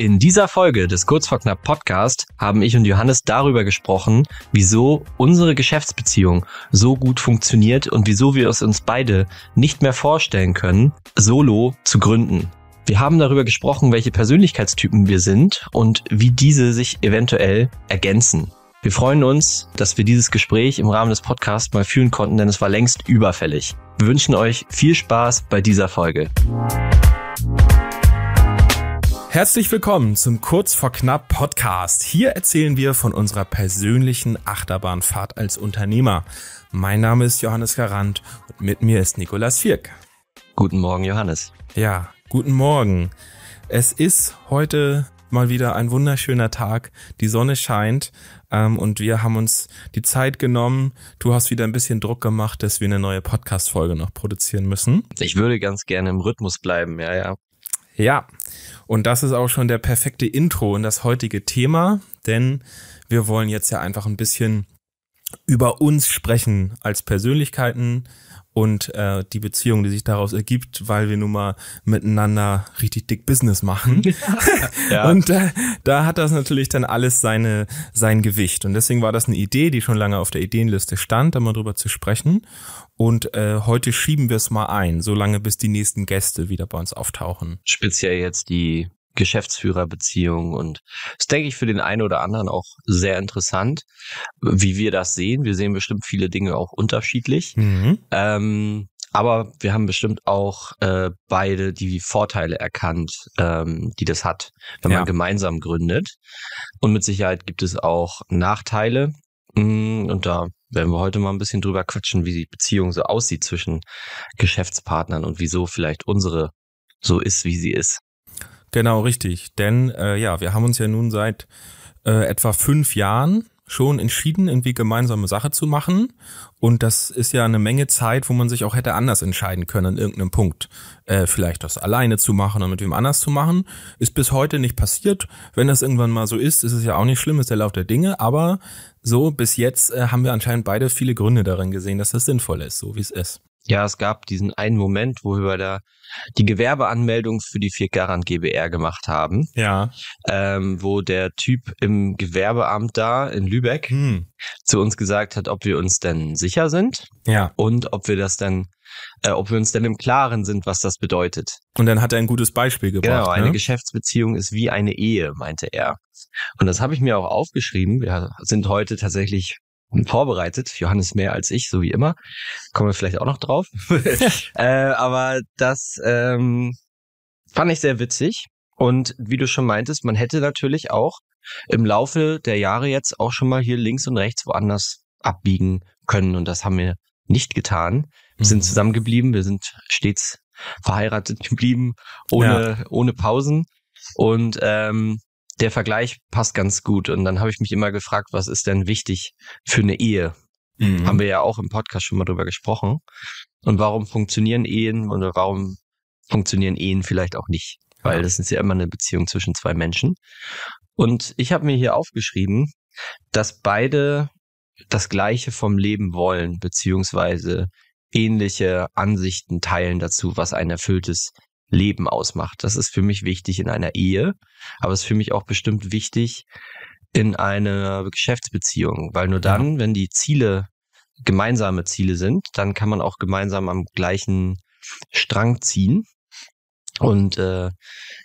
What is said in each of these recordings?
In dieser Folge des Kurz vor Knapp Podcast haben ich und Johannes darüber gesprochen, wieso unsere Geschäftsbeziehung so gut funktioniert und wieso wir es uns beide nicht mehr vorstellen können, solo zu gründen. Wir haben darüber gesprochen, welche Persönlichkeitstypen wir sind und wie diese sich eventuell ergänzen. Wir freuen uns, dass wir dieses Gespräch im Rahmen des Podcasts mal führen konnten, denn es war längst überfällig. Wir wünschen euch viel Spaß bei dieser Folge. Herzlich willkommen zum Kurz vor Knapp Podcast. Hier erzählen wir von unserer persönlichen Achterbahnfahrt als Unternehmer. Mein Name ist Johannes Garant und mit mir ist Nikolas Vierk. Guten Morgen, Johannes. Ja, guten Morgen. Es ist heute mal wieder ein wunderschöner Tag. Die Sonne scheint ähm, und wir haben uns die Zeit genommen. Du hast wieder ein bisschen Druck gemacht, dass wir eine neue Podcast-Folge noch produzieren müssen. Ich würde ganz gerne im Rhythmus bleiben, ja, ja. Ja, und das ist auch schon der perfekte Intro in das heutige Thema, denn wir wollen jetzt ja einfach ein bisschen über uns sprechen als Persönlichkeiten und äh, die Beziehung, die sich daraus ergibt, weil wir nun mal miteinander richtig dick Business machen. ja. Und äh, da hat das natürlich dann alles seine sein Gewicht. Und deswegen war das eine Idee, die schon lange auf der Ideenliste stand, da mal drüber zu sprechen. Und äh, heute schieben wir es mal ein, solange bis die nächsten Gäste wieder bei uns auftauchen. Speziell jetzt die Geschäftsführerbeziehung und das denke ich für den einen oder anderen auch sehr interessant, wie wir das sehen. Wir sehen bestimmt viele Dinge auch unterschiedlich. Mhm. Ähm, aber wir haben bestimmt auch äh, beide die Vorteile erkannt, ähm, die das hat, wenn ja. man gemeinsam gründet. Und mit Sicherheit gibt es auch Nachteile. Mm, und da werden wir heute mal ein bisschen drüber quatschen, wie die Beziehung so aussieht zwischen Geschäftspartnern und wieso vielleicht unsere so ist, wie sie ist. Genau, richtig. Denn äh, ja, wir haben uns ja nun seit äh, etwa fünf Jahren schon entschieden, irgendwie gemeinsame Sache zu machen. Und das ist ja eine Menge Zeit, wo man sich auch hätte anders entscheiden können an irgendeinem Punkt. Äh, vielleicht das alleine zu machen oder mit wem anders zu machen. Ist bis heute nicht passiert. Wenn das irgendwann mal so ist, ist es ja auch nicht schlimm, ist der Lauf der Dinge. Aber so bis jetzt äh, haben wir anscheinend beide viele Gründe darin gesehen, dass das sinnvoll ist, so wie es ist. Ja, es gab diesen einen Moment, wo wir da die Gewerbeanmeldung für die 4 Garant GBR gemacht haben. Ja. Ähm, wo der Typ im Gewerbeamt da in Lübeck hm. zu uns gesagt hat, ob wir uns denn sicher sind. Ja. Und ob wir das denn, äh, ob wir uns denn im Klaren sind, was das bedeutet. Und dann hat er ein gutes Beispiel gebracht. Genau, eine ne? Geschäftsbeziehung ist wie eine Ehe, meinte er. Und das habe ich mir auch aufgeschrieben. Wir sind heute tatsächlich vorbereitet. Johannes mehr als ich, so wie immer. Kommen wir vielleicht auch noch drauf. äh, aber das ähm, fand ich sehr witzig. Und wie du schon meintest, man hätte natürlich auch im Laufe der Jahre jetzt auch schon mal hier links und rechts woanders abbiegen können. Und das haben wir nicht getan. Wir mhm. sind zusammengeblieben, wir sind stets verheiratet geblieben, ohne, ja. ohne Pausen. Und ähm, der Vergleich passt ganz gut. Und dann habe ich mich immer gefragt, was ist denn wichtig für eine Ehe? Mhm. Haben wir ja auch im Podcast schon mal drüber gesprochen. Und warum funktionieren Ehen oder warum funktionieren Ehen vielleicht auch nicht? Weil das ist ja immer eine Beziehung zwischen zwei Menschen. Und ich habe mir hier aufgeschrieben, dass beide das Gleiche vom Leben wollen, beziehungsweise ähnliche Ansichten teilen dazu, was ein erfülltes Leben ausmacht. Das ist für mich wichtig in einer Ehe, aber es ist für mich auch bestimmt wichtig in einer Geschäftsbeziehung, weil nur dann, wenn die Ziele gemeinsame Ziele sind, dann kann man auch gemeinsam am gleichen Strang ziehen. Und äh,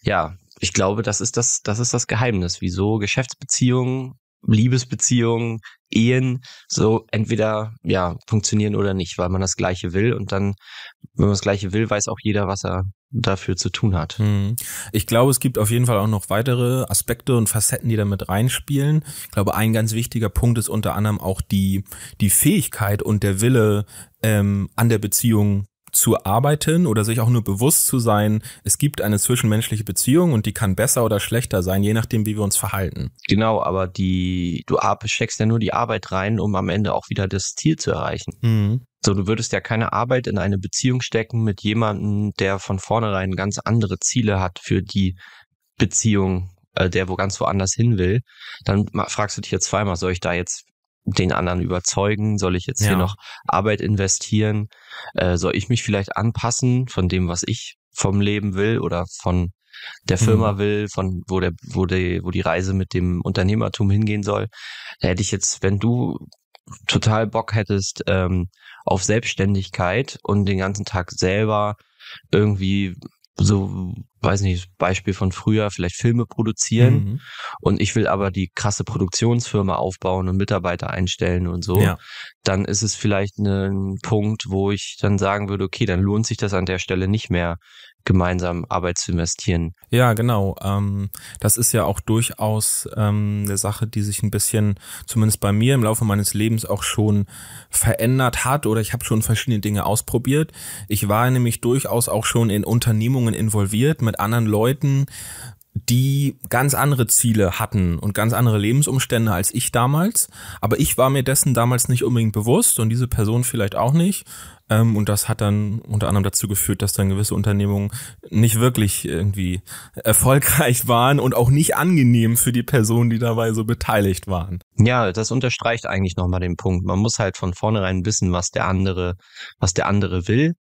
ja, ich glaube, das ist das, das ist das Geheimnis, wieso Geschäftsbeziehungen, Liebesbeziehungen, Ehen so entweder ja funktionieren oder nicht, weil man das Gleiche will und dann, wenn man das Gleiche will, weiß auch jeder, was er dafür zu tun hat. Hm. Ich glaube, es gibt auf jeden Fall auch noch weitere Aspekte und Facetten, die damit reinspielen. Ich glaube, ein ganz wichtiger Punkt ist unter anderem auch die, die Fähigkeit und der Wille, ähm, an der Beziehung zu arbeiten oder sich auch nur bewusst zu sein, es gibt eine zwischenmenschliche Beziehung und die kann besser oder schlechter sein, je nachdem, wie wir uns verhalten. Genau, aber die, du steckst ja nur die Arbeit rein, um am Ende auch wieder das Ziel zu erreichen. Mhm. So, du würdest ja keine Arbeit in eine Beziehung stecken mit jemandem, der von vornherein ganz andere Ziele hat für die Beziehung, äh, der wo ganz woanders hin will. Dann fragst du dich jetzt zweimal, soll ich da jetzt den anderen überzeugen? Soll ich jetzt ja. hier noch Arbeit investieren? Äh, soll ich mich vielleicht anpassen von dem, was ich vom Leben will oder von der Firma mhm. will, von wo der, wo die, wo die Reise mit dem Unternehmertum hingehen soll. Da hätte ich jetzt, wenn du total Bock hättest ähm, auf Selbstständigkeit und den ganzen Tag selber irgendwie so, weiß nicht, Beispiel von früher, vielleicht Filme produzieren mhm. und ich will aber die krasse Produktionsfirma aufbauen und Mitarbeiter einstellen und so, ja. dann ist es vielleicht ein Punkt, wo ich dann sagen würde, okay, dann lohnt sich das an der Stelle nicht mehr, gemeinsam Arbeit zu investieren. Ja, genau. Ähm, das ist ja auch durchaus ähm, eine Sache, die sich ein bisschen, zumindest bei mir im Laufe meines Lebens auch schon verändert hat oder ich habe schon verschiedene Dinge ausprobiert. Ich war nämlich durchaus auch schon in Unternehmungen involviert mit anderen Leuten, die ganz andere Ziele hatten und ganz andere Lebensumstände als ich damals. Aber ich war mir dessen damals nicht unbedingt bewusst und diese Person vielleicht auch nicht. Ähm, und das hat dann unter anderem dazu geführt, dass dann gewisse Unternehmungen nicht wirklich irgendwie erfolgreich waren und auch nicht angenehm für die Personen, die dabei so beteiligt waren. Ja, das unterstreicht eigentlich nochmal den Punkt. Man muss halt von vornherein wissen, was der andere, was der andere will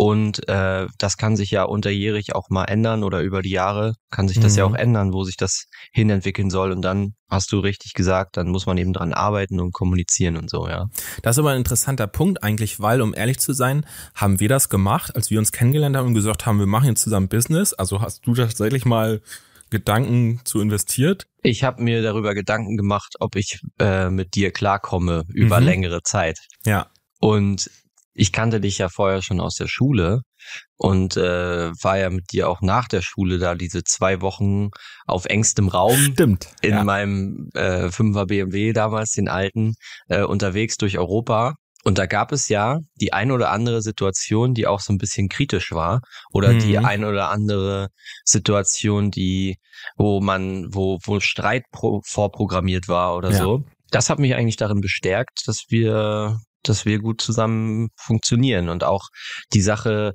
und äh, das kann sich ja unterjährig auch mal ändern oder über die Jahre kann sich das mhm. ja auch ändern, wo sich das hinentwickeln soll. Und dann hast du richtig gesagt, dann muss man eben dran arbeiten und kommunizieren und so, ja. Das ist aber ein interessanter Punkt eigentlich, weil, um ehrlich zu sein, haben wir das gemacht, als wir uns kennengelernt haben und gesagt haben, wir machen jetzt zusammen Business. Also hast du tatsächlich mal Gedanken zu investiert? Ich habe mir darüber Gedanken gemacht, ob ich äh, mit dir klarkomme über mhm. längere Zeit. Ja. Und ich kannte dich ja vorher schon aus der Schule und äh, war ja mit dir auch nach der Schule da diese zwei Wochen auf engstem Raum Stimmt, in ja. meinem äh, 5er BMW damals, den alten, äh, unterwegs durch Europa. Und da gab es ja die ein oder andere Situation, die auch so ein bisschen kritisch war oder mhm. die ein oder andere Situation, die wo man wo wo Streit pro, vorprogrammiert war oder ja. so. Das hat mich eigentlich darin bestärkt, dass wir dass wir gut zusammen funktionieren und auch die Sache,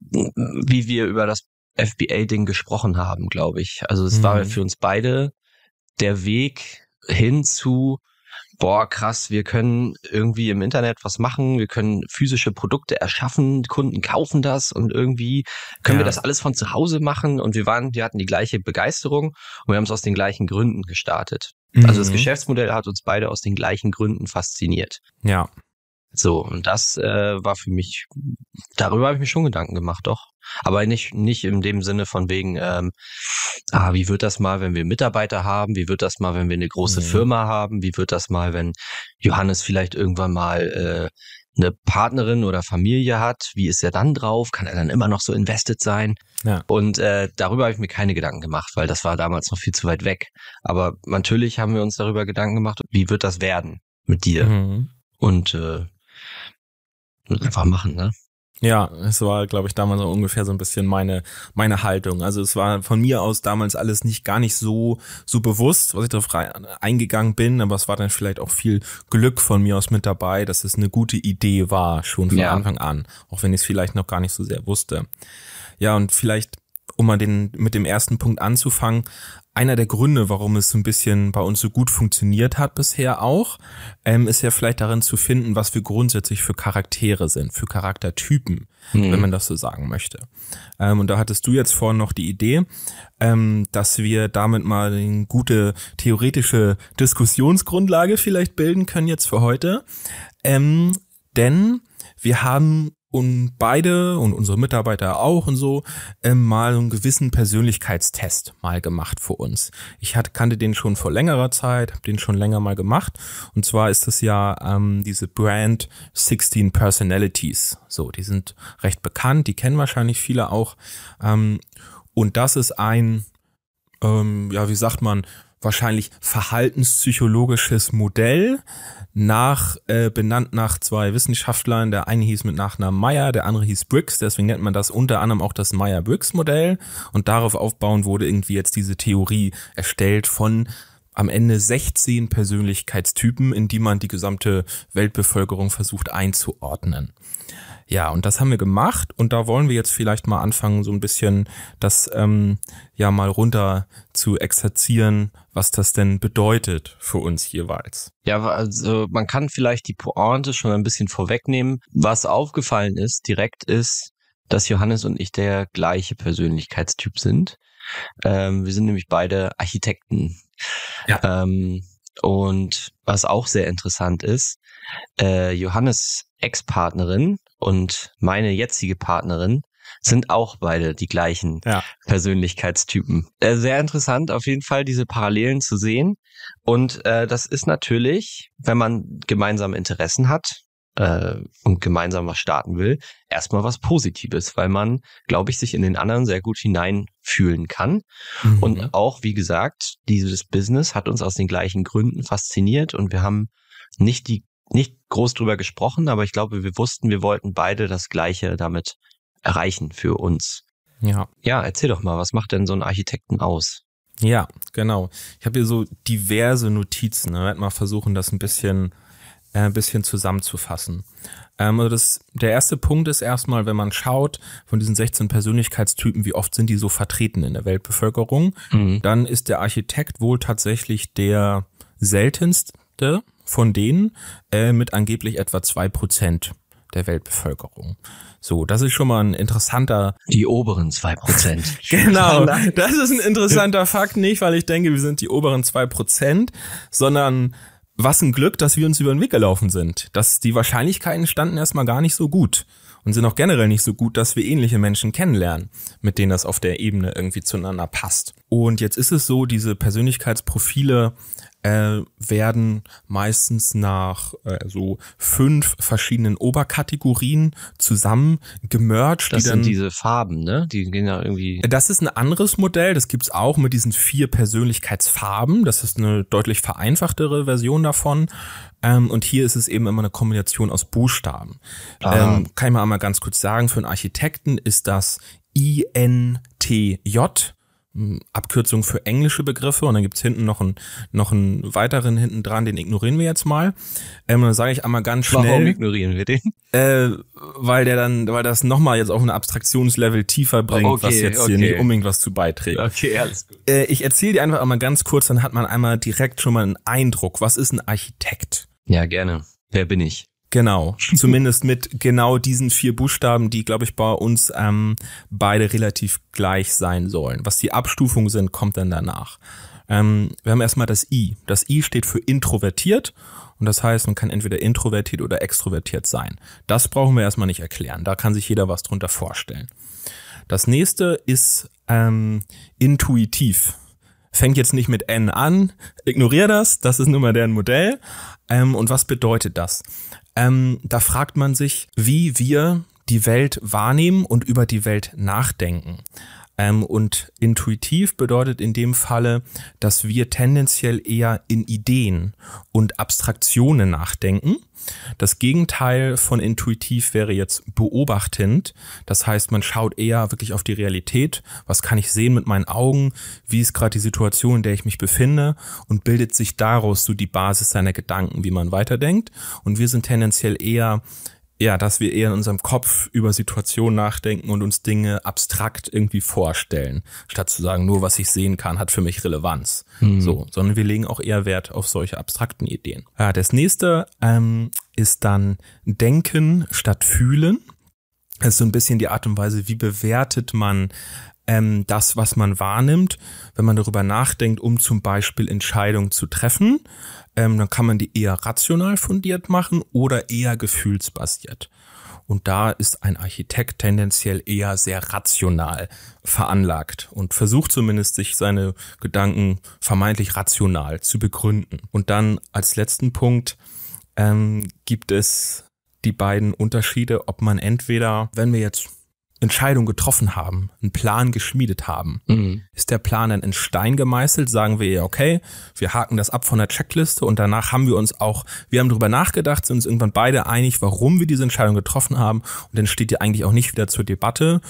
wie wir über das FBA-Ding gesprochen haben, glaube ich. Also es mhm. war für uns beide der Weg hin zu, boah, krass, wir können irgendwie im Internet was machen, wir können physische Produkte erschaffen, Kunden kaufen das und irgendwie können ja. wir das alles von zu Hause machen und wir waren, wir hatten die gleiche Begeisterung und wir haben es aus den gleichen Gründen gestartet. Mhm. Also das mhm. Geschäftsmodell hat uns beide aus den gleichen Gründen fasziniert. Ja. So, und das äh, war für mich, darüber habe ich mir schon Gedanken gemacht, doch. Aber nicht, nicht in dem Sinne von wegen, ähm, ah, wie wird das mal, wenn wir Mitarbeiter haben? Wie wird das mal, wenn wir eine große mhm. Firma haben? Wie wird das mal, wenn Johannes vielleicht irgendwann mal äh, eine Partnerin oder Familie hat? Wie ist er dann drauf? Kann er dann immer noch so invested sein? Ja. Und äh, darüber habe ich mir keine Gedanken gemacht, weil das war damals noch viel zu weit weg. Aber natürlich haben wir uns darüber Gedanken gemacht, wie wird das werden mit dir? Mhm. Und äh, einfach machen, ne? Ja, es war, glaube ich, damals auch ungefähr so ein bisschen meine, meine Haltung. Also es war von mir aus damals alles nicht gar nicht so, so bewusst, was ich darauf eingegangen bin, aber es war dann vielleicht auch viel Glück von mir aus mit dabei, dass es eine gute Idee war, schon von ja. Anfang an, auch wenn ich es vielleicht noch gar nicht so sehr wusste. Ja, und vielleicht um mal den, mit dem ersten Punkt anzufangen, einer der Gründe, warum es so ein bisschen bei uns so gut funktioniert hat bisher auch, ähm, ist ja vielleicht darin zu finden, was wir grundsätzlich für Charaktere sind, für Charaktertypen, mhm. wenn man das so sagen möchte. Ähm, und da hattest du jetzt vorhin noch die Idee, ähm, dass wir damit mal eine gute theoretische Diskussionsgrundlage vielleicht bilden können jetzt für heute. Ähm, denn wir haben und beide und unsere Mitarbeiter auch und so ähm, mal einen gewissen Persönlichkeitstest mal gemacht für uns. Ich hatte, kannte den schon vor längerer Zeit, habe den schon länger mal gemacht und zwar ist das ja ähm, diese Brand 16 Personalities. So, die sind recht bekannt, die kennen wahrscheinlich viele auch ähm, und das ist ein ähm, ja, wie sagt man, wahrscheinlich verhaltenspsychologisches Modell, nach äh, benannt nach zwei Wissenschaftlern. Der eine hieß mit Nachnamen Meyer, der andere hieß Briggs. Deswegen nennt man das unter anderem auch das Meyer-Briggs-Modell. Und darauf aufbauen wurde irgendwie jetzt diese Theorie erstellt von am Ende 16 Persönlichkeitstypen, in die man die gesamte Weltbevölkerung versucht einzuordnen. Ja, und das haben wir gemacht und da wollen wir jetzt vielleicht mal anfangen, so ein bisschen das ähm, ja mal runter zu exerzieren, was das denn bedeutet für uns jeweils. Ja, also man kann vielleicht die Pointe schon ein bisschen vorwegnehmen. Was aufgefallen ist, direkt ist, dass Johannes und ich der gleiche Persönlichkeitstyp sind. Ähm, wir sind nämlich beide Architekten. Ja. Ähm, und was auch sehr interessant ist, äh, Johannes Ex-Partnerin und meine jetzige Partnerin sind auch beide die gleichen ja. Persönlichkeitstypen. Äh, sehr interessant auf jeden Fall, diese Parallelen zu sehen. Und äh, das ist natürlich, wenn man gemeinsame Interessen hat, äh, und gemeinsam was starten will, erstmal was Positives, weil man, glaube ich, sich in den anderen sehr gut hineinfühlen kann. Mhm. Und auch, wie gesagt, dieses Business hat uns aus den gleichen Gründen fasziniert und wir haben nicht die nicht groß drüber gesprochen, aber ich glaube, wir wussten, wir wollten beide das Gleiche damit erreichen für uns. Ja. Ja, erzähl doch mal, was macht denn so ein Architekten aus? Ja, genau. Ich habe hier so diverse Notizen. Ne? Ich werde mal versuchen, das ein bisschen äh, ein bisschen zusammenzufassen. Ähm, also das, der erste Punkt ist erstmal, wenn man schaut, von diesen 16 Persönlichkeitstypen, wie oft sind die so vertreten in der Weltbevölkerung, mhm. dann ist der Architekt wohl tatsächlich der seltenste von denen äh, mit angeblich etwa zwei Prozent der Weltbevölkerung. So, das ist schon mal ein interessanter. Die oberen zwei Prozent. genau. Das ist ein interessanter Fakt, nicht, weil ich denke, wir sind die oberen zwei Prozent, sondern was ein Glück, dass wir uns über den Weg gelaufen sind. Dass die Wahrscheinlichkeiten standen erstmal gar nicht so gut und sind auch generell nicht so gut, dass wir ähnliche Menschen kennenlernen, mit denen das auf der Ebene irgendwie zueinander passt. Und jetzt ist es so, diese Persönlichkeitsprofile äh, werden meistens nach äh, so fünf verschiedenen Oberkategorien zusammen gemerged. Das die sind diese Farben, ne? Die gehen ja irgendwie. Das ist ein anderes Modell. Das gibt's auch mit diesen vier Persönlichkeitsfarben. Das ist eine deutlich vereinfachtere Version davon. Ähm, und hier ist es eben immer eine Kombination aus Buchstaben. Ähm, kann ich mal einmal ganz kurz sagen, für einen Architekten ist das INTJ Abkürzung für englische Begriffe und dann gibt's hinten noch einen, noch einen weiteren hinten dran, den ignorieren wir jetzt mal. Ähm, dann sage ich einmal ganz schnell. Warum ignorieren wir den? Äh, weil der dann, weil das nochmal jetzt auf ein Abstraktionslevel tiefer bringt, okay, was jetzt okay. hier nicht unbedingt was zu beiträgt. Okay, alles gut. Äh, ich erzähle dir einfach einmal ganz kurz, dann hat man einmal direkt schon mal einen Eindruck. Was ist ein Architekt? Ja, gerne. Wer bin ich? Genau, zumindest mit genau diesen vier Buchstaben, die, glaube ich, bei uns ähm, beide relativ gleich sein sollen. Was die Abstufungen sind, kommt dann danach. Ähm, wir haben erstmal das I. Das I steht für introvertiert und das heißt, man kann entweder introvertiert oder extrovertiert sein. Das brauchen wir erstmal nicht erklären. Da kann sich jeder was drunter vorstellen. Das nächste ist ähm, intuitiv fängt jetzt nicht mit N an, ignoriere das, das ist nun mal deren Modell. Ähm, und was bedeutet das? Ähm, da fragt man sich, wie wir die Welt wahrnehmen und über die Welt nachdenken. Ähm, und intuitiv bedeutet in dem Falle, dass wir tendenziell eher in Ideen und Abstraktionen nachdenken. Das Gegenteil von intuitiv wäre jetzt beobachtend. Das heißt, man schaut eher wirklich auf die Realität. Was kann ich sehen mit meinen Augen? Wie ist gerade die Situation, in der ich mich befinde? Und bildet sich daraus so die Basis seiner Gedanken, wie man weiterdenkt. Und wir sind tendenziell eher ja, dass wir eher in unserem Kopf über Situationen nachdenken und uns Dinge abstrakt irgendwie vorstellen, statt zu sagen, nur was ich sehen kann, hat für mich Relevanz. Mhm. So, sondern wir legen auch eher Wert auf solche abstrakten Ideen. Ja, das nächste ähm, ist dann Denken statt Fühlen. Das ist so ein bisschen die Art und Weise, wie bewertet man ähm, das, was man wahrnimmt, wenn man darüber nachdenkt, um zum Beispiel Entscheidungen zu treffen ähm, dann kann man die eher rational fundiert machen oder eher gefühlsbasiert. Und da ist ein Architekt tendenziell eher sehr rational veranlagt und versucht zumindest sich seine Gedanken vermeintlich rational zu begründen. Und dann als letzten Punkt ähm, gibt es die beiden Unterschiede, ob man entweder, wenn wir jetzt Entscheidung getroffen haben, einen Plan geschmiedet haben, mhm. ist der Plan dann in Stein gemeißelt, sagen wir ja, okay, wir haken das ab von der Checkliste und danach haben wir uns auch, wir haben darüber nachgedacht, sind uns irgendwann beide einig, warum wir diese Entscheidung getroffen haben. Und dann steht die eigentlich auch nicht wieder zur Debatte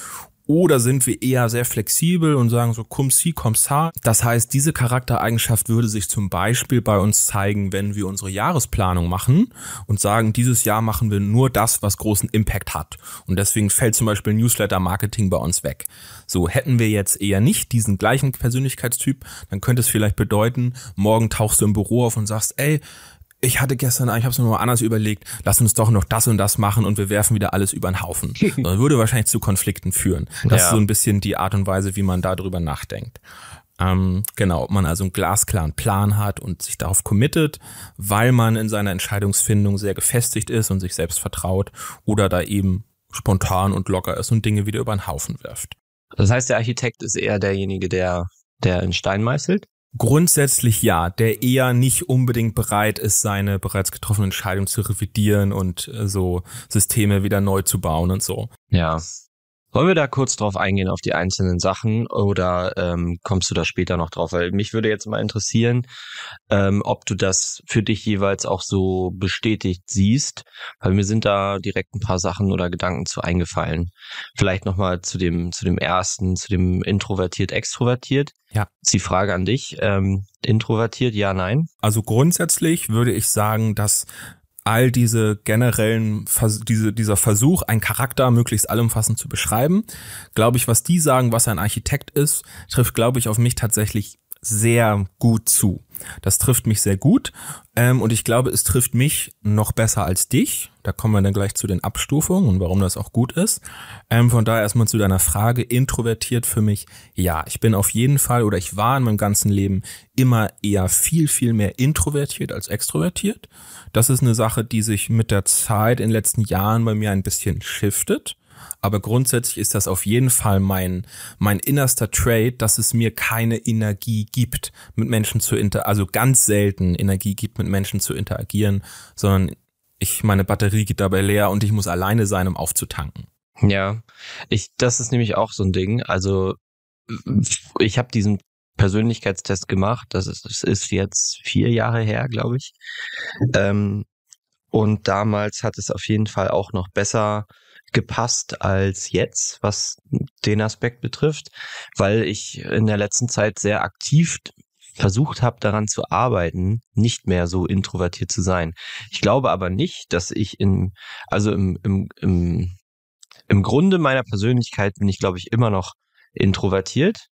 oder sind wir eher sehr flexibel und sagen so, cum si, cum sa. Das heißt, diese Charaktereigenschaft würde sich zum Beispiel bei uns zeigen, wenn wir unsere Jahresplanung machen und sagen, dieses Jahr machen wir nur das, was großen Impact hat. Und deswegen fällt zum Beispiel Newsletter-Marketing bei uns weg. So hätten wir jetzt eher nicht diesen gleichen Persönlichkeitstyp, dann könnte es vielleicht bedeuten, morgen tauchst du im Büro auf und sagst, ey, ich hatte gestern, ich habe es mir mal anders überlegt, lass uns doch noch das und das machen und wir werfen wieder alles über den Haufen. Das würde wahrscheinlich zu Konflikten führen. Das ja. ist so ein bisschen die Art und Weise, wie man darüber nachdenkt. Ähm, genau, ob man also einen glasklaren Plan hat und sich darauf committet, weil man in seiner Entscheidungsfindung sehr gefestigt ist und sich selbst vertraut oder da eben spontan und locker ist und Dinge wieder über den Haufen wirft. Das heißt, der Architekt ist eher derjenige, der, der in Stein meißelt? Grundsätzlich ja, der eher nicht unbedingt bereit ist, seine bereits getroffene Entscheidung zu revidieren und äh, so Systeme wieder neu zu bauen und so. Ja, wollen wir da kurz drauf eingehen, auf die einzelnen Sachen, oder ähm, kommst du da später noch drauf? Weil mich würde jetzt mal interessieren, ähm, ob du das für dich jeweils auch so bestätigt siehst, weil mir sind da direkt ein paar Sachen oder Gedanken zu eingefallen. Vielleicht nochmal zu dem, zu dem ersten, zu dem introvertiert, extrovertiert. Ja. Ist die Frage an dich. Ähm, introvertiert, ja, nein? Also grundsätzlich würde ich sagen, dass all diese generellen, diese, dieser Versuch, einen Charakter möglichst allumfassend zu beschreiben, glaube ich, was die sagen, was ein Architekt ist, trifft, glaube ich, auf mich tatsächlich sehr gut zu. Das trifft mich sehr gut ähm, und ich glaube, es trifft mich noch besser als dich. Da kommen wir dann gleich zu den Abstufungen und warum das auch gut ist. Ähm, von daher erstmal zu deiner Frage, introvertiert für mich. Ja, ich bin auf jeden Fall oder ich war in meinem ganzen Leben immer eher viel, viel mehr introvertiert als extrovertiert. Das ist eine Sache, die sich mit der Zeit in den letzten Jahren bei mir ein bisschen shiftet. Aber grundsätzlich ist das auf jeden Fall mein, mein innerster Trade, dass es mir keine Energie gibt, mit Menschen zu inter, also ganz selten Energie gibt, mit Menschen zu interagieren, sondern ich, meine Batterie geht dabei leer und ich muss alleine sein, um aufzutanken. Ja, ich, das ist nämlich auch so ein Ding. Also, ich habe diesen Persönlichkeitstest gemacht. Das ist, das ist jetzt vier Jahre her, glaube ich. Ähm, und damals hat es auf jeden Fall auch noch besser gepasst als jetzt, was den Aspekt betrifft, weil ich in der letzten Zeit sehr aktiv versucht habe, daran zu arbeiten, nicht mehr so introvertiert zu sein. Ich glaube aber nicht, dass ich in, also im, im, im, im Grunde meiner Persönlichkeit bin ich, glaube ich, immer noch introvertiert.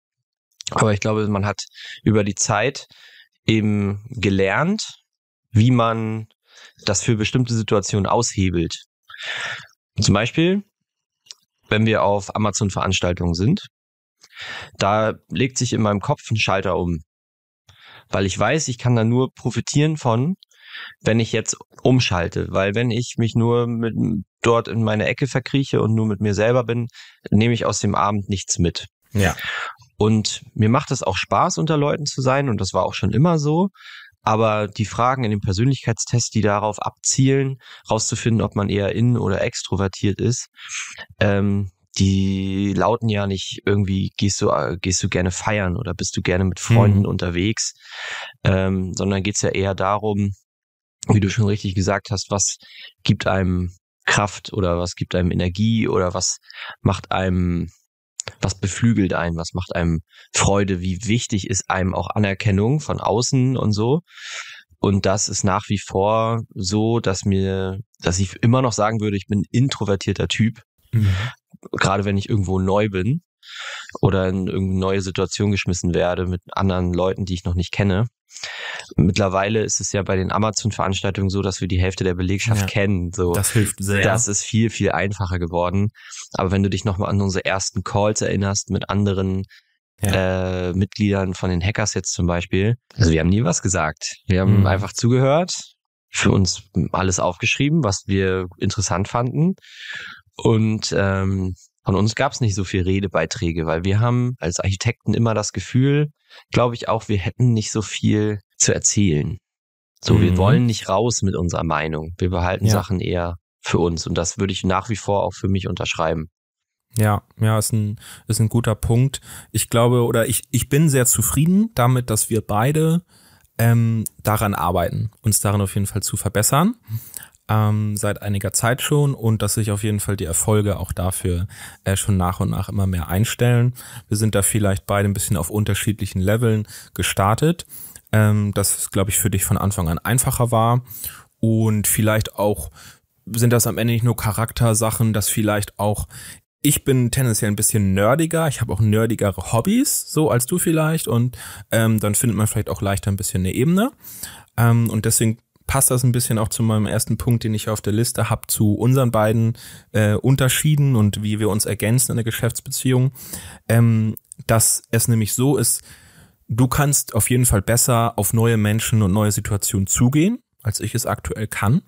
Aber ich glaube, man hat über die Zeit eben gelernt, wie man das für bestimmte Situationen aushebelt. Zum Beispiel, wenn wir auf Amazon-Veranstaltungen sind, da legt sich in meinem Kopf ein Schalter um. Weil ich weiß, ich kann da nur profitieren von, wenn ich jetzt umschalte. Weil wenn ich mich nur mit, dort in meine Ecke verkrieche und nur mit mir selber bin, nehme ich aus dem Abend nichts mit. Ja. Und mir macht es auch Spaß, unter Leuten zu sein und das war auch schon immer so. Aber die Fragen in dem Persönlichkeitstest, die darauf abzielen, rauszufinden, ob man eher in- oder extrovertiert ist, ähm, die lauten ja nicht irgendwie, gehst du, äh, gehst du gerne feiern oder bist du gerne mit Freunden hm. unterwegs, ähm, sondern geht's ja eher darum, wie du schon richtig gesagt hast, was gibt einem Kraft oder was gibt einem Energie oder was macht einem was beflügelt einen, was macht einem Freude, wie wichtig ist einem auch Anerkennung von außen und so. Und das ist nach wie vor so, dass mir, dass ich immer noch sagen würde, ich bin introvertierter Typ. Mhm. Gerade wenn ich irgendwo neu bin oder in irgendeine neue Situation geschmissen werde mit anderen Leuten, die ich noch nicht kenne. Mittlerweile ist es ja bei den Amazon-Veranstaltungen so, dass wir die Hälfte der Belegschaft ja, kennen. So, das hilft sehr. Das ist viel, viel einfacher geworden. Aber wenn du dich nochmal an unsere ersten Calls erinnerst mit anderen ja. äh, Mitgliedern von den Hackers jetzt zum Beispiel, also wir haben nie was gesagt. Wir haben mhm. einfach zugehört, für uns alles aufgeschrieben, was wir interessant fanden. Und ähm, von uns gab es nicht so viel Redebeiträge, weil wir haben als Architekten immer das Gefühl, glaube ich auch, wir hätten nicht so viel zu erzählen. So, mhm. wir wollen nicht raus mit unserer Meinung. Wir behalten ja. Sachen eher für uns und das würde ich nach wie vor auch für mich unterschreiben. Ja, ja, ist ein, ist ein guter Punkt. Ich glaube, oder ich, ich bin sehr zufrieden damit, dass wir beide ähm, daran arbeiten, uns daran auf jeden Fall zu verbessern ähm, seit einiger Zeit schon und dass sich auf jeden Fall die Erfolge auch dafür äh, schon nach und nach immer mehr einstellen. Wir sind da vielleicht beide ein bisschen auf unterschiedlichen Leveln gestartet. Ähm, das, glaube ich, für dich von Anfang an einfacher war und vielleicht auch sind das am Ende nicht nur Charaktersachen, dass vielleicht auch ich bin tendenziell ein bisschen nerdiger, ich habe auch nerdigere Hobbys, so als du vielleicht, und ähm, dann findet man vielleicht auch leichter ein bisschen eine Ebene. Ähm, und deswegen passt das ein bisschen auch zu meinem ersten Punkt, den ich auf der Liste habe, zu unseren beiden äh, Unterschieden und wie wir uns ergänzen in der Geschäftsbeziehung. Ähm, dass es nämlich so ist, du kannst auf jeden Fall besser auf neue Menschen und neue Situationen zugehen, als ich es aktuell kann.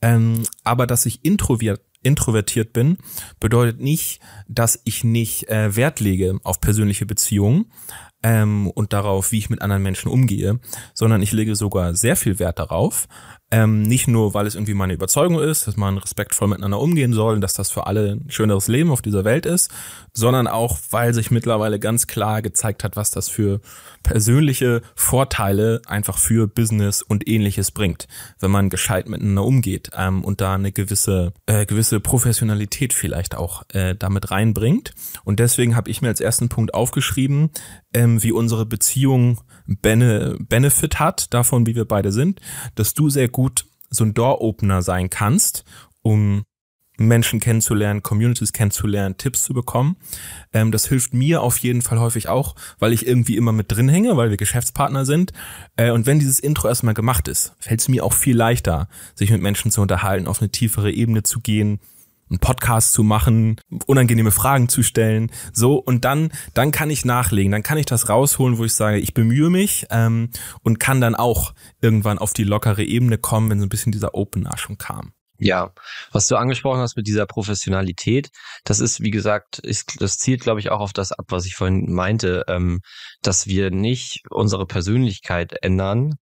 Ähm, aber dass ich introvert, introvertiert bin, bedeutet nicht, dass ich nicht äh, Wert lege auf persönliche Beziehungen ähm, und darauf, wie ich mit anderen Menschen umgehe, sondern ich lege sogar sehr viel Wert darauf, ähm, nicht nur, weil es irgendwie meine Überzeugung ist, dass man respektvoll miteinander umgehen soll und dass das für alle ein schöneres Leben auf dieser Welt ist, sondern auch, weil sich mittlerweile ganz klar gezeigt hat, was das für persönliche Vorteile einfach für Business und ähnliches bringt, wenn man gescheit miteinander umgeht ähm, und da eine gewisse, äh, gewisse Professionalität vielleicht auch äh, damit reinbringt. Und deswegen habe ich mir als ersten Punkt aufgeschrieben, ähm, wie unsere Beziehung Bene Benefit hat davon, wie wir beide sind, dass du sehr gut so ein Door-Opener sein kannst, um Menschen kennenzulernen, Communities kennenzulernen, Tipps zu bekommen. Ähm, das hilft mir auf jeden Fall häufig auch, weil ich irgendwie immer mit drin hänge, weil wir Geschäftspartner sind. Äh, und wenn dieses Intro erstmal gemacht ist, fällt es mir auch viel leichter, sich mit Menschen zu unterhalten, auf eine tiefere Ebene zu gehen, einen Podcast zu machen, unangenehme Fragen zu stellen, so. Und dann dann kann ich nachlegen, dann kann ich das rausholen, wo ich sage, ich bemühe mich ähm, und kann dann auch irgendwann auf die lockere Ebene kommen, wenn so ein bisschen dieser Opener schon kam. Ja, was du angesprochen hast mit dieser Professionalität, das ist, wie gesagt, ist, das zielt, glaube ich, auch auf das ab, was ich vorhin meinte, ähm, dass wir nicht unsere Persönlichkeit ändern,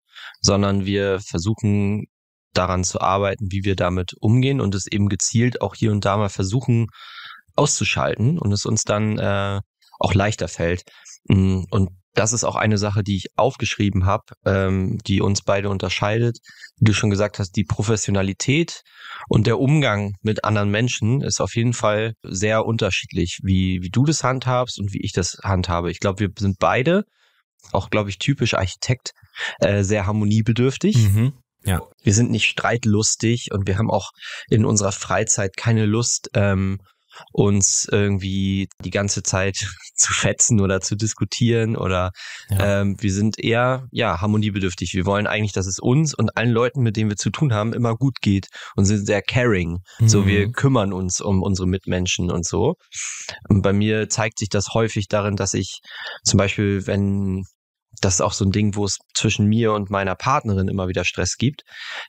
sondern wir versuchen daran zu arbeiten, wie wir damit umgehen und es eben gezielt auch hier und da mal versuchen auszuschalten und es uns dann äh, auch leichter fällt. Mm, und das ist auch eine Sache, die ich aufgeschrieben habe, ähm, die uns beide unterscheidet. Wie du schon gesagt hast, die Professionalität und der Umgang mit anderen Menschen ist auf jeden Fall sehr unterschiedlich, wie, wie du das handhabst und wie ich das handhabe. Ich glaube, wir sind beide, auch glaube ich typisch Architekt, äh, sehr harmoniebedürftig. Mhm. Ja. Wir sind nicht streitlustig und wir haben auch in unserer Freizeit keine Lust, ähm, uns irgendwie die ganze Zeit zu fetzen oder zu diskutieren oder ja. ähm, wir sind eher ja harmoniebedürftig. Wir wollen eigentlich, dass es uns und allen Leuten, mit denen wir zu tun haben, immer gut geht und sind sehr caring. Mhm. So wir kümmern uns um unsere Mitmenschen und so. Und bei mir zeigt sich das häufig darin, dass ich zum Beispiel, wenn das ist auch so ein Ding, wo es zwischen mir und meiner Partnerin immer wieder Stress gibt.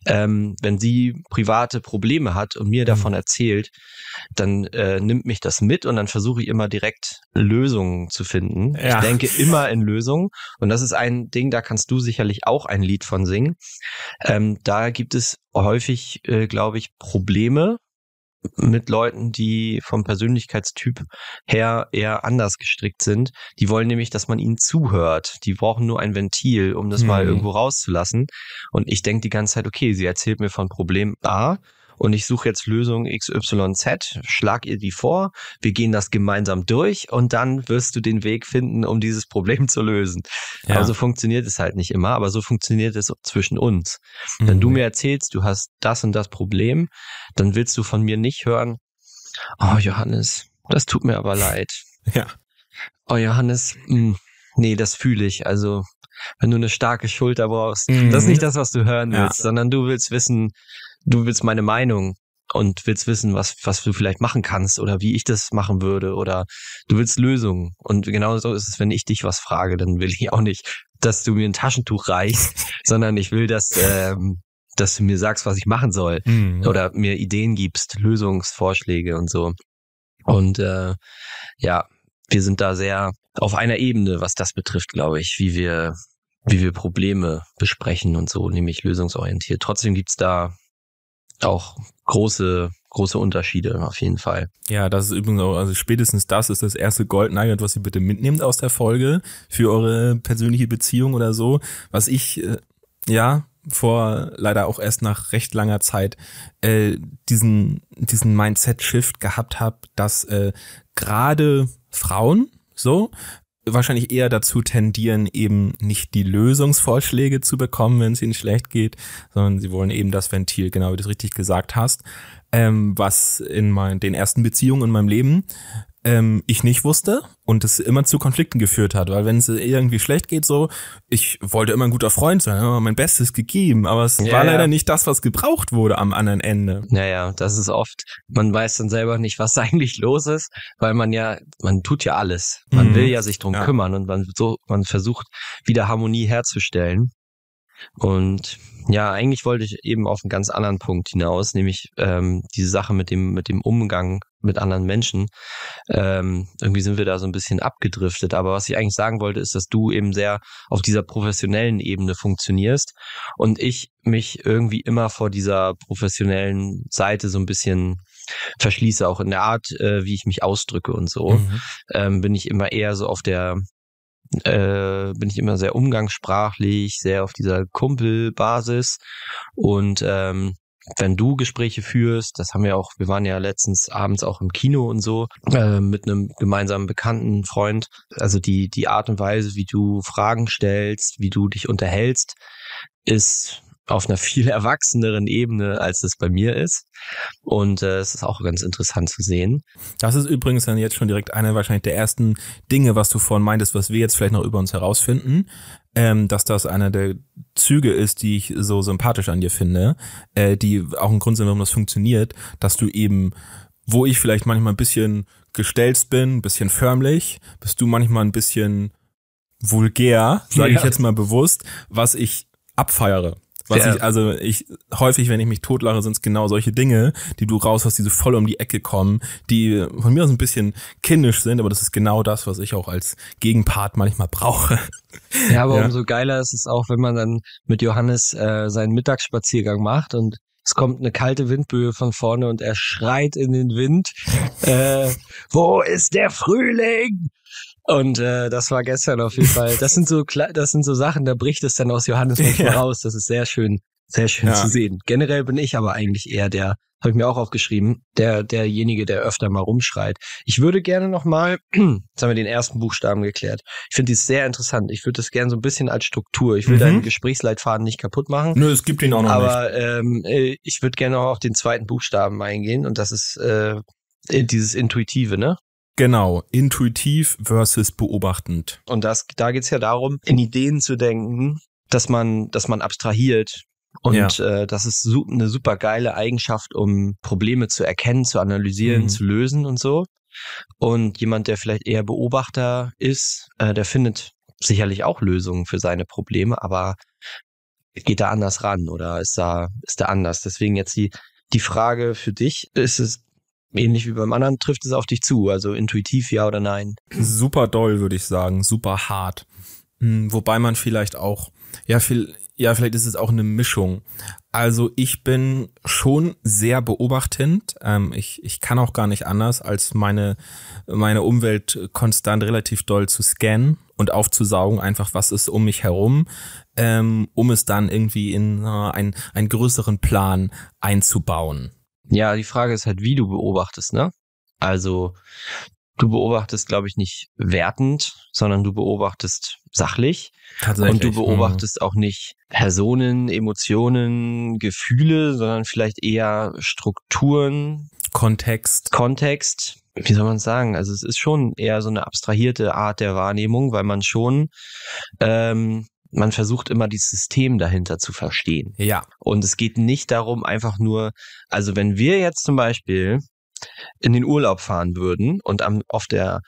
Ähm, wenn sie private Probleme hat und mir mhm. davon erzählt, dann äh, nimmt mich das mit und dann versuche ich immer direkt Lösungen zu finden. Ja. Ich denke immer in Lösungen und das ist ein Ding, da kannst du sicherlich auch ein Lied von singen. Ähm, da gibt es häufig, äh, glaube ich, Probleme mit Leuten, die vom Persönlichkeitstyp her eher anders gestrickt sind. Die wollen nämlich, dass man ihnen zuhört. Die brauchen nur ein Ventil, um das mhm. mal irgendwo rauszulassen. Und ich denke die ganze Zeit, okay, sie erzählt mir von Problem A und ich suche jetzt Lösung XYZ, schlag ihr die vor, wir gehen das gemeinsam durch und dann wirst du den Weg finden, um dieses Problem zu lösen. Ja. Aber so funktioniert es halt nicht immer, aber so funktioniert es zwischen uns. Mhm. Wenn du mhm. mir erzählst, du hast das und das Problem, dann willst du von mir nicht hören, oh Johannes, das tut mir aber leid. Ja. Oh Johannes, mh, hm, nee, das fühle ich. Also wenn du eine starke Schulter brauchst, mhm. das ist nicht das, was du hören willst, ja. sondern du willst wissen, du willst meine Meinung und willst wissen, was, was du vielleicht machen kannst oder wie ich das machen würde oder du willst Lösungen. Und genau so ist es, wenn ich dich was frage, dann will ich auch nicht, dass du mir ein Taschentuch reichst, sondern ich will, dass, ähm, dass du mir sagst, was ich machen soll mhm. oder mir Ideen gibst, Lösungsvorschläge und so. Und äh, ja, wir sind da sehr auf einer Ebene, was das betrifft, glaube ich, wie wir, wie wir Probleme besprechen und so, nämlich lösungsorientiert. Trotzdem gibt's da auch große große Unterschiede auf jeden Fall. Ja, das ist übrigens auch, also spätestens das ist das erste Goldnugget, was ihr bitte mitnehmt aus der Folge für eure persönliche Beziehung oder so. Was ich, äh, ja, vor leider auch erst nach recht langer Zeit äh, diesen, diesen Mindset-Shift gehabt habe, dass äh, gerade Frauen so wahrscheinlich eher dazu tendieren, eben nicht die Lösungsvorschläge zu bekommen, wenn es ihnen schlecht geht, sondern sie wollen eben das Ventil, genau wie du es richtig gesagt hast, ähm, was in meinen, den ersten Beziehungen in meinem Leben ähm, ich nicht wusste und es immer zu Konflikten geführt hat, weil wenn es irgendwie schlecht geht, so, ich wollte immer ein guter Freund sein, immer mein Bestes gegeben, aber es Ja, war ja. leider nicht das, was gebraucht wurde am anderen Ende. Naja, das ist oft, man weiß dann selber nicht, was eigentlich los ist, weil man ja, man tut ja alles. Man Mhm. will ja sich drum kümmern und man so, man versucht wieder Harmonie herzustellen. Und ja, eigentlich wollte ich eben auf einen ganz anderen Punkt hinaus, nämlich ähm, diese Sache mit dem mit dem Umgang mit anderen Menschen. Ähm, irgendwie sind wir da so ein bisschen abgedriftet. Aber was ich eigentlich sagen wollte, ist, dass du eben sehr auf dieser professionellen Ebene funktionierst und ich mich irgendwie immer vor dieser professionellen Seite so ein bisschen verschließe, auch in der Art, äh, wie ich mich ausdrücke und so Mhm. ähm, bin ich immer eher so auf der, äh, bin ich immer sehr umgangssprachlich, sehr auf dieser Kumpelbasis. Und ähm, wenn du Gespräche führst, das haben wir auch, wir waren ja letztens abends auch im Kino und so, äh, mit einem gemeinsamen bekannten Freund, also die, die Art und Weise, wie du Fragen stellst, wie du dich unterhältst, ist auf einer viel erwachseneren Ebene, als es bei mir ist. Und äh, es ist auch ganz interessant zu sehen. Das ist übrigens dann jetzt schon direkt eine wahrscheinlich der ersten Dinge, was du vorhin meintest, was wir jetzt vielleicht noch über uns herausfinden, ähm, dass das einer der Züge ist, die ich so sympathisch an dir finde, äh, die auch ein Grund sind, warum das funktioniert, dass du eben, wo ich vielleicht manchmal ein bisschen gestelzt bin, ein bisschen förmlich, bist du manchmal ein bisschen vulgär, sage Ja. ich jetzt mal bewusst, was ich abfeiere. Was Ja. ich, also ich, häufig, wenn ich mich totlache, sind es genau solche Dinge, die du raus hast, die so voll um die Ecke kommen, die von mir aus ein bisschen kindisch sind, aber das ist genau das, was ich auch als Gegenpart manchmal brauche. Ja, aber Ja. umso geiler ist es auch, wenn man dann mit Johannes äh, seinen Mittagsspaziergang macht und es kommt eine kalte Windböe von vorne und er schreit in den Wind, äh, wo ist der Frühling? Und äh, das war gestern auf jeden Fall. Das sind so das sind so Sachen, da bricht es dann aus Johannes manchmal Ja. raus. Das ist sehr schön, sehr schön Ja. zu sehen. Generell bin ich aber eigentlich eher der, habe ich mir auch aufgeschrieben, der derjenige, der öfter mal rumschreit. Ich würde gerne noch mal, jetzt haben wir den ersten Buchstaben geklärt. Ich finde dies sehr interessant. Ich würde das gerne so ein bisschen als Struktur. Ich will Mhm. deinen Gesprächsleitfaden nicht kaputt machen. Nö, es gibt ihn auch noch nicht. Aber ähm, äh, ich würde gerne auch auf den zweiten Buchstaben eingehen und das ist äh, dieses Intuitive, ne? Genau, intuitiv versus beobachtend. Und das, da geht's ja darum, in Ideen zu denken, dass man, dass man abstrahiert. Und Ja. äh, das ist su eine super geile Eigenschaft, um Probleme zu erkennen, zu analysieren, Mhm. zu lösen und so. Und jemand, der vielleicht eher Beobachter ist, äh, der findet sicherlich auch Lösungen für seine Probleme, aber geht da anders ran oder ist da, ist da anders. Deswegen jetzt die, die Frage für dich, ist es ähnlich wie beim anderen, trifft es auf dich zu? Also intuitiv ja oder nein? Super doll, würde ich sagen, super hart. Hm, Wobei man vielleicht auch, ja, viel, ja, vielleicht ist es auch eine Mischung. Also ich bin schon sehr beobachtend. Ähm, ich, ich kann auch gar nicht anders, als meine, meine Umwelt konstant relativ doll zu scannen und aufzusaugen, einfach was ist um mich herum, ähm, um es dann irgendwie in äh, ein, einen größeren Plan einzubauen. Ja, die Frage ist halt, wie du beobachtest, ne? Also, du beobachtest, glaube ich, nicht wertend, sondern du beobachtest sachlich Tatsächlich. und du Hm. beobachtest auch nicht Personen, Emotionen, Gefühle, sondern vielleicht eher Strukturen, Kontext. Kontext. Wie soll man sagen? Also es ist schon eher so eine abstrahierte Art der Wahrnehmung, weil man schon, ähm, man versucht immer dieses System dahinter zu verstehen. Ja. Und es geht nicht darum, einfach nur, also wenn wir jetzt zum Beispiel in den Urlaub fahren würden und am, auf der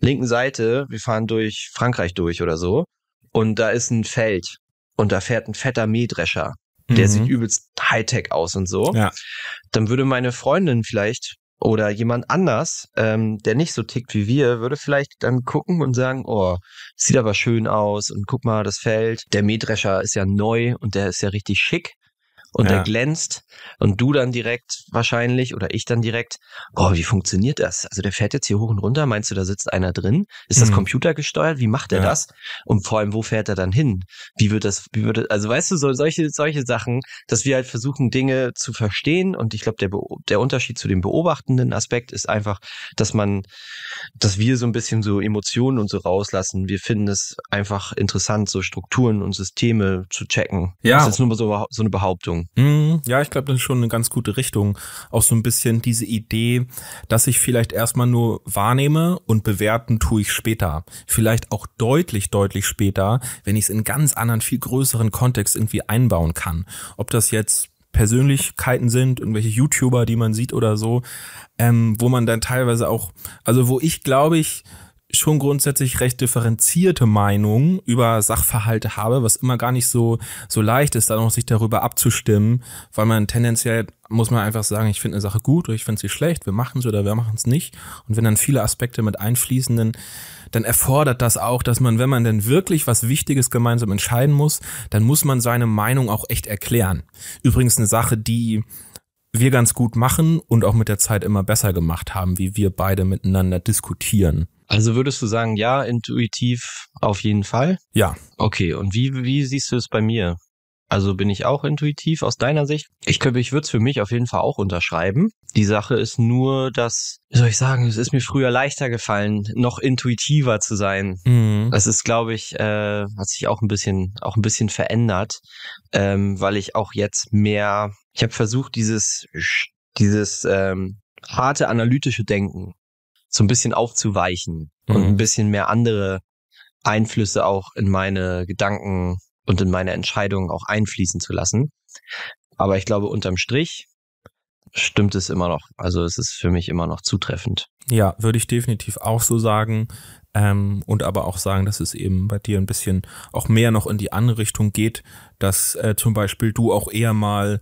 linken Seite, wir fahren durch Frankreich durch oder so, und da ist ein Feld und da fährt ein fetter Mähdrescher, der Mhm. sieht übelst Hightech aus und so, Ja. dann würde meine Freundin vielleicht oder jemand anders, ähm, der nicht so tickt wie wir, würde vielleicht dann gucken und sagen, oh, sieht aber schön aus und guck mal, das Feld. Der Mähdrescher ist ja neu und der ist ja richtig schick und Ja. der glänzt und du dann direkt wahrscheinlich oder ich dann direkt, oh, wie funktioniert das? Also der fährt jetzt hier hoch und runter, meinst du, da sitzt einer drin? Ist das Mhm. computergesteuert? Wie macht er Ja. das? Und vor allem, wo fährt er dann hin? Wie wird das, wie wird das, also weißt du, so, solche, solche Sachen, dass wir halt versuchen, Dinge zu verstehen und ich glaube, der, der Unterschied zu dem beobachtenden Aspekt ist einfach, dass man, dass wir so ein bisschen so Emotionen und so rauslassen. Wir finden es einfach interessant, so Strukturen und Systeme zu checken. Ja. Das ist nur so, so eine Behauptung. Machen. Mhm. Ja, ich glaube, das ist schon eine ganz gute Richtung. Auch so ein bisschen diese Idee, dass ich vielleicht erstmal nur wahrnehme und bewerten tue ich später. Vielleicht auch deutlich, deutlich später, wenn ich es in ganz anderen, viel größeren Kontext irgendwie einbauen kann. Ob das jetzt Persönlichkeiten sind, irgendwelche YouTuber, die man sieht oder so, ähm, wo man dann teilweise auch, also wo ich glaube ich, schon grundsätzlich recht differenzierte Meinungen über Sachverhalte habe, was immer gar nicht so, so leicht ist, dann auch sich darüber abzustimmen, weil man tendenziell muss man einfach sagen, ich finde eine Sache gut oder ich finde sie schlecht, wir machen es oder wir machen es nicht. Und wenn dann viele Aspekte mit einfließen, dann, dann erfordert das auch, dass man, wenn man denn wirklich was Wichtiges gemeinsam entscheiden muss, dann muss man seine Meinung auch echt erklären. Übrigens eine Sache, die wir ganz gut machen und auch mit der Zeit immer besser gemacht haben, wie wir beide miteinander diskutieren. Also würdest du sagen, ja, intuitiv auf jeden Fall? Ja. Okay, und wie, wie siehst du es bei mir? Also bin ich auch intuitiv aus deiner Sicht? Ich könnte, ich würde es für mich auf jeden Fall auch unterschreiben. Die Sache ist nur, dass, wie soll ich sagen, es ist mir früher leichter gefallen, noch intuitiver zu sein. Mhm. Das ist, glaube ich, äh, hat sich auch ein bisschen, auch ein bisschen verändert, ähm, weil ich auch jetzt mehr, ich habe versucht, dieses, dieses ähm, harte analytische Denken so ein bisschen aufzuweichen mhm. und ein bisschen mehr andere Einflüsse auch in meine Gedanken und in meine Entscheidungen auch einfließen zu lassen. Aber ich glaube, unterm Strich stimmt es immer noch. Also es ist für mich immer noch zutreffend. Ja, würde ich definitiv auch so sagen. Ähm, und aber auch sagen, dass es eben bei dir ein bisschen auch mehr noch in die andere Richtung geht, dass äh, zum Beispiel du auch eher mal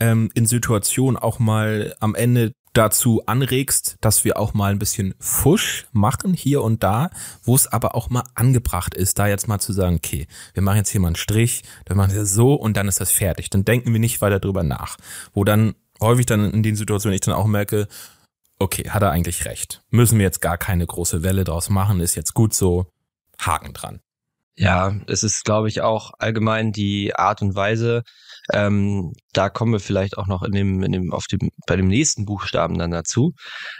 ähm, in Situationen auch mal am Ende dazu anregst, dass wir auch mal ein bisschen Fusch machen hier und da, wo es aber auch mal angebracht ist, da jetzt mal zu sagen, okay, wir machen jetzt hier mal einen Strich, dann machen wir so und dann ist das fertig. Dann denken wir nicht weiter drüber nach. Wo dann häufig dann in den Situationen ich dann auch merke, okay, hat er eigentlich recht. Müssen wir jetzt gar keine große Welle draus machen, ist jetzt gut so, Haken dran. Ja, es ist, glaube ich, auch allgemein die Art und Weise, ähm, da kommen wir vielleicht auch noch in dem, in dem, auf dem, bei dem nächsten Buchstaben dann dazu.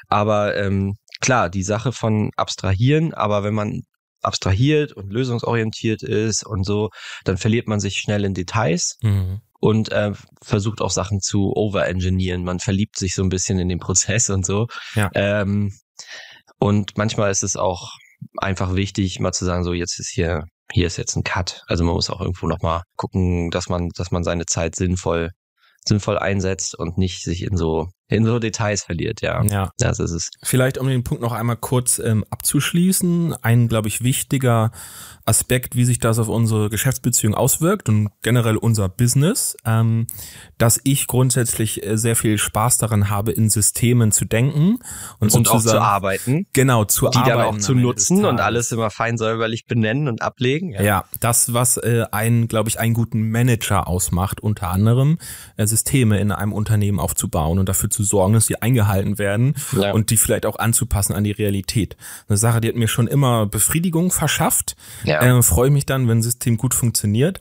Aber ähm, klar, die Sache von abstrahieren, aber wenn man abstrahiert und lösungsorientiert ist und so, dann verliert man sich schnell in Details. Mhm und äh, versucht auch Sachen zu overengineeren. Man verliebt sich so ein bisschen in den Prozess und so. Ja. Ähm, und manchmal ist es auch einfach wichtig, mal zu sagen, so jetzt ist hier hier ist jetzt ein Cut. Also man muss auch irgendwo nochmal gucken, dass man, dass man seine Zeit sinnvoll, sinnvoll einsetzt und nicht sich in so in so Details verliert, ja. Ja, das ist es. Vielleicht, um den Punkt noch einmal kurz ähm, abzuschließen, ein, glaube ich, wichtiger Aspekt, wie sich das auf unsere Geschäftsbeziehung auswirkt und generell unser Business, ähm, dass ich grundsätzlich äh, sehr viel Spaß daran habe, in Systemen zu denken und, und auch zu arbeiten. Genau, zu die arbeiten. Die dann auch zu nutzen und alles immer fein säuberlich benennen und ablegen. Ja, ja das, was äh, einen, glaube ich, einen guten Manager ausmacht, unter anderem äh, Systeme in einem Unternehmen aufzubauen und dafür zu sorgen, dass sie eingehalten werden ja. und die vielleicht auch anzupassen an die Realität. Eine Sache, die hat mir schon immer Befriedigung verschafft. Ja. Äh, Freue mich dann, wenn ein System gut funktioniert.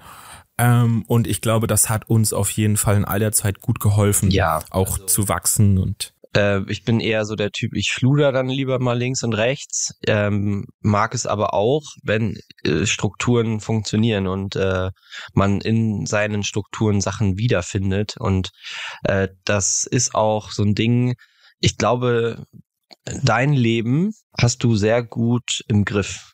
Ähm, und ich glaube, das hat uns auf jeden Fall in all der Zeit gut geholfen, ja, auch also, zu wachsen und äh, ich bin eher so der Typ, ich schluder dann lieber mal links und rechts, ähm, mag es aber auch, wenn äh, Strukturen funktionieren und äh, man in seinen Strukturen Sachen wiederfindet. Und äh, das ist auch so ein Ding, ich glaube, dein Leben hast du sehr gut im Griff.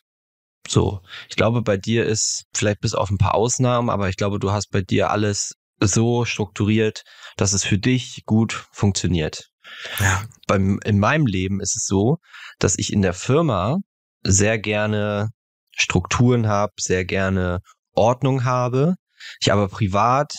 So, ich glaube, bei dir ist vielleicht bis auf ein paar Ausnahmen, aber ich glaube, du hast bei dir alles so strukturiert, dass es für dich gut funktioniert. Ja. Beim, in meinem Leben ist es so, dass ich in der Firma sehr gerne Strukturen habe, sehr gerne Ordnung habe. Ich aber privat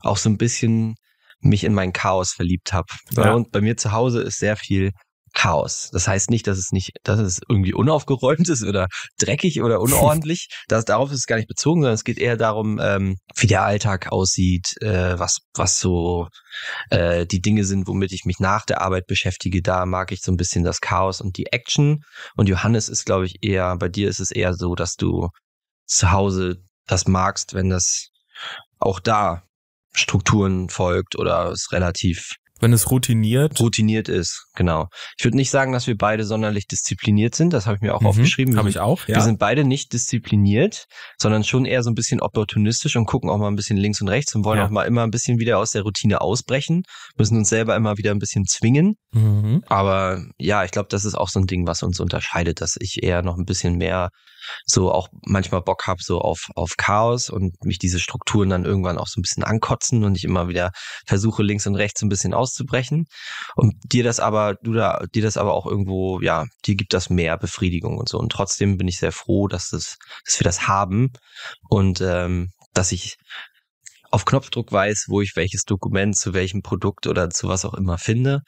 auch so ein bisschen mich in mein Chaos verliebt habe. Ja. Und bei mir zu Hause ist sehr viel Chaos. Das heißt nicht, dass es nicht, dass es irgendwie unaufgeräumt ist oder dreckig oder unordentlich. das, darauf ist es gar nicht bezogen, sondern es geht eher darum, ähm, wie der Alltag aussieht, äh, was, was so äh, die Dinge sind, womit ich mich nach der Arbeit beschäftige. Da mag ich so ein bisschen das Chaos und die Action. Und Johannes ist, glaube ich, eher, bei dir ist es eher so, dass du zu Hause das magst, wenn das auch da Strukturen folgt oder es relativ Wenn es routiniert. Routiniert ist, genau. Ich würde nicht sagen, dass wir beide sonderlich diszipliniert sind. Das habe ich mir auch mhm, aufgeschrieben. Habe ich auch. Ja. Wir sind beide nicht diszipliniert, sondern schon eher so ein bisschen opportunistisch und gucken auch mal ein bisschen links und rechts und wollen ja. auch mal immer ein bisschen wieder aus der Routine ausbrechen. Müssen uns selber immer wieder ein bisschen zwingen. Mhm. Aber ja, ich glaube, das ist auch so ein Ding, was uns unterscheidet, dass ich eher noch ein bisschen mehr so auch manchmal Bock habe so auf, auf Chaos und mich diese Strukturen dann irgendwann auch so ein bisschen ankotzen und ich immer wieder versuche links und rechts ein bisschen auszubrechen und dir das aber, du da, dir das aber auch irgendwo, ja, dir gibt das mehr Befriedigung und so und trotzdem bin ich sehr froh, dass das, dass wir das haben und ähm, dass ich auf Knopfdruck weiß, wo ich welches Dokument zu welchem Produkt oder zu was auch immer finde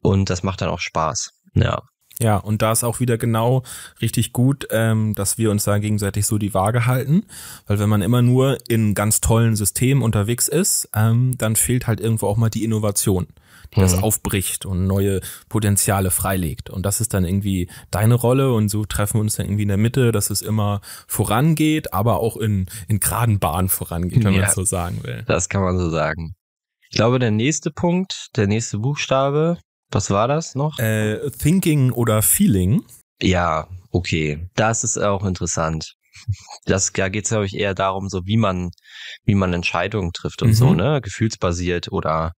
und das macht dann auch Spaß. Ja. Ja, und da ist auch wieder genau richtig gut, ähm, dass wir uns da gegenseitig so die Waage halten, weil wenn man immer nur in ganz tollen Systemen unterwegs ist, ähm, dann fehlt halt irgendwo auch mal die Innovation, die mhm. das aufbricht und neue Potenziale freilegt. Und das ist dann irgendwie deine Rolle und so treffen wir uns dann irgendwie in der Mitte, dass es immer vorangeht, aber auch in, in geraden Bahnen vorangeht, wenn ja, man so sagen will. Das kann man so sagen. Ich glaube, der nächste Punkt, der nächste Buchstabe, was war das noch? Äh, thinking oder Feeling. Ja, okay. Das ist auch interessant. Das, da geht es, glaube ich, eher darum, so wie man, wie man Entscheidungen trifft und mhm. so, ne? Gefühlsbasiert oder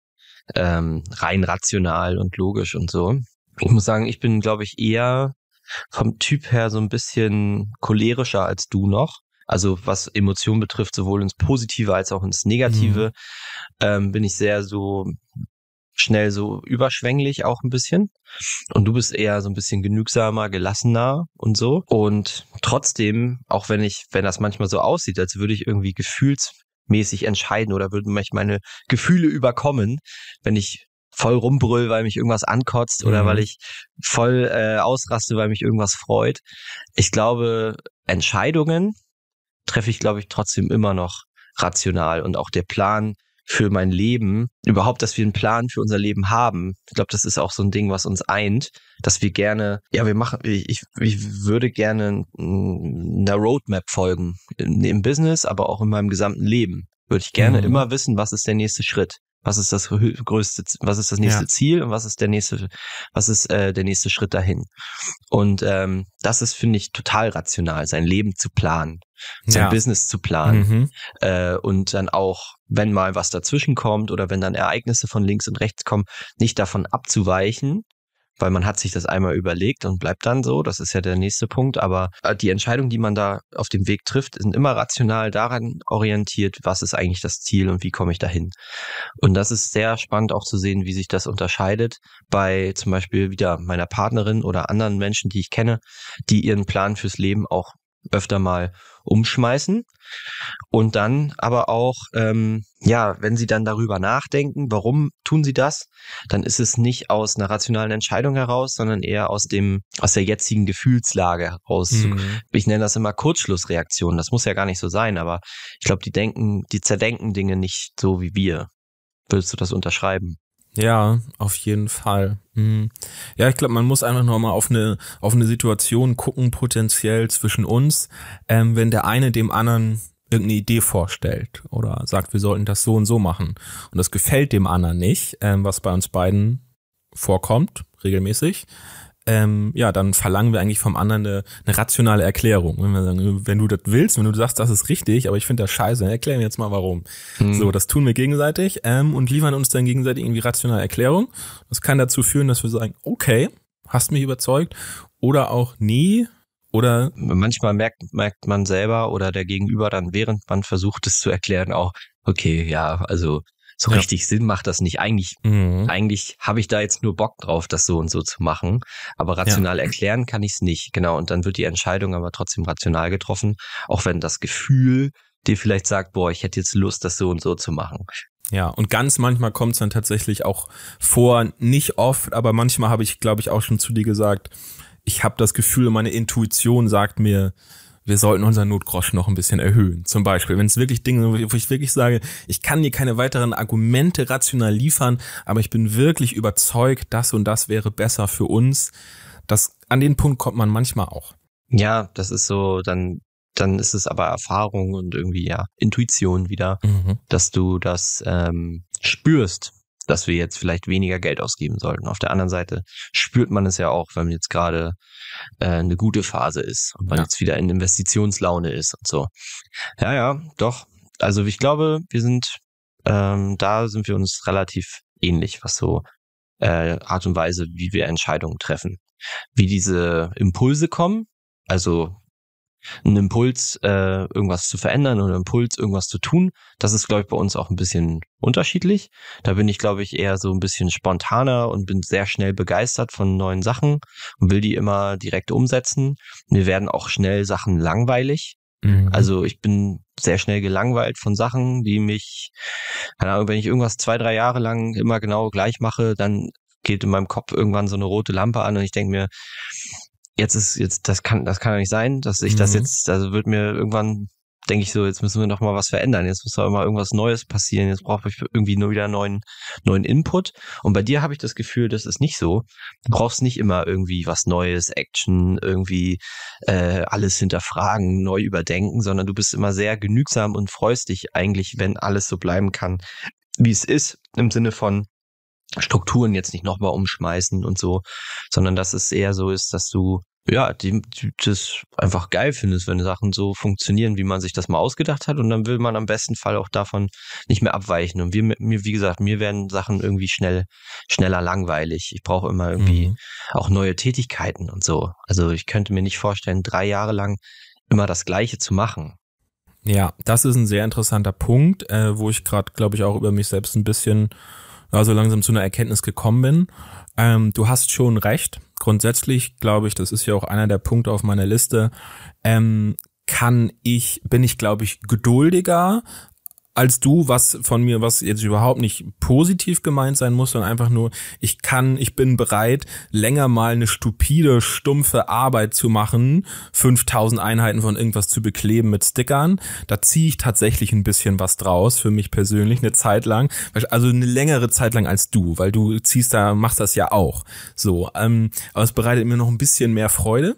ähm, rein rational und logisch und so. Ich muss sagen, ich bin, glaube ich, eher vom Typ her so ein bisschen cholerischer als du noch. Also was Emotionen betrifft, sowohl ins Positive als auch ins Negative, mhm. ähm, bin ich sehr so schnell so überschwänglich auch ein bisschen. Und du bist eher so ein bisschen genügsamer, gelassener und so. Und trotzdem, auch wenn ich, wenn das manchmal so aussieht, als würde ich irgendwie gefühlsmäßig entscheiden oder würden mich meine Gefühle überkommen, wenn ich voll rumbrüll, weil mich irgendwas ankotzt oder mhm. weil ich voll äh, ausraste, weil mich irgendwas freut. Ich glaube, Entscheidungen treffe ich, glaube ich, trotzdem immer noch rational und auch der Plan, für mein Leben, überhaupt, dass wir einen Plan für unser Leben haben. Ich glaube, das ist auch so ein Ding, was uns eint, dass wir gerne, ja, wir machen, ich, ich würde gerne einer Roadmap folgen, im Business, aber auch in meinem gesamten Leben. Würde ich gerne mhm. immer wissen, was ist der nächste Schritt. Was ist das größte, was ist das nächste ja. Ziel und was ist der nächste, was ist äh, der nächste Schritt dahin? Und ähm, das ist, finde ich, total rational, sein Leben zu planen, sein ja. Business zu planen mhm. äh, und dann auch, wenn mal was dazwischen kommt oder wenn dann Ereignisse von links und rechts kommen, nicht davon abzuweichen, weil man hat sich das einmal überlegt und bleibt dann so. Das ist ja der nächste Punkt. Aber äh, die Entscheidungen, die man da auf dem Weg trifft, sind immer rational daran orientiert, was ist eigentlich das Ziel und wie komme ich dahin. Und das ist sehr spannend auch zu sehen, wie sich das unterscheidet bei zum Beispiel wieder meiner Partnerin oder anderen Menschen, die ich kenne, die ihren Plan fürs Leben auch öfter mal umschmeißen. Und dann aber auch, ähm, ja, wenn sie dann darüber nachdenken, warum tun sie das, dann ist es nicht aus einer rationalen Entscheidung heraus, sondern eher aus dem, aus der jetzigen Gefühlslage heraus. Mhm. Ich nenne das immer Kurzschlussreaktion. Das muss ja gar nicht so sein, aber ich glaube, die denken, die zerdenken Dinge nicht so wie wir. Würdest du das unterschreiben? Ja, auf jeden Fall. Mhm. Ja, ich glaube, man muss einfach nochmal auf eine, auf eine Situation gucken, potenziell zwischen uns, ähm, wenn der eine dem anderen irgendeine Idee vorstellt oder sagt, wir sollten das so und so machen und das gefällt dem anderen nicht, ähm, was bei uns beiden vorkommt, regelmäßig, ähm, ja, dann verlangen wir eigentlich vom anderen eine, eine rationale Erklärung. Wenn wir sagen, wenn du das willst, wenn du sagst, das ist richtig, aber ich finde das scheiße, dann erklär mir jetzt mal warum. Mhm. So, das tun wir gegenseitig ähm, und liefern uns dann gegenseitig irgendwie rationale Erklärung. Das kann dazu führen, dass wir sagen, okay, hast mich überzeugt oder auch nie oder manchmal merkt, merkt man selber oder der Gegenüber dann, während man versucht es zu erklären, auch, okay, ja, also so ja. richtig Sinn macht das nicht. Eigentlich, mhm. eigentlich habe ich da jetzt nur Bock drauf, das so und so zu machen. Aber rational ja. erklären kann ich es nicht. Genau. Und dann wird die Entscheidung aber trotzdem rational getroffen, auch wenn das Gefühl dir vielleicht sagt, boah, ich hätte jetzt Lust, das so und so zu machen. Ja, und ganz manchmal kommt es dann tatsächlich auch vor, nicht oft, aber manchmal habe ich, glaube ich, auch schon zu dir gesagt, ich habe das Gefühl, meine Intuition sagt mir, wir sollten unseren Notgroschen noch ein bisschen erhöhen. Zum Beispiel, wenn es wirklich Dinge, wo ich wirklich sage, ich kann dir keine weiteren Argumente rational liefern, aber ich bin wirklich überzeugt, das und das wäre besser für uns. Das, an den Punkt kommt man manchmal auch. Ja, das ist so, dann, dann ist es aber Erfahrung und irgendwie ja Intuition wieder, mhm. dass du das ähm, spürst, dass wir jetzt vielleicht weniger Geld ausgeben sollten. Auf der anderen Seite spürt man es ja auch, wenn jetzt gerade äh, eine gute Phase ist und man ja. jetzt wieder in Investitionslaune ist und so. Ja, ja, doch. Also ich glaube, wir sind ähm, da sind wir uns relativ ähnlich, was so äh, Art und Weise, wie wir Entscheidungen treffen. Wie diese Impulse kommen, also ein Impuls, äh, irgendwas zu verändern oder Impuls, irgendwas zu tun. Das ist, glaube ich, bei uns auch ein bisschen unterschiedlich. Da bin ich, glaube ich, eher so ein bisschen spontaner und bin sehr schnell begeistert von neuen Sachen und will die immer direkt umsetzen. Mir werden auch schnell Sachen langweilig. Mhm. Also ich bin sehr schnell gelangweilt von Sachen, die mich, keine Ahnung, wenn ich irgendwas zwei, drei Jahre lang immer genau gleich mache, dann geht in meinem Kopf irgendwann so eine rote Lampe an und ich denke mir, jetzt ist jetzt das kann das kann ja nicht sein, dass ich mhm. das jetzt also wird mir irgendwann denke ich so, jetzt müssen wir noch mal was verändern. Jetzt muss da immer irgendwas Neues passieren. Jetzt brauche ich irgendwie nur wieder neuen neuen Input. Und bei dir habe ich das Gefühl, das ist nicht so. Du brauchst nicht immer irgendwie was Neues, Action, irgendwie äh, alles hinterfragen, neu überdenken, sondern du bist immer sehr genügsam und freust dich eigentlich, wenn alles so bleiben kann, wie es ist, im Sinne von Strukturen jetzt nicht nochmal umschmeißen und so, sondern dass es eher so ist, dass du ja, die, die das einfach geil findest, wenn Sachen so funktionieren, wie man sich das mal ausgedacht hat. Und dann will man am besten Fall auch davon nicht mehr abweichen. Und wir, mir, wie gesagt, mir werden Sachen irgendwie schnell, schneller langweilig. Ich brauche immer irgendwie mhm. auch neue Tätigkeiten und so. Also ich könnte mir nicht vorstellen, drei Jahre lang immer das Gleiche zu machen. Ja, das ist ein sehr interessanter Punkt, äh, wo ich gerade, glaube ich, auch über mich selbst ein bisschen also langsam zu einer Erkenntnis gekommen bin. Ähm, du hast schon recht. Grundsätzlich glaube ich, das ist ja auch einer der Punkte auf meiner Liste. Ähm, kann ich, bin ich, glaube ich, geduldiger, als du, was von mir, was jetzt überhaupt nicht positiv gemeint sein muss, sondern einfach nur, ich kann, ich bin bereit, länger mal eine stupide, stumpfe Arbeit zu machen, 5000 Einheiten von irgendwas zu bekleben mit Stickern. Da ziehe ich tatsächlich ein bisschen was draus, für mich persönlich, eine Zeit lang. Also eine längere Zeit lang als du, weil du ziehst da, machst das ja auch. So, ähm, aber es bereitet mir noch ein bisschen mehr Freude.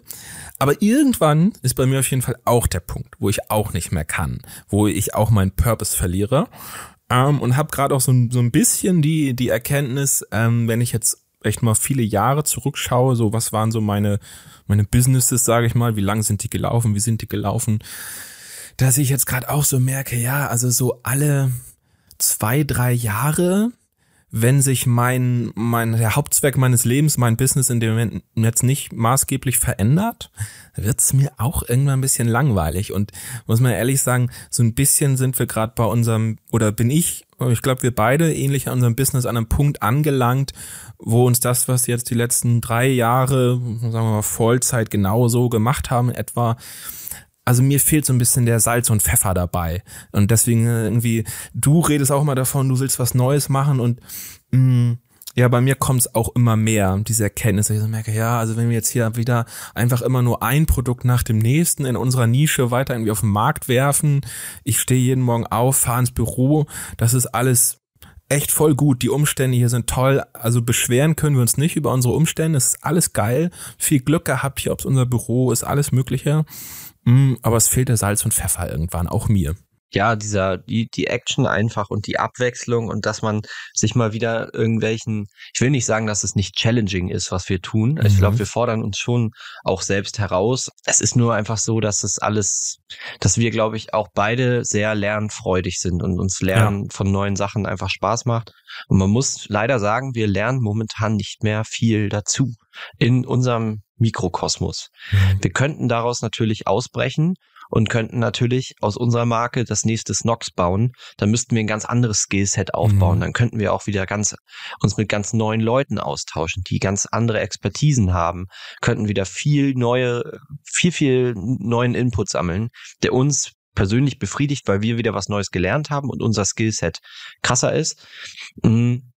Aber irgendwann ist bei mir auf jeden Fall auch der Punkt, wo ich auch nicht mehr kann, wo ich auch meinen Purpose verliere. Ähm, und habe gerade auch so, so ein bisschen die, die Erkenntnis, ähm, wenn ich jetzt echt mal viele Jahre zurückschaue, so was waren so meine, meine Businesses, sage ich mal, wie lang sind die gelaufen, wie sind die gelaufen, dass ich jetzt gerade auch so merke, ja, also so alle zwei, drei Jahre wenn sich mein, mein, der Hauptzweck meines Lebens, mein Business in dem Moment jetzt nicht maßgeblich verändert, wird's mir auch irgendwann ein bisschen langweilig. Und muss man ehrlich sagen, so ein bisschen sind wir gerade bei unserem, oder bin ich, ich glaube, wir beide ähnlich an unserem Business an einem Punkt angelangt, wo uns das, was jetzt die letzten drei Jahre, sagen wir mal, Vollzeit genauso gemacht haben, etwa also mir fehlt so ein bisschen der Salz und Pfeffer dabei. Und deswegen äh, irgendwie, du redest auch immer davon, du willst was Neues machen und mh, mm, ja, bei mir kommt es auch immer mehr, diese Erkenntnis, dass ich so merke, ja, also wenn wir jetzt hier wieder einfach immer nur ein Produkt nach dem nächsten in unserer Nische weiter irgendwie auf den Markt werfen, ich stehe jeden Morgen auf, fahre ins Büro, das ist alles echt voll gut. Die Umstände hier sind toll. Also beschweren können wir uns nicht über unsere Umstände. Es ist alles geil. Viel Glück gehabt hier, ob unser Büro ist, alles Mögliche. Mm, aber es fehlt der Salz und Pfeffer irgendwann, auch mir ja, dieser, die, die Action einfach und die Abwechslung und dass man sich mal wieder irgendwelchen, ich will nicht sagen, dass es nicht challenging ist, was wir tun. Mhm. Ich glaube, wir fordern uns schon auch selbst heraus. Es ist nur einfach so, dass es alles, dass wir, glaube ich, auch beide sehr lernfreudig sind und uns Lernen ja. von neuen Sachen einfach Spaß macht. Und man muss leider sagen, wir lernen momentan nicht mehr viel dazu in unserem Mikrokosmos. Mhm. Wir könnten daraus natürlich ausbrechen und könnten natürlich aus unserer Marke das nächste Snox bauen. Dann müssten wir ein ganz anderes Skillset aufbauen. Mhm. Dann könnten wir auch wieder ganz uns mit ganz neuen Leuten austauschen, die ganz andere Expertisen haben, könnten wieder viel neue, viel, viel neuen Input sammeln, der uns persönlich befriedigt, weil wir wieder was Neues gelernt haben und unser Skillset krasser ist. Mhm.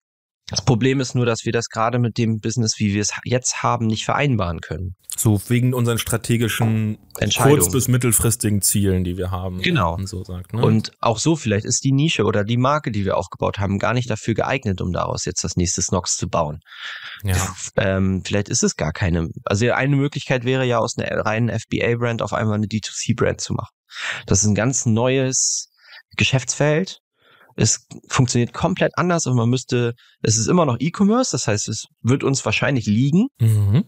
Das Problem ist nur, dass wir das gerade mit dem Business, wie wir es jetzt haben, nicht vereinbaren können. So wegen unseren strategischen kurz- bis mittelfristigen Zielen, die wir haben. Genau. Und, so sagt, ne? und auch so vielleicht ist die Nische oder die Marke, die wir aufgebaut haben, gar nicht dafür geeignet, um daraus jetzt das nächste Snox zu bauen. Ja. Ähm, vielleicht ist es gar keine. Also eine Möglichkeit wäre ja aus einer reinen FBA-Brand auf einmal eine D2C-Brand zu machen. Das ist ein ganz neues Geschäftsfeld Es funktioniert komplett anders und man müsste, es ist immer noch E-Commerce, das heißt, es wird uns wahrscheinlich liegen. Mhm.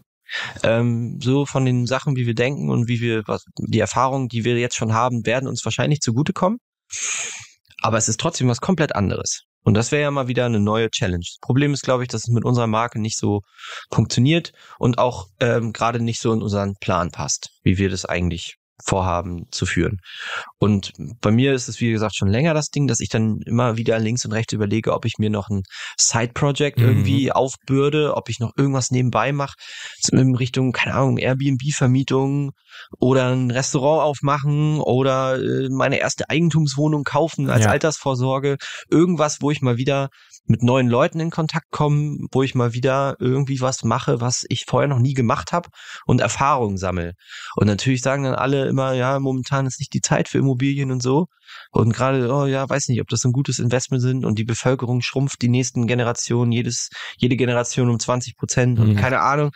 Ähm, so von den Sachen, wie wir denken und wie wir, was, die Erfahrungen, die wir jetzt schon haben, werden uns wahrscheinlich zugutekommen. Aber es ist trotzdem was komplett anderes. Und das wäre ja mal wieder eine neue Challenge. Das Problem ist, glaube ich, dass es mit unserer Marke nicht so funktioniert und auch ähm, gerade nicht so in unseren Plan passt, wie wir das eigentlich Vorhaben zu führen. Und bei mir ist es, wie gesagt, schon länger das Ding, dass ich dann immer wieder links und rechts überlege, ob ich mir noch ein Side-Project mhm. irgendwie aufbürde, ob ich noch irgendwas nebenbei mache, in Richtung, keine Ahnung, Airbnb-Vermietung oder ein Restaurant aufmachen oder äh, meine erste Eigentumswohnung kaufen als ja. Altersvorsorge. Irgendwas, wo ich mal wieder mit neuen Leuten in Kontakt komme, wo ich mal wieder irgendwie was mache, was ich vorher noch nie gemacht habe und Erfahrungen sammle. Und natürlich sagen dann alle immer, ja, momentan ist nicht die Zeit für Immobilien und so. Und gerade, oh ja, weiß nicht, ob das ein gutes Investment sind und die Bevölkerung schrumpft die nächsten Generationen, jedes, jede Generation um 20 Prozent und mhm. keine Ahnung.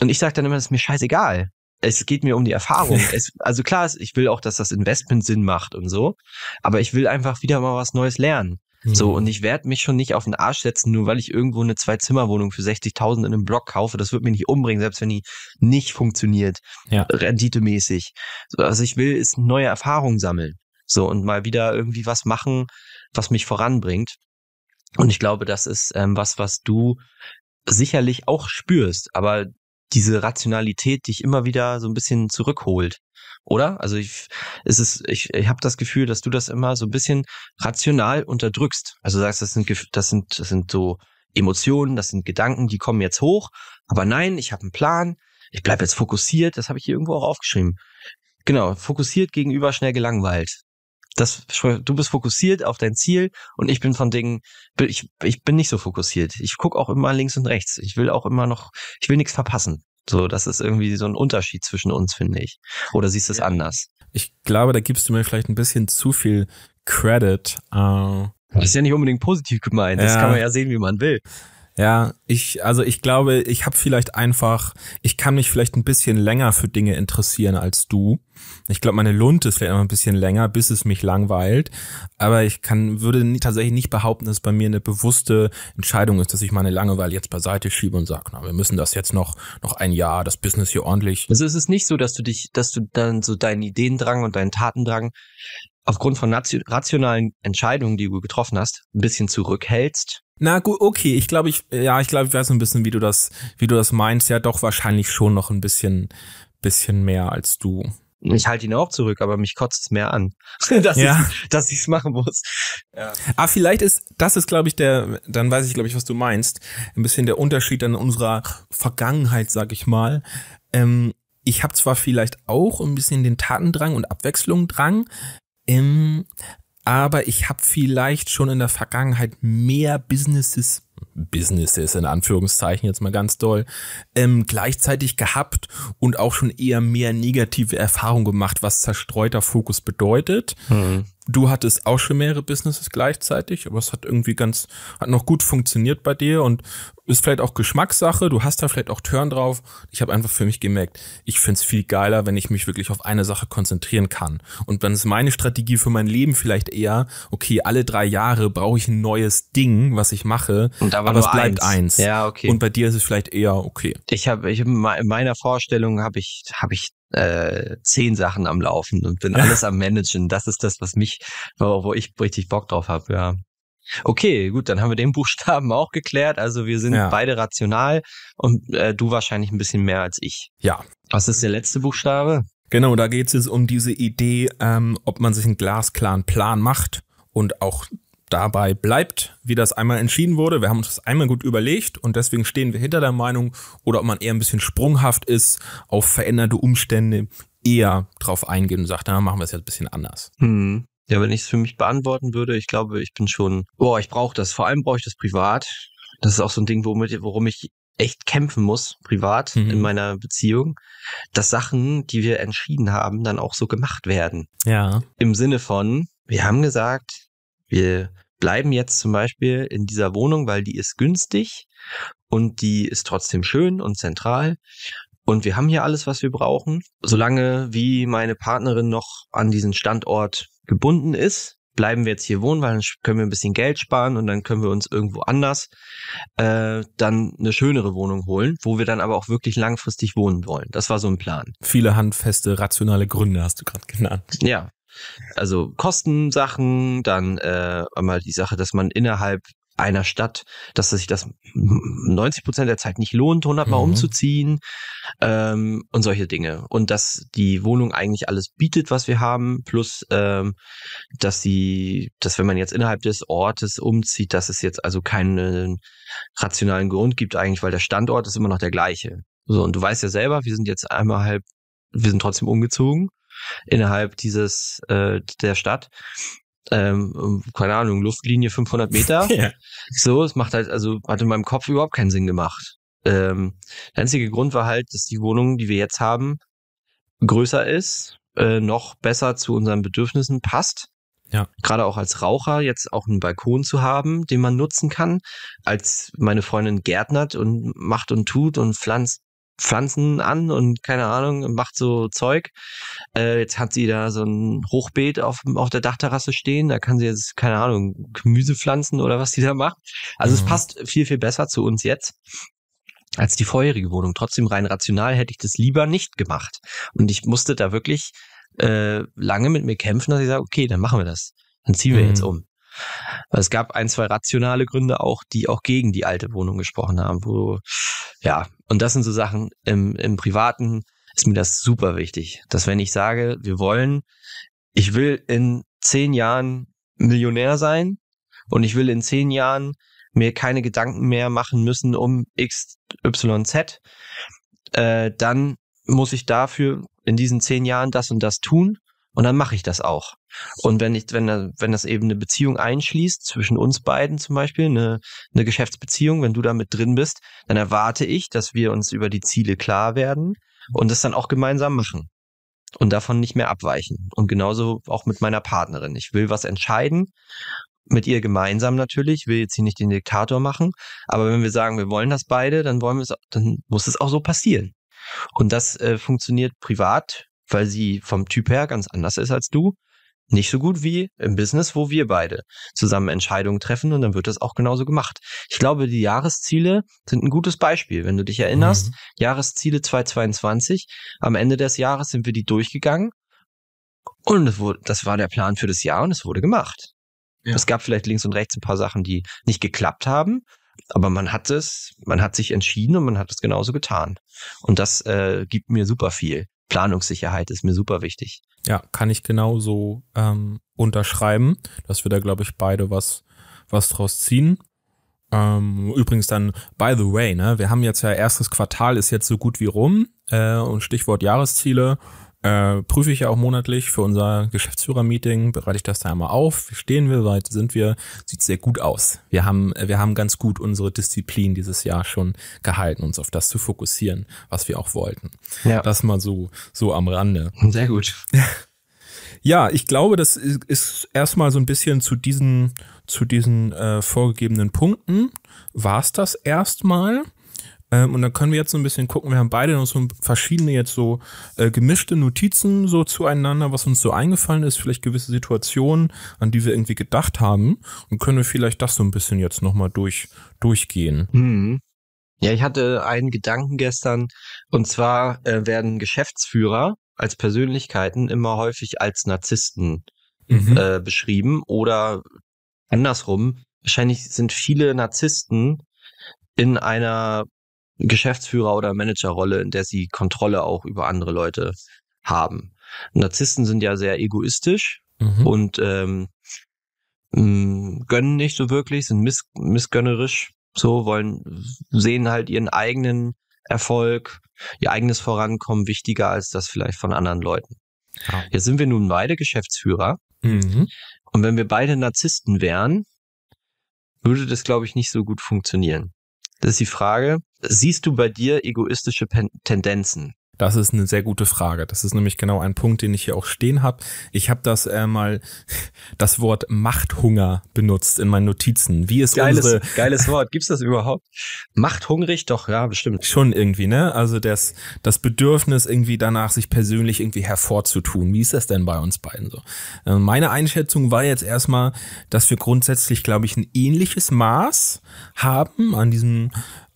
Und ich sage dann immer, das ist mir scheißegal. Es geht mir um die Erfahrung. es, also klar, ich will auch, dass das Investment Sinn macht und so, aber ich will einfach wieder mal was Neues lernen. So, mhm. und ich werde mich schon nicht auf den Arsch setzen, nur weil ich irgendwo eine Zwei-Zimmer-Wohnung für 60.000 in einem Block kaufe. Das wird mich nicht umbringen, selbst wenn die nicht funktioniert, ja. renditemäßig. So, also ich will ist neue Erfahrungen sammeln. So, und mal wieder irgendwie was machen, was mich voranbringt. Und ich glaube, das ist ähm, was, was du sicherlich auch spürst, aber diese Rationalität dich immer wieder so ein bisschen zurückholt oder? Also ich, ist es, ich, ich habe das Gefühl, dass du das immer so ein bisschen rational unterdrückst. Also sagst, das sind, das sind, das sind so Emotionen, das sind Gedanken, die kommen jetzt hoch. Aber nein, ich habe einen Plan. Ich bleib jetzt fokussiert. Das habe ich hier irgendwo auch aufgeschrieben. Genau, fokussiert gegenüber schnell gelangweilt. Das, du bist fokussiert auf dein Ziel und ich bin von Dingen, ich, ich bin nicht so fokussiert. Ich guck auch immer links und rechts. Ich will auch immer noch, ich will nichts verpassen. So, das ist irgendwie so ein Unterschied zwischen uns, finde ich. Oder siehst du es ja. anders? Ich glaube, da gibst du mir vielleicht ein bisschen zu viel Credit. Uh, das ist ja nicht unbedingt positiv gemeint. Das ja. kann man ja sehen, wie man will. Ja, ich, also ich glaube, ich habe vielleicht einfach, ich kann mich vielleicht ein bisschen länger für Dinge interessieren als du. Ich glaube, meine Lunte ist vielleicht noch ein bisschen länger, bis es mich langweilt. Aber ich kann, würde nie, tatsächlich nicht behaupten, dass es bei mir eine bewusste Entscheidung ist, dass ich meine Langeweile jetzt beiseite schiebe und sage, na, wir müssen das jetzt noch, noch ein Jahr, das Business hier ordentlich. Also es ist nicht so, dass du dich, dass du dann so deinen Ideendrang und deinen Tatendrang aufgrund von rationalen Entscheidungen, die du getroffen hast, ein bisschen zurückhältst na gut, okay, ich glaube, ich, ja, ich glaube, ich weiß ein bisschen, wie du das, wie du das meinst. Ja, doch wahrscheinlich schon noch ein bisschen, bisschen mehr als du. Ich halte ihn auch zurück, aber mich kotzt es mehr an, dass ja. ich dass ich's machen muss. Ja. Ah, vielleicht ist das ist, glaube ich, der. Dann weiß ich, glaube ich, was du meinst. Ein bisschen der Unterschied an unserer Vergangenheit, sag ich mal. Ähm, ich habe zwar vielleicht auch ein bisschen den Tatendrang und Abwechslungsdrang, ähm, aber ich habe vielleicht schon in der Vergangenheit mehr Businesses Businesses in Anführungszeichen jetzt mal ganz doll ähm, gleichzeitig gehabt und auch schon eher mehr negative Erfahrungen gemacht, was zerstreuter Fokus bedeutet. Mhm. Du hattest auch schon mehrere Businesses gleichzeitig, aber es hat irgendwie ganz, hat noch gut funktioniert bei dir und ist vielleicht auch Geschmackssache. Du hast da vielleicht auch Turn drauf. Ich habe einfach für mich gemerkt, ich find's viel geiler, wenn ich mich wirklich auf eine Sache konzentrieren kann. Und dann ist meine Strategie für mein Leben vielleicht eher, okay, alle drei Jahre brauche ich ein neues Ding, was ich mache, aber, aber es bleibt eins. eins. Ja, okay. Und bei dir ist es vielleicht eher okay. Ich habe, ich, in meiner Vorstellung habe ich, habe ich äh, zehn Sachen am Laufen und bin alles am Managen. Das ist das, was mich, wo, wo ich richtig Bock drauf habe, ja. Okay, gut, dann haben wir den Buchstaben auch geklärt. Also wir sind ja. beide rational und äh, du wahrscheinlich ein bisschen mehr als ich. Ja. Was ist der letzte Buchstabe? Genau, da geht es um diese Idee, ähm, ob man sich einen glasklaren Plan macht und auch dabei bleibt, wie das einmal entschieden wurde. Wir haben uns das einmal gut überlegt und deswegen stehen wir hinter der Meinung oder ob man eher ein bisschen sprunghaft ist, auf veränderte Umstände eher drauf eingehen und sagt, na, machen wir es jetzt ein bisschen anders. Hm. Ja, wenn ich es für mich beantworten würde, ich glaube, ich bin schon, boah, ich brauche das. Vor allem brauche ich das privat. Das ist auch so ein Ding, womit, worum ich echt kämpfen muss, privat mhm. in meiner Beziehung, dass Sachen, die wir entschieden haben, dann auch so gemacht werden. Ja. Im Sinne von, wir haben gesagt, wir bleiben jetzt zum Beispiel in dieser Wohnung, weil die ist günstig und die ist trotzdem schön und zentral. Und wir haben hier alles, was wir brauchen. Solange wie meine Partnerin noch an diesen Standort gebunden ist, bleiben wir jetzt hier wohnen, weil dann können wir ein bisschen Geld sparen und dann können wir uns irgendwo anders äh, dann eine schönere Wohnung holen, wo wir dann aber auch wirklich langfristig wohnen wollen. Das war so ein Plan. Viele handfeste, rationale Gründe hast du gerade genannt. Ja. Also Kostensachen, dann äh, einmal die Sache, dass man innerhalb einer Stadt, dass sich das 90 Prozent der Zeit nicht lohnt, 100 Mal mhm. umzuziehen ähm, und solche Dinge. Und dass die Wohnung eigentlich alles bietet, was wir haben, plus ähm, dass sie, dass wenn man jetzt innerhalb des Ortes umzieht, dass es jetzt also keinen rationalen Grund gibt eigentlich, weil der Standort ist immer noch der gleiche. So, und du weißt ja selber, wir sind jetzt einmal halb, wir sind trotzdem umgezogen innerhalb dieses äh, der Stadt ähm, keine Ahnung, Luftlinie 500 Meter. ja. So, es macht halt, also hat in meinem Kopf überhaupt keinen Sinn gemacht. Ähm, der einzige Grund war halt, dass die Wohnung, die wir jetzt haben, größer ist, äh, noch besser zu unseren Bedürfnissen passt. Ja. Gerade auch als Raucher jetzt auch einen Balkon zu haben, den man nutzen kann, als meine Freundin gärtnert und macht und tut und pflanzt Pflanzen an und keine Ahnung, macht so Zeug. Äh, jetzt hat sie da so ein Hochbeet auf, auf der Dachterrasse stehen. Da kann sie jetzt, keine Ahnung, Gemüse pflanzen oder was sie da macht. Also mhm. es passt viel, viel besser zu uns jetzt als die vorherige Wohnung. Trotzdem rein rational hätte ich das lieber nicht gemacht. Und ich musste da wirklich äh, lange mit mir kämpfen, dass ich sage, okay, dann machen wir das. Dann ziehen wir mhm. jetzt um. Es gab ein, zwei rationale Gründe auch, die auch gegen die alte Wohnung gesprochen haben, wo, ja, und das sind so Sachen im, im Privaten ist mir das super wichtig, dass wenn ich sage, wir wollen, ich will in zehn Jahren Millionär sein und ich will in zehn Jahren mir keine Gedanken mehr machen müssen um X, Y, Z, äh, dann muss ich dafür in diesen zehn Jahren das und das tun und dann mache ich das auch. Und wenn ich, wenn, wenn das eben eine Beziehung einschließt, zwischen uns beiden zum Beispiel, eine, eine Geschäftsbeziehung, wenn du da mit drin bist, dann erwarte ich, dass wir uns über die Ziele klar werden und das dann auch gemeinsam machen. Und davon nicht mehr abweichen. Und genauso auch mit meiner Partnerin. Ich will was entscheiden, mit ihr gemeinsam natürlich, will jetzt hier nicht den Diktator machen, aber wenn wir sagen, wir wollen das beide, dann wollen wir es, dann muss es auch so passieren. Und das äh, funktioniert privat, weil sie vom Typ her ganz anders ist als du nicht so gut wie im Business, wo wir beide zusammen Entscheidungen treffen und dann wird das auch genauso gemacht. Ich glaube, die Jahresziele sind ein gutes Beispiel. Wenn du dich erinnerst, mhm. Jahresziele 2022, am Ende des Jahres sind wir die durchgegangen und das, wurde, das war der Plan für das Jahr und es wurde gemacht. Ja. Es gab vielleicht links und rechts ein paar Sachen, die nicht geklappt haben, aber man hat es, man hat sich entschieden und man hat es genauso getan. Und das äh, gibt mir super viel. Planungssicherheit ist mir super wichtig. Ja, kann ich genauso ähm, unterschreiben, dass wir da, glaube ich, beide was, was draus ziehen. Ähm, übrigens dann, by the way, ne, wir haben jetzt ja erstes Quartal ist jetzt so gut wie rum äh, und Stichwort Jahresziele äh, prüfe ich ja auch monatlich für unser Geschäftsführer-Meeting, bereite ich das da einmal auf. Wie stehen wir, weit sind wir? Sieht sehr gut aus. Wir haben, wir haben ganz gut unsere Disziplin dieses Jahr schon gehalten, uns auf das zu fokussieren, was wir auch wollten. Ja. Das mal so, so am Rande. Sehr gut. Ja, ich glaube, das ist, erstmal so ein bisschen zu diesen, zu diesen äh, vorgegebenen Punkten. War es das erstmal? Ähm, und dann können wir jetzt so ein bisschen gucken. Wir haben beide noch so verschiedene jetzt so äh, gemischte Notizen so zueinander, was uns so eingefallen ist, vielleicht gewisse Situationen, an die wir irgendwie gedacht haben. Und können wir vielleicht das so ein bisschen jetzt nochmal durch, durchgehen. Mhm. Ja, ich hatte einen Gedanken gestern. Und zwar äh, werden Geschäftsführer als Persönlichkeiten immer häufig als Narzissten mhm. äh, beschrieben oder andersrum. Wahrscheinlich sind viele Narzissten in einer Geschäftsführer- oder Managerrolle, in der sie Kontrolle auch über andere Leute haben. Narzissten sind ja sehr egoistisch mhm. und ähm, mm, gönnen nicht so wirklich, sind miss missgönnerisch, so wollen, sehen halt ihren eigenen Erfolg, ihr eigenes Vorankommen wichtiger als das vielleicht von anderen Leuten. Ja. Jetzt sind wir nun beide Geschäftsführer. Mhm. Und wenn wir beide Narzissten wären, würde das, glaube ich, nicht so gut funktionieren. Das ist die Frage, siehst du bei dir egoistische Pen Tendenzen? Das ist eine sehr gute Frage. Das ist nämlich genau ein Punkt, den ich hier auch stehen habe. Ich habe das äh, mal das Wort Machthunger benutzt in meinen Notizen. Wie ist geiles, unsere geiles Wort? Gibt's das überhaupt? Machthungrig? Doch, ja, bestimmt. Schon irgendwie, ne? Also das das Bedürfnis irgendwie danach, sich persönlich irgendwie hervorzutun. Wie ist das denn bei uns beiden so? Äh, meine Einschätzung war jetzt erstmal, dass wir grundsätzlich, glaube ich, ein ähnliches Maß haben an diesem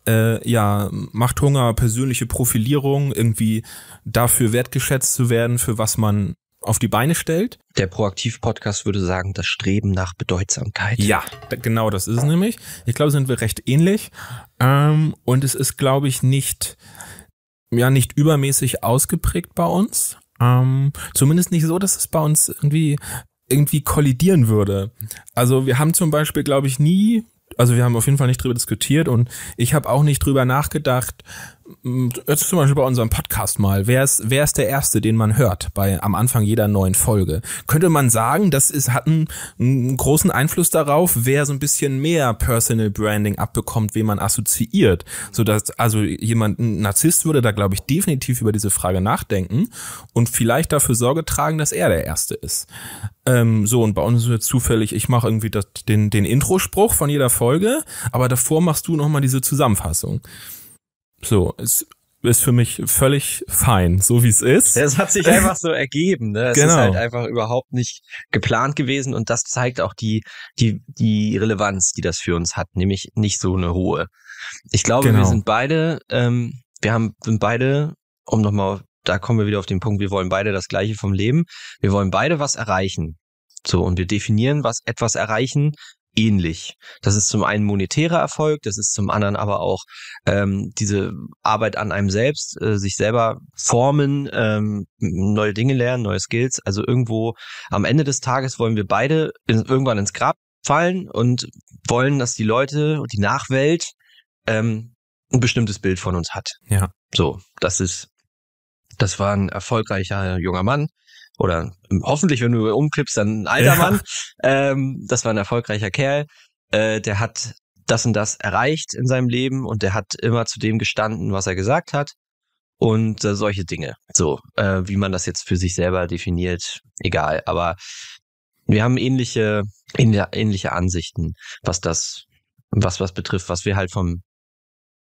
äh, ja, macht Hunger, persönliche Profilierung, irgendwie dafür wertgeschätzt zu werden, für was man auf die Beine stellt. Der Proaktiv-Podcast würde sagen, das Streben nach Bedeutsamkeit. Ja, genau das ist es nämlich. Ich glaube, sind wir recht ähnlich. Ähm, und es ist, glaube ich, nicht, ja, nicht übermäßig ausgeprägt bei uns. Ähm, zumindest nicht so, dass es bei uns irgendwie irgendwie kollidieren würde. Also wir haben zum Beispiel, glaube ich, nie also wir haben auf jeden Fall nicht drüber diskutiert und ich habe auch nicht drüber nachgedacht, jetzt zum Beispiel bei unserem Podcast mal, wer ist, wer ist der Erste, den man hört bei am Anfang jeder neuen Folge? Könnte man sagen, das ist, hat einen, einen großen Einfluss darauf, wer so ein bisschen mehr Personal Branding abbekommt, wen man assoziiert. So dass also jemand, ein Narzisst würde da, glaube ich, definitiv über diese Frage nachdenken und vielleicht dafür Sorge tragen, dass er der Erste ist. Ähm, so, und bei uns ist es zufällig, ich mache irgendwie das, den, den Introspruch von jeder Folge, aber davor machst du nochmal diese Zusammenfassung. So, es ist für mich völlig fein, so wie es ist. Es hat sich einfach so ergeben, ne? Es genau. ist halt einfach überhaupt nicht geplant gewesen und das zeigt auch die, die, die Relevanz, die das für uns hat, nämlich nicht so eine hohe. Ich glaube, genau. wir sind beide, ähm, wir haben, sind beide, um nochmal, da kommen wir wieder auf den Punkt, wir wollen beide das Gleiche vom Leben. Wir wollen beide was erreichen. So, und wir definieren was etwas erreichen ähnlich. Das ist zum einen monetärer Erfolg, das ist zum anderen aber auch ähm, diese Arbeit an einem selbst, äh, sich selber formen, ähm, neue Dinge lernen, neue Skills. Also irgendwo am Ende des Tages wollen wir beide in, irgendwann ins Grab fallen und wollen, dass die Leute und die Nachwelt ähm, ein bestimmtes Bild von uns hat. Ja. So, das ist, das war ein erfolgreicher junger Mann, oder hoffentlich, wenn du umklippst, dann ein alter ja. Mann. Ähm, das war ein erfolgreicher Kerl. Äh, der hat das und das erreicht in seinem Leben und der hat immer zu dem gestanden, was er gesagt hat. Und äh, solche Dinge. So, äh, wie man das jetzt für sich selber definiert, egal. Aber wir haben ähnliche, ähnliche Ansichten, was das, was was betrifft, was wir halt vom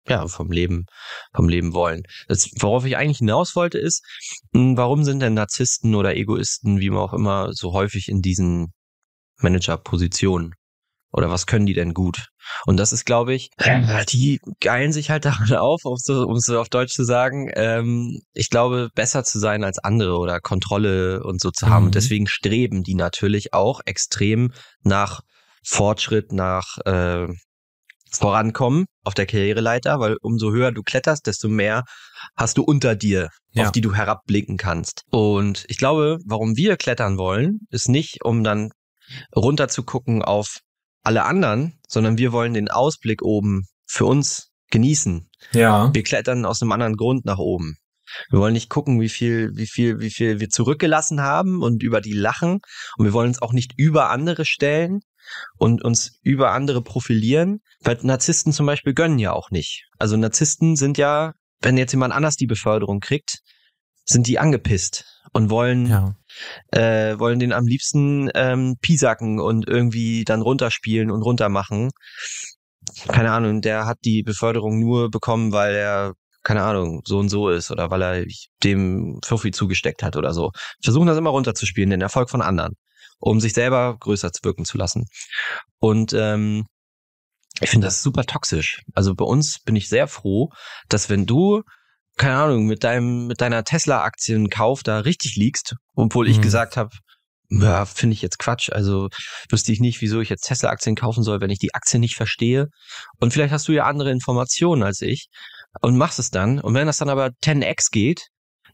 ja, vom Leben, vom Leben wollen. Das, worauf ich eigentlich hinaus wollte, ist, hm, warum sind denn Narzissten oder Egoisten, wie man auch immer, so häufig in diesen Managerpositionen? Oder was können die denn gut? Und das ist, glaube ich, die geilen sich halt daran auf, um so, um so auf Deutsch zu sagen, ähm, ich glaube, besser zu sein als andere oder Kontrolle und so zu haben. Mhm. Und deswegen streben die natürlich auch extrem nach Fortschritt, nach äh, vorankommen auf der Karriereleiter, weil umso höher du kletterst, desto mehr hast du unter dir, ja. auf die du herabblicken kannst. Und ich glaube, warum wir klettern wollen, ist nicht, um dann runter zu gucken auf alle anderen, sondern wir wollen den Ausblick oben für uns genießen. Ja. Wir klettern aus einem anderen Grund nach oben. Wir wollen nicht gucken, wie viel, wie viel, wie viel wir zurückgelassen haben und über die lachen. Und wir wollen uns auch nicht über andere stellen, und uns über andere profilieren, weil Narzissten zum Beispiel gönnen ja auch nicht. Also Narzissten sind ja, wenn jetzt jemand anders die Beförderung kriegt, sind die angepisst und wollen ja. äh, wollen den am liebsten ähm, pisacken und irgendwie dann runterspielen und runtermachen. Keine Ahnung, der hat die Beförderung nur bekommen, weil er keine Ahnung, so und so ist oder weil er dem Fuffi zugesteckt hat oder so. Versuchen das immer runterzuspielen, den Erfolg von anderen um sich selber größer wirken zu lassen. Und ähm, ich finde das super toxisch. Also bei uns bin ich sehr froh, dass wenn du keine Ahnung, mit deinem, mit deiner Tesla-Aktienkauf da richtig liegst, obwohl mhm. ich gesagt habe, ja, finde ich jetzt Quatsch. Also wüsste ich nicht, wieso ich jetzt Tesla-Aktien kaufen soll, wenn ich die Aktie nicht verstehe. Und vielleicht hast du ja andere Informationen als ich und machst es dann. Und wenn das dann aber 10x geht,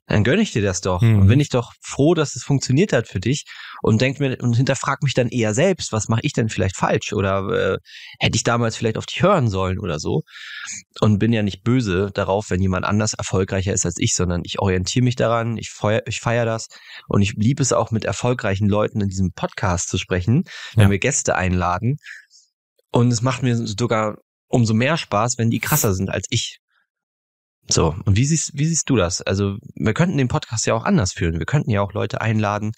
dann gönne ich dir das doch. Mhm. Und bin ich doch froh, dass es funktioniert hat für dich und denk mir und hinterfrag mich dann eher selbst, was mache ich denn vielleicht falsch oder äh, hätte ich damals vielleicht auf dich hören sollen oder so. Und bin ja nicht böse darauf, wenn jemand anders erfolgreicher ist als ich, sondern ich orientiere mich daran, ich feier, ich feier das und ich liebe es auch mit erfolgreichen Leuten in diesem Podcast zu sprechen, wenn ja. wir Gäste einladen. Und es macht mir sogar umso mehr Spaß, wenn die krasser sind als ich. So, und wie siehst, wie siehst du das? Also, wir könnten den Podcast ja auch anders führen. Wir könnten ja auch Leute einladen,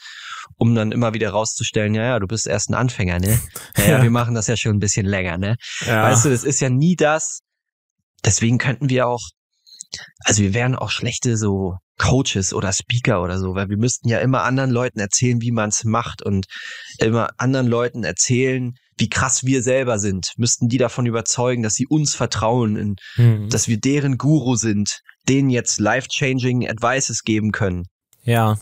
um dann immer wieder rauszustellen, ja, ja, du bist erst ein Anfänger, ne? Ja, ja, wir machen das ja schon ein bisschen länger, ne? Ja. Weißt du, das ist ja nie das. Deswegen könnten wir auch, also wir wären auch schlechte so Coaches oder Speaker oder so, weil wir müssten ja immer anderen Leuten erzählen, wie man es macht und immer anderen Leuten erzählen, wie krass wir selber sind, müssten die davon überzeugen, dass sie uns vertrauen, in, mhm. dass wir deren Guru sind, denen jetzt life-changing Advices geben können. Ja.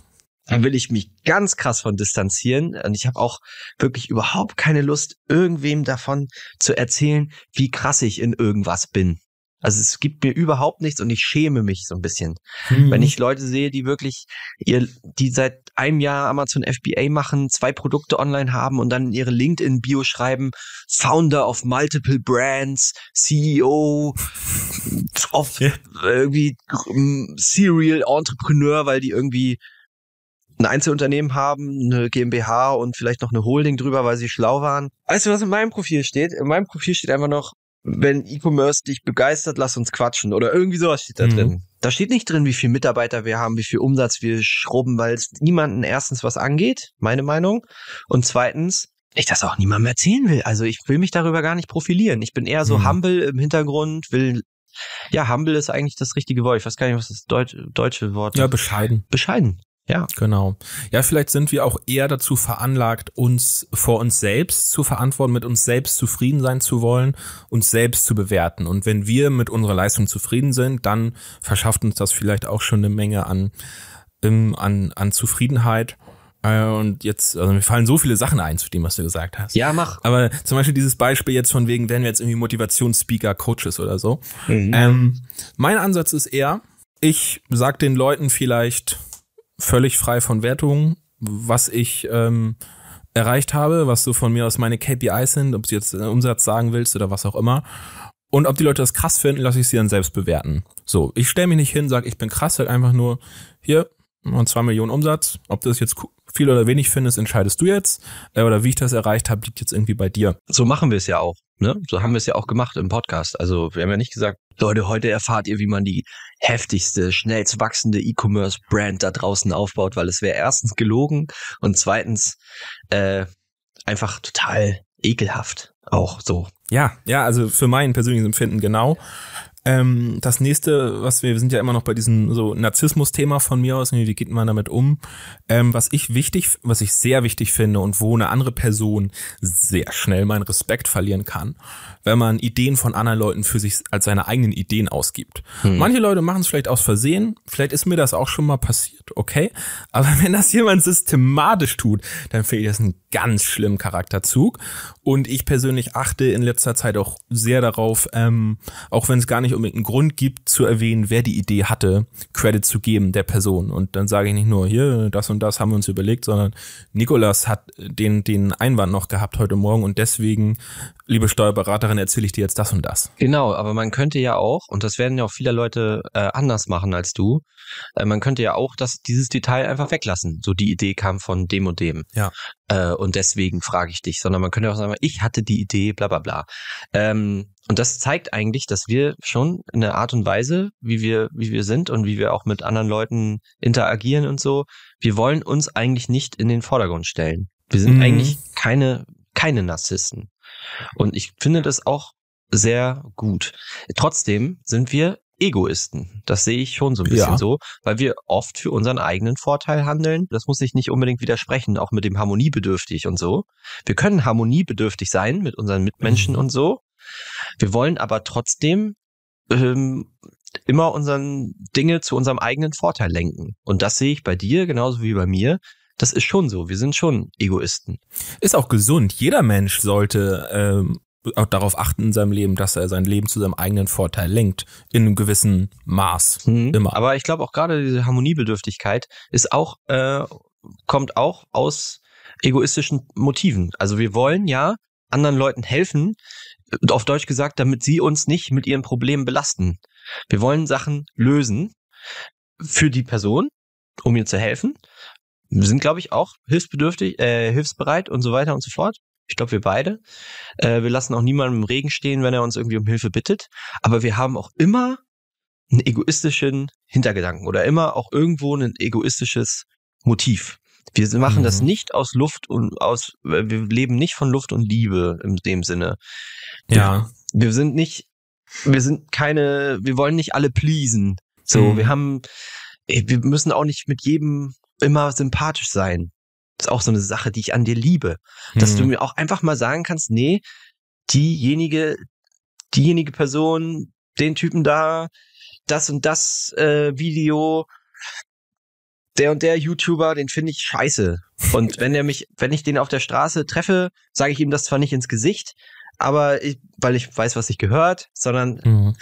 Da will ich mich ganz krass von distanzieren. Und ich habe auch wirklich überhaupt keine Lust, irgendwem davon zu erzählen, wie krass ich in irgendwas bin. Also es gibt mir überhaupt nichts und ich schäme mich so ein bisschen. Mhm. Wenn ich Leute sehe, die wirklich ihr, die seit einem Jahr Amazon FBA machen, zwei Produkte online haben und dann in ihre LinkedIn-Bio schreiben, Founder of multiple brands, CEO of irgendwie Serial Entrepreneur, weil die irgendwie ein Einzelunternehmen haben, eine GmbH und vielleicht noch eine Holding drüber, weil sie schlau waren. Weißt du, was in meinem Profil steht? In meinem Profil steht einfach noch wenn E-Commerce dich begeistert, lass uns quatschen. Oder irgendwie sowas steht da mhm. drin. Da steht nicht drin, wie viel Mitarbeiter wir haben, wie viel Umsatz wir schrubben, weil es niemanden erstens was angeht, meine Meinung. Und zweitens, ich das auch niemandem erzählen will. Also ich will mich darüber gar nicht profilieren. Ich bin eher so mhm. humble im Hintergrund, will ja, humble ist eigentlich das richtige Wort. Ich weiß gar nicht, was das Deut deutsche Wort ist. Ja, bescheiden. Bescheiden. Ja. Genau. Ja, vielleicht sind wir auch eher dazu veranlagt, uns vor uns selbst zu verantworten, mit uns selbst zufrieden sein zu wollen, uns selbst zu bewerten. Und wenn wir mit unserer Leistung zufrieden sind, dann verschafft uns das vielleicht auch schon eine Menge an, ähm, an, an Zufriedenheit. Äh, und jetzt, also mir fallen so viele Sachen ein zu dem, was du gesagt hast. Ja, mach. Aber zum Beispiel dieses Beispiel jetzt von wegen, werden wir jetzt irgendwie Motivationsspeaker, Coaches oder so. Mhm. Ähm, mein Ansatz ist eher, ich sag den Leuten vielleicht, völlig frei von Wertungen, was ich ähm, erreicht habe, was so von mir aus meine KPIs sind, ob du jetzt Umsatz sagen willst oder was auch immer. Und ob die Leute das krass finden, lasse ich sie dann selbst bewerten. So, ich stelle mich nicht hin, sage, ich bin krass, halt einfach nur, hier, zwei Millionen Umsatz. Ob du das jetzt viel oder wenig findest, entscheidest du jetzt. Äh, oder wie ich das erreicht habe, liegt jetzt irgendwie bei dir. So machen wir es ja auch. Ne? So haben wir es ja auch gemacht im Podcast. Also wir haben ja nicht gesagt, Leute, heute erfahrt ihr, wie man die heftigste, schnellst wachsende E-Commerce-Brand da draußen aufbaut, weil es wäre erstens gelogen und zweitens äh, einfach total ekelhaft auch so. Ja, ja, also für mein persönliches Empfinden genau. Ähm, das nächste, was wir, wir sind ja immer noch bei diesem so Narzissmus-Thema von mir aus, wie geht man damit um? Ähm, was ich wichtig, was ich sehr wichtig finde und wo eine andere Person sehr schnell meinen Respekt verlieren kann, wenn man Ideen von anderen Leuten für sich als seine eigenen Ideen ausgibt. Hm. Manche Leute machen es vielleicht aus Versehen, vielleicht ist mir das auch schon mal passiert, okay? Aber wenn das jemand systematisch tut, dann finde ich das einen ganz schlimmen Charakterzug. Und ich persönlich achte in letzter Zeit auch sehr darauf, ähm, auch wenn es gar nicht unbedingt einen Grund gibt, zu erwähnen, wer die Idee hatte, Credit zu geben der Person. Und dann sage ich nicht nur, hier, das und das haben wir uns überlegt, sondern Nikolas hat den, den Einwand noch gehabt heute Morgen und deswegen liebe Steuerberaterin, erzähle ich dir jetzt das und das. Genau, aber man könnte ja auch, und das werden ja auch viele Leute äh, anders machen als du, äh, man könnte ja auch das, dieses Detail einfach weglassen. So die Idee kam von dem und dem. Ja. Äh, und deswegen frage ich dich, sondern man könnte auch sagen, ich hatte die Idee, bla bla bla. Ähm, und das zeigt eigentlich, dass wir schon in der Art und Weise, wie wir, wie wir sind und wie wir auch mit anderen Leuten interagieren und so, wir wollen uns eigentlich nicht in den Vordergrund stellen. Wir sind mhm. eigentlich keine, keine Narzissten. Und ich finde das auch sehr gut. Trotzdem sind wir Egoisten. Das sehe ich schon so ein bisschen ja. so, weil wir oft für unseren eigenen Vorteil handeln. Das muss ich nicht unbedingt widersprechen, auch mit dem harmoniebedürftig und so. Wir können harmoniebedürftig sein mit unseren Mitmenschen mhm. und so. Wir wollen aber trotzdem ähm, immer unseren Dinge zu unserem eigenen Vorteil lenken. Und das sehe ich bei dir genauso wie bei mir. Das ist schon so. Wir sind schon Egoisten. Ist auch gesund. Jeder Mensch sollte ähm, auch darauf achten in seinem Leben, dass er sein Leben zu seinem eigenen Vorteil lenkt. In einem gewissen Maß. Mhm. Immer. Aber ich glaube auch gerade diese Harmoniebedürftigkeit ist auch, äh, kommt auch aus egoistischen Motiven. Also wir wollen ja anderen Leuten helfen, auf Deutsch gesagt, damit sie uns nicht mit ihren Problemen belasten. Wir wollen Sachen lösen für die Person, um ihr zu helfen, wir sind, glaube ich, auch hilfsbedürftig, äh, hilfsbereit und so weiter und so fort. Ich glaube, wir beide. Äh, wir lassen auch niemanden im Regen stehen, wenn er uns irgendwie um Hilfe bittet. Aber wir haben auch immer einen egoistischen Hintergedanken oder immer auch irgendwo ein egoistisches Motiv. Wir machen mhm. das nicht aus Luft und aus, wir leben nicht von Luft und Liebe in dem Sinne. Ja. Wir, wir sind nicht, wir sind keine, wir wollen nicht alle pleasen. So, mhm. wir haben, wir müssen auch nicht mit jedem immer sympathisch sein. Das ist auch so eine Sache, die ich an dir liebe. Dass mhm. du mir auch einfach mal sagen kannst, nee, diejenige, diejenige Person, den Typen da, das und das äh, Video, der und der YouTuber, den finde ich scheiße. Und wenn er mich, wenn ich den auf der Straße treffe, sage ich ihm das zwar nicht ins Gesicht, aber ich, weil ich weiß, was ich gehört, sondern mhm.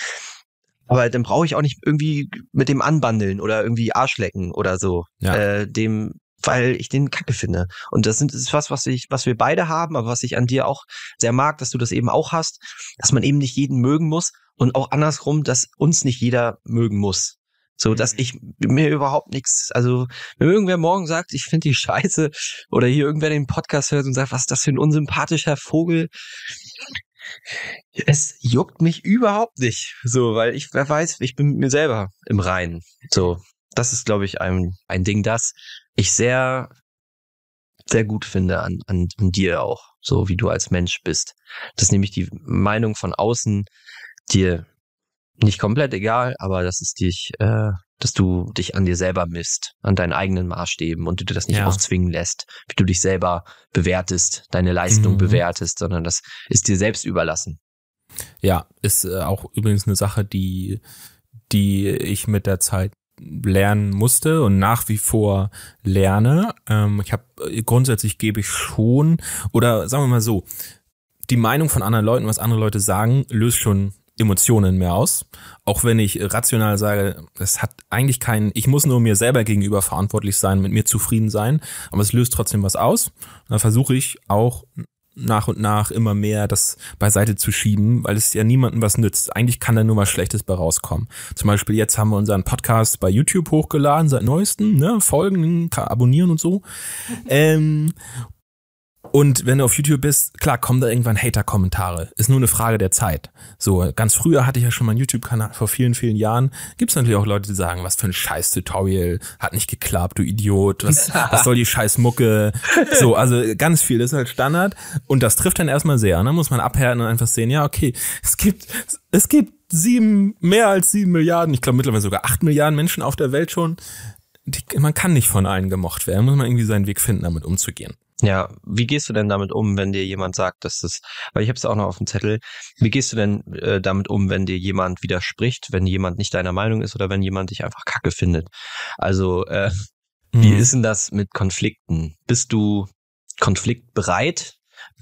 aber dann brauche ich auch nicht irgendwie mit dem anbandeln oder irgendwie Arschlecken oder so. Ja. Äh, dem, weil ich den Kacke finde. Und das, sind, das ist was, was ich, was wir beide haben, aber was ich an dir auch sehr mag, dass du das eben auch hast, dass man eben nicht jeden mögen muss und auch andersrum, dass uns nicht jeder mögen muss. So, dass mhm. ich mir überhaupt nichts, also wenn irgendwer morgen sagt, ich finde die scheiße, oder hier irgendwer den Podcast hört und sagt, was ist das für ein unsympathischer Vogel, es juckt mich überhaupt nicht. So, weil ich wer weiß, ich bin mit mir selber im Reinen. So, das ist, glaube ich, ein, ein Ding, das ich sehr, sehr gut finde an, an, an dir auch, so wie du als Mensch bist. Dass nämlich die Meinung von außen dir nicht komplett egal, aber dass es dich, äh, dass du dich an dir selber misst, an deinen eigenen Maßstäben und du dir das nicht ja. aufzwingen lässt, wie du dich selber bewertest, deine Leistung mhm. bewertest, sondern das ist dir selbst überlassen. Ja, ist äh, auch übrigens eine Sache, die, die ich mit der Zeit lernen musste und nach wie vor lerne. Ähm, ich habe grundsätzlich gebe ich schon oder sagen wir mal so, die Meinung von anderen Leuten, was andere Leute sagen, löst schon Emotionen mehr aus. Auch wenn ich rational sage, es hat eigentlich keinen, ich muss nur mir selber gegenüber verantwortlich sein, mit mir zufrieden sein, aber es löst trotzdem was aus. Dann versuche ich auch nach und nach immer mehr das beiseite zu schieben, weil es ja niemandem was nützt. Eigentlich kann da nur was Schlechtes bei rauskommen. Zum Beispiel jetzt haben wir unseren Podcast bei YouTube hochgeladen, seit neuestem, ne, Folgen, abonnieren und so. Ähm, und wenn du auf YouTube bist, klar, kommen da irgendwann Hater-Kommentare. Ist nur eine Frage der Zeit. So, ganz früher hatte ich ja schon meinen YouTube-Kanal vor vielen, vielen Jahren. Gibt es natürlich auch Leute, die sagen, was für ein Scheiß-Tutorial, hat nicht geklappt, du Idiot, was, was soll die Scheiß-Mucke? So, also ganz viel ist halt Standard. Und das trifft dann erstmal sehr. Ne? Muss man abhärten und einfach sehen, ja, okay, es gibt, es gibt sieben, mehr als sieben Milliarden, ich glaube mittlerweile sogar acht Milliarden Menschen auf der Welt schon. Die, man kann nicht von allen gemocht werden, muss man irgendwie seinen Weg finden, damit umzugehen. Ja, wie gehst du denn damit um, wenn dir jemand sagt, dass das, weil ich habe es auch noch auf dem Zettel, wie gehst du denn äh, damit um, wenn dir jemand widerspricht, wenn jemand nicht deiner Meinung ist oder wenn jemand dich einfach kacke findet? Also, äh, mhm. wie ist denn das mit Konflikten? Bist du konfliktbereit?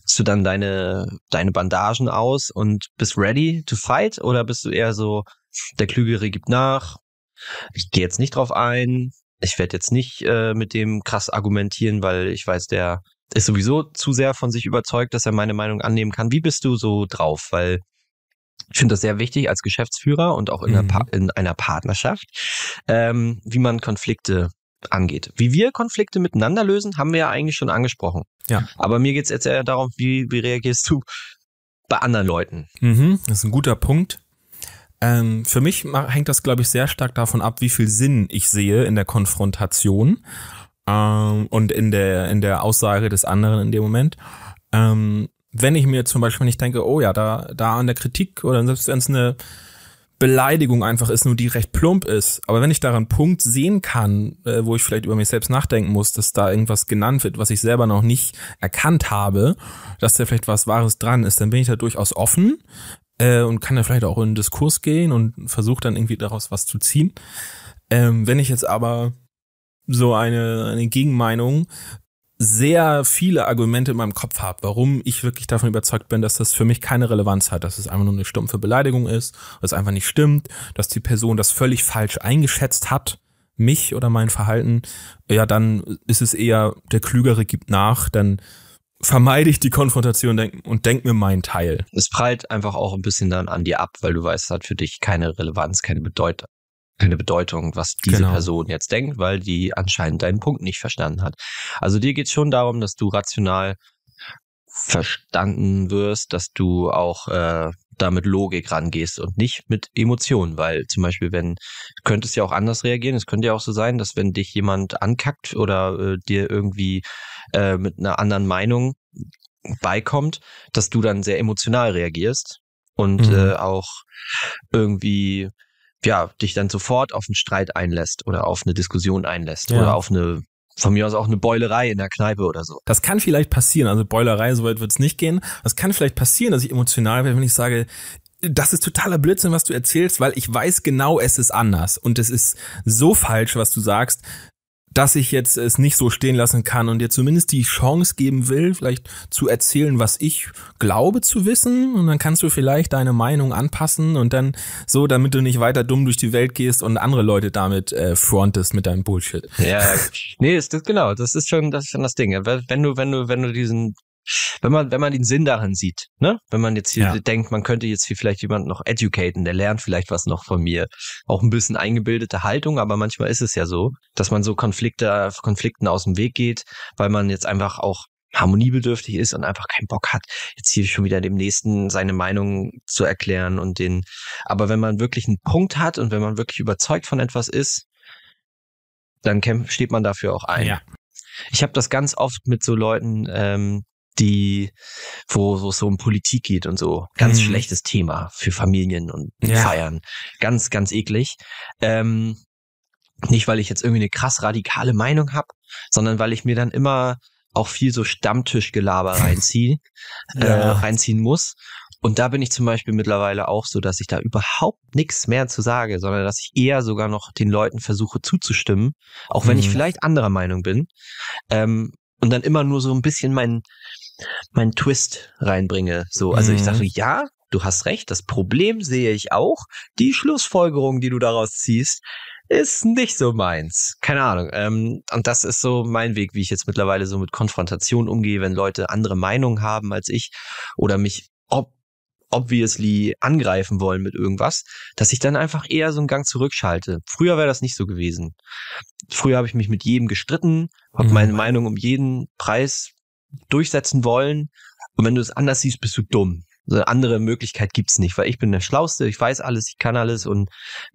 Bist du dann deine, deine Bandagen aus und bist ready to fight? Oder bist du eher so, der Klügere gibt nach, ich gehe jetzt nicht drauf ein, ich werde jetzt nicht äh, mit dem krass argumentieren, weil ich weiß, der ist sowieso zu sehr von sich überzeugt, dass er meine Meinung annehmen kann. Wie bist du so drauf? Weil ich finde das sehr wichtig als Geschäftsführer und auch in, mhm. einer, in einer, Partnerschaft, ähm, wie man Konflikte angeht. Wie wir Konflikte miteinander lösen, haben wir ja eigentlich schon angesprochen. Ja. Aber mir geht's jetzt eher darum, wie, wie reagierst du bei anderen Leuten? Mhm, das ist ein guter Punkt. Ähm, für mich hängt das, glaube ich, sehr stark davon ab, wie viel Sinn ich sehe in der Konfrontation ähm, und in der, in der Aussage des anderen in dem Moment. Ähm, wenn ich mir zum Beispiel nicht denke, oh ja, da, da an der Kritik oder selbst wenn es eine Beleidigung einfach ist, nur die recht plump ist. Aber wenn ich daran Punkt sehen kann, äh, wo ich vielleicht über mich selbst nachdenken muss, dass da irgendwas genannt wird, was ich selber noch nicht erkannt habe, dass da vielleicht was Wahres dran ist, dann bin ich da durchaus offen äh, und kann da vielleicht auch in den Diskurs gehen und versucht dann irgendwie daraus was zu ziehen. Ähm, wenn ich jetzt aber so eine, eine Gegenmeinung sehr viele Argumente in meinem Kopf habe, warum ich wirklich davon überzeugt bin, dass das für mich keine Relevanz hat, dass es einfach nur eine stumpfe Beleidigung ist, dass es einfach nicht stimmt, dass die Person das völlig falsch eingeschätzt hat, mich oder mein Verhalten, ja, dann ist es eher, der Klügere gibt nach, dann vermeide ich die Konfrontation und denke mir meinen Teil. Es prallt einfach auch ein bisschen dann an dir ab, weil du weißt, es hat für dich keine Relevanz, keine Bedeutung, keine Bedeutung, was diese genau. Person jetzt denkt, weil die anscheinend deinen Punkt nicht verstanden hat. Also dir geht es schon darum, dass du rational verstanden wirst, dass du auch äh, da mit Logik rangehst und nicht mit Emotionen, weil zum Beispiel, wenn, du könntest ja auch anders reagieren, es könnte ja auch so sein, dass wenn dich jemand ankackt oder äh, dir irgendwie äh, mit einer anderen Meinung beikommt, dass du dann sehr emotional reagierst und mhm. äh, auch irgendwie ja dich dann sofort auf einen Streit einlässt oder auf eine Diskussion einlässt ja. oder auf eine von mir aus auch eine Beulerei in der Kneipe oder so. Das kann vielleicht passieren. Also Beulerei, soweit wird es nicht gehen. Das kann vielleicht passieren, dass ich emotional werde, wenn ich sage, das ist totaler Blödsinn, was du erzählst, weil ich weiß genau, es ist anders. Und es ist so falsch, was du sagst dass ich jetzt es nicht so stehen lassen kann und dir zumindest die Chance geben will, vielleicht zu erzählen, was ich glaube zu wissen und dann kannst du vielleicht deine Meinung anpassen und dann so, damit du nicht weiter dumm durch die Welt gehst und andere Leute damit äh, frontest mit deinem Bullshit. Ja, nee, ist das genau, das ist schon das ist schon das Ding. Wenn du wenn du wenn du diesen wenn man, wenn man den Sinn darin sieht, ne? Wenn man jetzt hier ja. denkt, man könnte jetzt hier vielleicht jemand noch educaten, der lernt vielleicht was noch von mir. Auch ein bisschen eingebildete Haltung, aber manchmal ist es ja so, dass man so Konflikte, Konflikten aus dem Weg geht, weil man jetzt einfach auch harmoniebedürftig ist und einfach keinen Bock hat, jetzt hier schon wieder dem Nächsten seine Meinung zu erklären und den, aber wenn man wirklich einen Punkt hat und wenn man wirklich überzeugt von etwas ist, dann steht man dafür auch ein. Ja. Ich habe das ganz oft mit so Leuten, ähm, die, wo, wo es so um Politik geht und so. Ganz mhm. schlechtes Thema für Familien und ja. Feiern. Ganz, ganz eklig. Ähm, nicht, weil ich jetzt irgendwie eine krass radikale Meinung habe, sondern weil ich mir dann immer auch viel so Stammtischgelaber reinziehe, äh, ja. äh, reinziehen muss. Und da bin ich zum Beispiel mittlerweile auch so, dass ich da überhaupt nichts mehr zu sage, sondern dass ich eher sogar noch den Leuten versuche zuzustimmen, auch wenn mhm. ich vielleicht anderer Meinung bin. Ähm, und dann immer nur so ein bisschen mein, mein Twist reinbringe. So, also mhm. ich sage, ja, du hast recht, das Problem sehe ich auch. Die Schlussfolgerung, die du daraus ziehst, ist nicht so meins. Keine Ahnung. Ähm, und das ist so mein Weg, wie ich jetzt mittlerweile so mit Konfrontation umgehe, wenn Leute andere Meinungen haben als ich oder mich ob obviously angreifen wollen mit irgendwas, dass ich dann einfach eher so einen Gang zurückschalte. Früher wäre das nicht so gewesen. Früher habe ich mich mit jedem gestritten, habe mhm. meine Meinung um jeden Preis durchsetzen wollen. Und wenn du es anders siehst, bist du dumm. eine andere Möglichkeit gibt's nicht, weil ich bin der Schlauste, ich weiß alles, ich kann alles und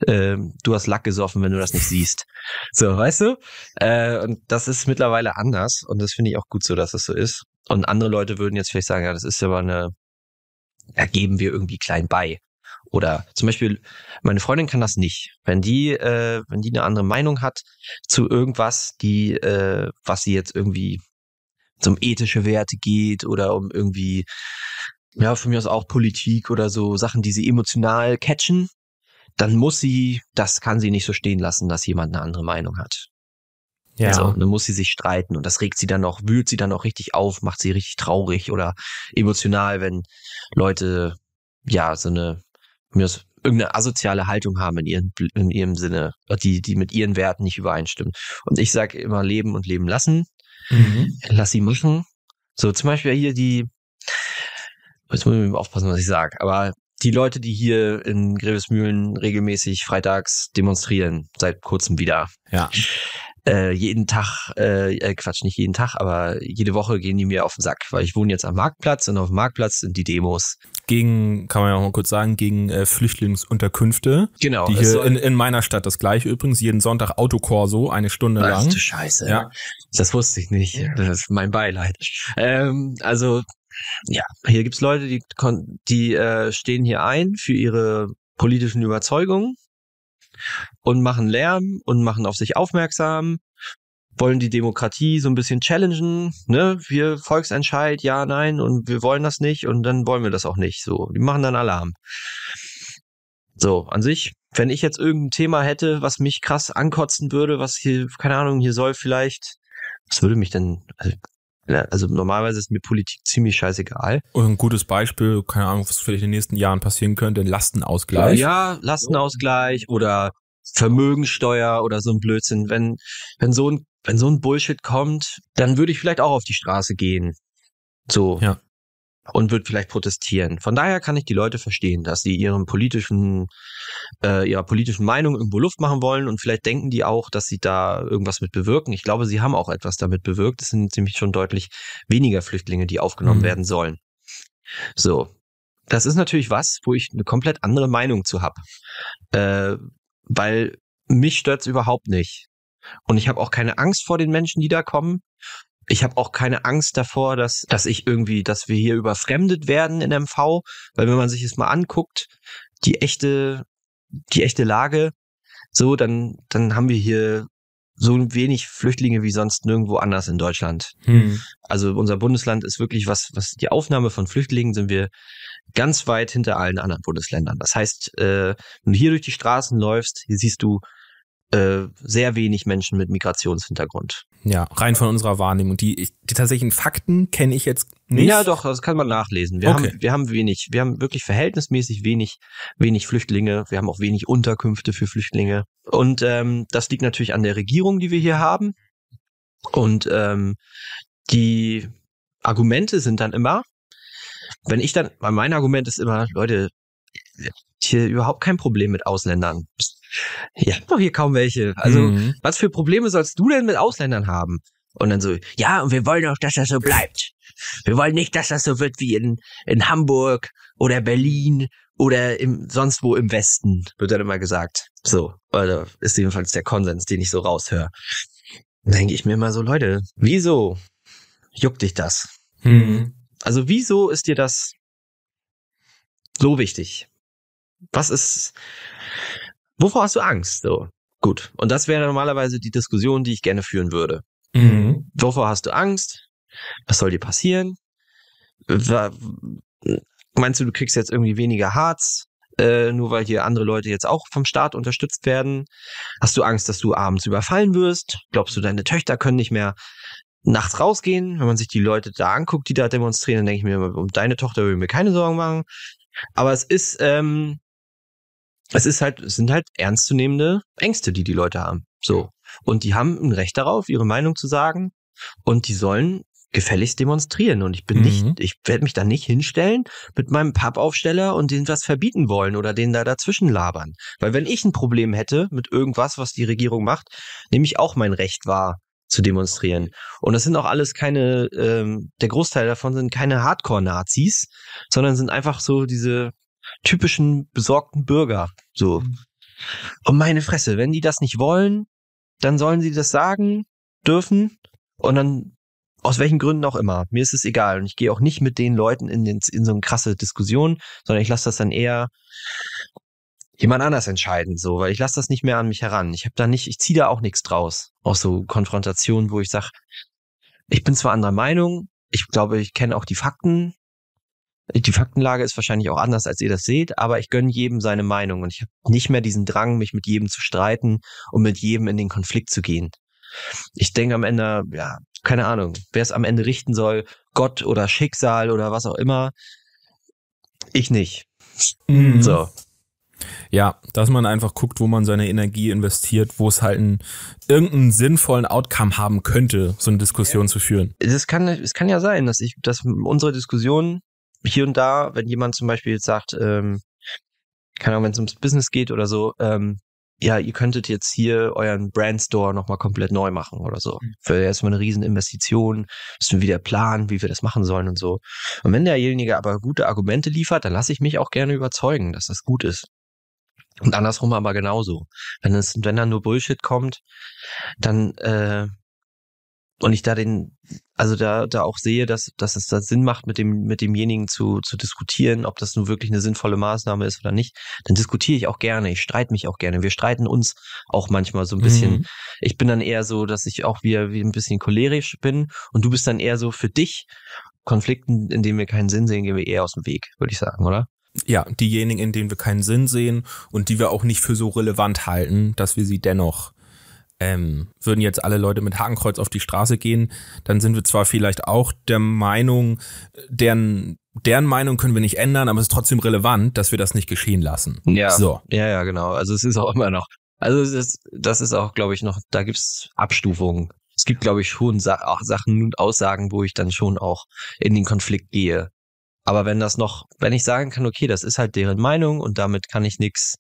äh, du hast Lack gesoffen, wenn du das nicht siehst. So, weißt du? Äh, und das ist mittlerweile anders und das finde ich auch gut so, dass es so ist. Und andere Leute würden jetzt vielleicht sagen, ja, das ist aber eine, da geben wir irgendwie klein bei. Oder zum Beispiel, meine Freundin kann das nicht. Wenn die, äh, wenn die eine andere Meinung hat zu irgendwas, die, äh, was sie jetzt irgendwie um ethische Werte geht oder um irgendwie, ja, von mir aus auch Politik oder so Sachen, die sie emotional catchen, dann muss sie, das kann sie nicht so stehen lassen, dass jemand eine andere Meinung hat. Ja. Also, dann muss sie sich streiten und das regt sie dann noch, wühlt sie dann noch richtig auf, macht sie richtig traurig oder emotional, wenn Leute, ja, so eine, mir irgendeine asoziale Haltung haben in ihrem, in ihrem Sinne, die, die mit ihren Werten nicht übereinstimmt. Und ich sage immer leben und leben lassen. Mhm. Lass sie machen. So zum Beispiel hier die, jetzt muss ich aufpassen, was ich sage, aber die Leute, die hier in Grevesmühlen regelmäßig freitags demonstrieren, seit kurzem wieder. Ja äh, jeden Tag, äh, äh, Quatsch, nicht jeden Tag, aber jede Woche gehen die mir auf den Sack, weil ich wohne jetzt am Marktplatz und auf dem Marktplatz sind die Demos. Gegen, kann man ja auch mal kurz sagen, gegen äh, Flüchtlingsunterkünfte. Genau. Die hier in, in meiner Stadt das gleiche übrigens, jeden Sonntag Autokorso, eine Stunde Ach, lang. Du Scheiße. Ja. Das wusste ich nicht. Das ist mein Beileid. Ähm, also, ja, hier gibt's Leute, die, die äh, stehen hier ein für ihre politischen Überzeugungen und machen Lärm und machen auf sich aufmerksam, wollen die Demokratie so ein bisschen challengen, ne? Wir Volksentscheid, ja, nein, und wir wollen das nicht und dann wollen wir das auch nicht. So, die machen dann Alarm. So, an sich, wenn ich jetzt irgendein Thema hätte, was mich krass ankotzen würde, was hier, keine Ahnung, hier soll vielleicht, was würde mich denn, also, also normalerweise ist mir Politik ziemlich scheißegal. Und ein gutes Beispiel, keine Ahnung, was vielleicht in den nächsten Jahren passieren könnte, ein Lastenausgleich. Ja, Lastenausgleich oder Vermögensteuer oder so ein Blödsinn. Wenn, wenn so ein, wenn so ein Bullshit kommt, dann würde ich vielleicht auch auf die Straße gehen. So. Ja. Und würde vielleicht protestieren. Von daher kann ich die Leute verstehen, dass sie ihren politischen, äh, ihrer politischen Meinung irgendwo Luft machen wollen und vielleicht denken die auch, dass sie da irgendwas mit bewirken. Ich glaube, sie haben auch etwas damit bewirkt. Es sind nämlich schon deutlich weniger Flüchtlinge, die aufgenommen mhm. werden sollen. So. das ist natürlich was, wo ich eine komplett andere Meinung zu habe. Äh, weil mich stört's überhaupt nicht. Und ich habe auch keine Angst vor den Menschen, die da kommen. Ich habe auch keine Angst davor, dass, dass ich irgendwie, dass wir hier überfremdet werden in MV, weil wenn man sich es mal anguckt, die echte, die echte Lage, so, dann, dann haben wir hier so wenig Flüchtlinge wie sonst nirgendwo anders in Deutschland. Hm. Also unser Bundesland ist wirklich was, was die Aufnahme von Flüchtlingen sind wir ganz weit hinter allen anderen Bundesländern. Das heißt, äh, wenn du hier durch die Straßen läufst, hier siehst du sehr wenig Menschen mit Migrationshintergrund. Ja, rein von unserer Wahrnehmung. Die, die tatsächlichen Fakten kenne ich jetzt nicht. Ja, doch, das kann man nachlesen. Wir okay. haben, wir haben wenig, wir haben wirklich verhältnismäßig wenig, wenig Flüchtlinge. Wir haben auch wenig Unterkünfte für Flüchtlinge. Und ähm, das liegt natürlich an der Regierung, die wir hier haben. Und ähm, die Argumente sind dann immer, wenn ich dann, mein Argument ist immer, Leute, hier überhaupt kein Problem mit Ausländern. Ihr habt doch hier kaum welche. Also, mhm. was für Probleme sollst du denn mit Ausländern haben? Und dann so, ja, und wir wollen doch, dass das so bleibt. Wir wollen nicht, dass das so wird wie in, in Hamburg oder Berlin oder im, sonst wo im Westen, wird dann immer gesagt. So, oder ist jedenfalls der Konsens, den ich so raushöre. Dann denke ich mir immer so, Leute, wieso juckt dich das? Mhm. Also wieso ist dir das so wichtig? Was ist, wovor hast du Angst? So, gut. Und das wäre normalerweise die Diskussion, die ich gerne führen würde. Mhm. Wovor hast du Angst? Was soll dir passieren? Meinst du, du kriegst jetzt irgendwie weniger Harz, äh, nur weil hier andere Leute jetzt auch vom Staat unterstützt werden? Hast du Angst, dass du abends überfallen wirst? Glaubst du, deine Töchter können nicht mehr nachts rausgehen? Wenn man sich die Leute da anguckt, die da demonstrieren, dann denke ich mir, um deine Tochter würde ich mir keine Sorgen machen. Aber es ist, ähm, es ist halt, es sind halt ernstzunehmende Ängste, die die Leute haben. So. Und die haben ein Recht darauf, ihre Meinung zu sagen. Und die sollen gefälligst demonstrieren. Und ich bin mhm. nicht, ich werde mich da nicht hinstellen mit meinem Pappaufsteller und denen was verbieten wollen oder denen da dazwischen labern. Weil wenn ich ein Problem hätte mit irgendwas, was die Regierung macht, nehme ich auch mein Recht wahr zu demonstrieren. Und das sind auch alles keine, ähm, der Großteil davon sind keine Hardcore-Nazis, sondern sind einfach so diese typischen besorgten Bürger. So. Mhm. Und meine Fresse, wenn die das nicht wollen, dann sollen sie das sagen dürfen und dann aus welchen Gründen auch immer. Mir ist es egal und ich gehe auch nicht mit den Leuten in, den, in so eine krasse Diskussion, sondern ich lasse das dann eher jemand anders entscheiden, so, weil ich lasse das nicht mehr an mich heran. Ich habe da nicht, ich ziehe da auch nichts draus aus so Konfrontationen, wo ich sage, ich bin zwar anderer Meinung, ich glaube, ich kenne auch die Fakten, die Faktenlage ist wahrscheinlich auch anders, als ihr das seht, aber ich gönne jedem seine Meinung und ich habe nicht mehr diesen Drang, mich mit jedem zu streiten und mit jedem in den Konflikt zu gehen. Ich denke am Ende, ja, keine Ahnung, wer es am Ende richten soll, Gott oder Schicksal oder was auch immer, ich nicht. Mhm. So. Ja, dass man einfach guckt, wo man seine Energie investiert, wo es halt einen, irgendeinen sinnvollen Outcome haben könnte, so eine Diskussion ja. zu führen. Es kann, es kann ja sein, dass ich, dass unsere Diskussion hier und da, wenn jemand zum Beispiel jetzt sagt, ähm, keine Ahnung, wenn es ums Business geht oder so, ähm, ja, ihr könntet jetzt hier euren Brandstore nochmal komplett neu machen oder so. Mhm. Für erstmal eine riesen Investition, müssen wir wieder planen, wie wir das machen sollen und so. Und wenn derjenige aber gute Argumente liefert, dann lasse ich mich auch gerne überzeugen, dass das gut ist. Und andersrum aber genauso. Wenn es, wenn dann nur Bullshit kommt, dann äh, und ich da den, also da, da auch sehe, dass, dass es da Sinn macht, mit dem, mit demjenigen zu, zu diskutieren, ob das nun wirklich eine sinnvolle Maßnahme ist oder nicht, dann diskutiere ich auch gerne. Ich streite mich auch gerne. Wir streiten uns auch manchmal so ein bisschen. Mhm. Ich bin dann eher so, dass ich auch wieder wie ein bisschen cholerisch bin und du bist dann eher so für dich Konflikten, in denen wir keinen Sinn sehen, gehen wir eher aus dem Weg, würde ich sagen, oder? Ja, diejenigen, in denen wir keinen Sinn sehen und die wir auch nicht für so relevant halten, dass wir sie dennoch ähm, würden jetzt alle Leute mit Hakenkreuz auf die Straße gehen, dann sind wir zwar vielleicht auch der Meinung, deren, deren Meinung können wir nicht ändern, aber es ist trotzdem relevant, dass wir das nicht geschehen lassen. Ja, so. ja, ja, genau. Also es ist auch immer noch, also das, das ist auch, glaube ich, noch, da gibt's Abstufungen. Es gibt, glaube ich, schon Sa auch Sachen und Aussagen, wo ich dann schon auch in den Konflikt gehe. Aber wenn das noch, wenn ich sagen kann, okay, das ist halt deren Meinung und damit kann ich nichts,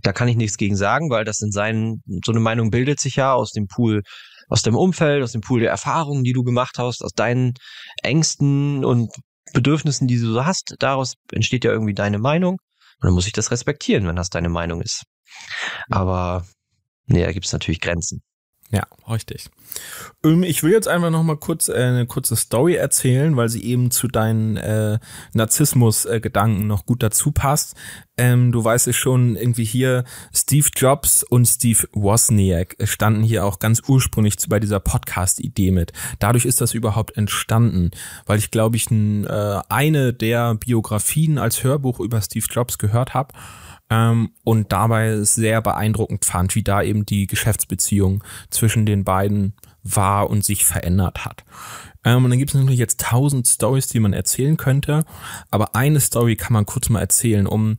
da kann ich nichts gegen sagen, weil das in seinen, so eine Meinung bildet sich ja aus dem Pool, aus dem Umfeld, aus dem Pool der Erfahrungen, die du gemacht hast, aus deinen Ängsten und Bedürfnissen, die du so hast, daraus entsteht ja irgendwie deine Meinung. Und dann muss ich das respektieren, wenn das deine Meinung ist. Aber nee, da gibt es natürlich Grenzen. Ja, richtig. Ähm, ich will jetzt einfach noch mal kurz äh, eine kurze Story erzählen, weil sie eben zu deinen äh, Narzissmus-Gedanken noch gut dazu passt. Ähm, du weißt es schon, irgendwie hier Steve Jobs und Steve Wozniak standen hier auch ganz ursprünglich bei dieser Podcast-Idee mit. Dadurch ist das überhaupt entstanden, weil ich glaube ich n, äh, eine der Biografien als Hörbuch über Steve Jobs gehört habe ähm, und dabei sehr beeindruckend fand, wie da eben die Geschäftsbeziehung zwischen den beiden war und sich verändert hat. Ähm, und dann gibt es natürlich jetzt tausend Stories, die man erzählen könnte, aber eine Story kann man kurz mal erzählen, um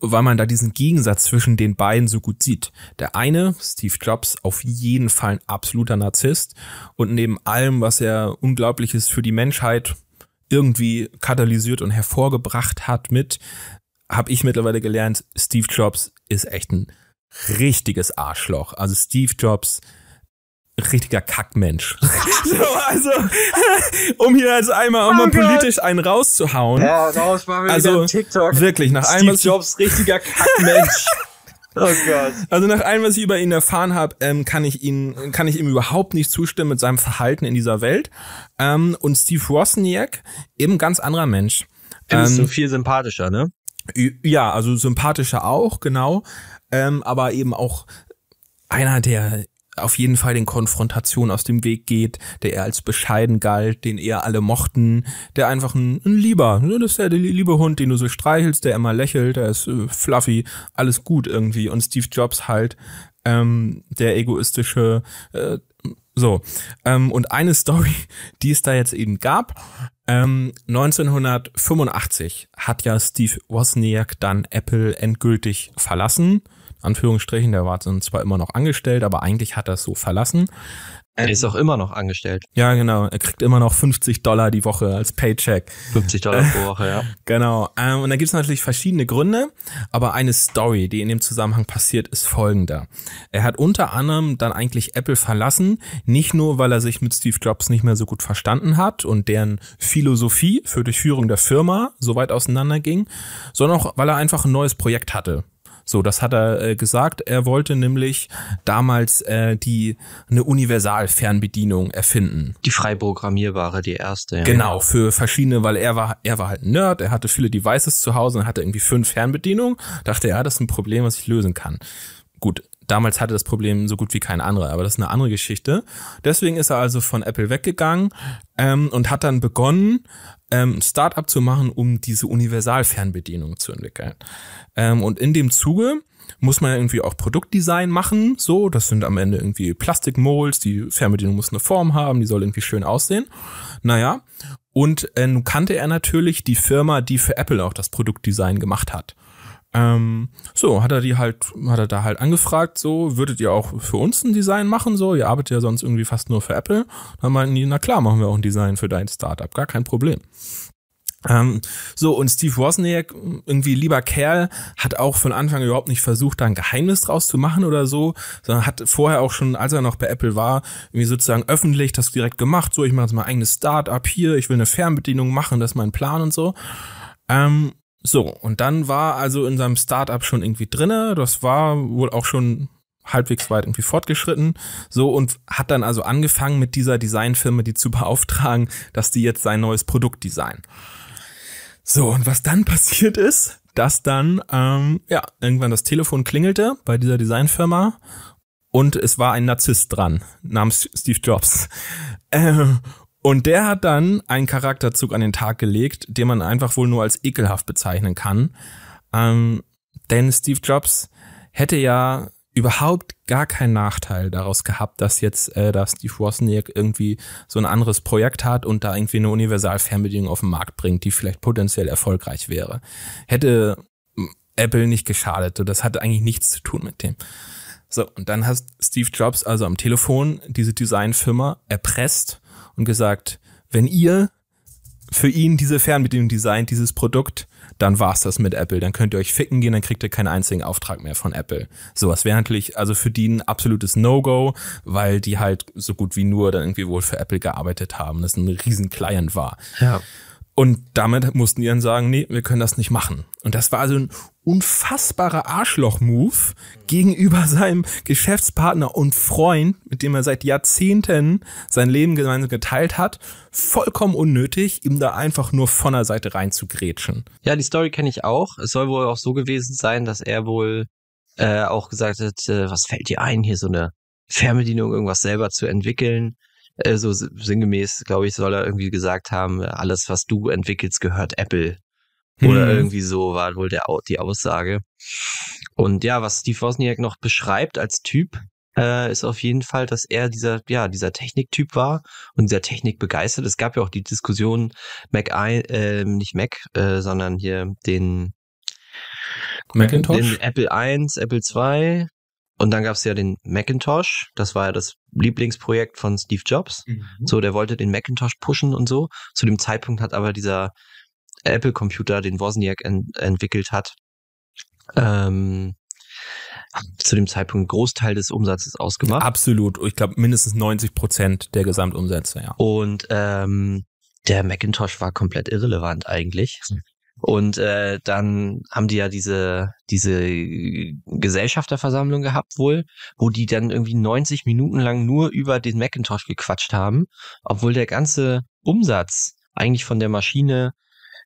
weil man da diesen Gegensatz zwischen den beiden so gut sieht. Der eine, Steve Jobs, auf jeden Fall ein absoluter Narzisst und neben allem, was er Unglaubliches für die Menschheit irgendwie katalysiert und hervorgebracht hat mit, habe ich mittlerweile gelernt, Steve Jobs ist echt ein richtiges Arschloch. Also Steve Jobs, richtiger Kackmensch. so, also, um hier jetzt einmal um oh politisch einen rauszuhauen. Ja, raus machen wir also, TikTok. Wirklich, nach Steve allem, was Jobs, richtiger Kackmensch. Oh Gott. Also nach allem, was ich über ihn erfahren habe, ähm, kann ich ihn, kann ich ihm überhaupt nicht zustimmen mit seinem Verhalten in dieser Welt. Ähm, und Steve Wozniak, eben ganz anderer Mensch. Findest ähm, du viel sympathischer, ne? Ja, also sympathischer auch, genau. Ähm, aber eben auch einer, der auf jeden Fall den Konfrontationen aus dem Weg geht, der eher als bescheiden galt, den eher alle mochten, der einfach ein, ein lieber, ne, das ist der, der liebe Hund, den du so streichelst, der immer lächelt, der ist äh, fluffy, alles gut irgendwie. Und Steve Jobs halt, ähm, der egoistische, äh, so. Ähm, und eine Story, die es da jetzt eben gab, ähm, 1985 hat ja Steve Wozniak dann Apple endgültig verlassen. Anführungsstrichen, der war zwar immer noch angestellt, aber eigentlich hat er es so verlassen. Er ist auch immer noch angestellt. Ja, genau. Er kriegt immer noch 50 Dollar die Woche als Paycheck. 50 Dollar pro Woche, ja. Genau. Ähm, und da gibt es natürlich verschiedene Gründe, aber eine Story, die in dem Zusammenhang passiert, ist folgender. Er hat unter anderem dann eigentlich Apple verlassen, nicht nur, weil er sich mit Steve Jobs nicht mehr so gut verstanden hat und deren Philosophie für die Führung der Firma so weit auseinanderging, sondern auch, weil er einfach ein neues Projekt hatte. So, das hat er äh, gesagt. Er wollte nämlich damals äh, die eine Universal-Fernbedienung erfinden. Die frei programmierbare, die erste. Ja. Genau, für verschiedene, weil er war, er war halt ein Nerd, er hatte viele Devices zu Hause und hatte irgendwie fünf Fernbedienungen. Dachte er, ja, das ist ein Problem, was ich lösen kann. Gut, damals hatte das Problem so gut wie kein anderer, aber das ist eine andere Geschichte. Deswegen ist er also von Apple weggegangen ähm, und hat dann begonnen, ähm, Startup zu machen, um diese Universalfernbedienung zu entwickeln. Ähm, und in dem Zuge muss man irgendwie auch Produktdesign machen, so, das sind am Ende irgendwie Plastikmolds, die Fernbedienung muss eine Form haben, die soll irgendwie schön aussehen. Naja, und äh, nun kannte er natürlich die Firma, die für Apple auch das Produktdesign gemacht hat. Ähm, so, hat er die halt, hat er da halt angefragt, so, würdet ihr auch für uns ein Design machen, so, ihr arbeitet ja sonst irgendwie fast nur für Apple. Dann meinten die, na klar, machen wir auch ein Design für dein Startup, gar kein Problem. Ähm, so, und Steve Wozniak, irgendwie lieber Kerl, hat auch von Anfang überhaupt nicht versucht, da ein Geheimnis draus zu machen oder so, sondern hat vorher auch schon, als er noch bei Apple war, irgendwie sozusagen öffentlich das direkt gemacht, so, ich mache jetzt mein eigenes Startup hier, ich will eine Fernbedienung machen, das ist mein Plan und so. Ähm, so, und dann war also in seinem Startup schon irgendwie drinne, das war wohl auch schon halbwegs weit irgendwie fortgeschritten, so und hat dann also angefangen mit dieser Designfirma, die zu beauftragen, dass die jetzt sein neues Produkt designen. So, und was dann passiert ist, dass dann ähm, ja irgendwann das Telefon klingelte bei dieser Designfirma und es war ein Narzisst dran namens Steve Jobs. Ähm, und der hat dann einen Charakterzug an den Tag gelegt, den man einfach wohl nur als ekelhaft bezeichnen kann. Ähm, denn Steve Jobs hätte ja überhaupt gar keinen Nachteil daraus gehabt, dass jetzt äh, da Steve Wozniak irgendwie so ein anderes Projekt hat und da irgendwie eine Universal-Fernbedienung auf den Markt bringt, die vielleicht potenziell erfolgreich wäre. Hätte Apple nicht geschadet. Das hatte eigentlich nichts zu tun mit dem. So, und dann hat Steve Jobs also am Telefon diese Designfirma erpresst und gesagt, wenn ihr für ihn diese Fernbedienung designt, dieses Produkt, dann war's das mit Apple. Dann könnt ihr euch ficken gehen, dann kriegt ihr keinen einzigen Auftrag mehr von Apple. Sowas wäre natürlich also für die ein absolutes No-Go, weil die halt so gut wie nur dann irgendwie wohl für Apple gearbeitet haben, das ein riesen Client war. Ja. Und damit mussten die dann sagen, nee, wir können das nicht machen. Und das war also ein unfassbarer Arschloch-Move gegenüber seinem Geschäftspartner und Freund, mit dem er seit Jahrzehnten sein Leben gemeinsam geteilt hat. Vollkommen unnötig, ihm da einfach nur von der Seite rein zu grätschen. Ja, die Story kenne ich auch. Es soll wohl auch so gewesen sein, dass er wohl äh, auch gesagt hat, äh, was fällt dir ein, hier so eine Fernbedienung, irgendwas selber zu entwickeln. Äh, so sinngemäß, glaube ich, soll er irgendwie gesagt haben, alles, was du entwickelst, gehört Apple. Oder hm. irgendwie so war wohl der, die Aussage. Und ja, was Steve Wozniak noch beschreibt als Typ, äh, ist auf jeden Fall, dass er dieser, ja, dieser Techniktyp war und dieser Technik begeistert. Es gab ja auch die Diskussion Mac I, äh, nicht Mac, äh, sondern hier den Macintosh, den Apple I, Apple II und dann gab es ja den Macintosh, das war ja das Lieblingsprojekt von Steve Jobs. Mhm. So, der wollte den Macintosh pushen und so. Zu dem Zeitpunkt hat aber dieser Apple-Computer, den Wozniak ent entwickelt hat, ähm, zu dem Zeitpunkt Großteil des Umsatzes ausgemacht. Absolut. Ich glaube mindestens 90 Prozent der Gesamtumsätze, ja. Und ähm, der Macintosh war komplett irrelevant eigentlich. Und äh, dann haben die ja diese, diese Gesellschafterversammlung gehabt wohl, wo die dann irgendwie 90 Minuten lang nur über den Macintosh gequatscht haben, obwohl der ganze Umsatz eigentlich von der Maschine,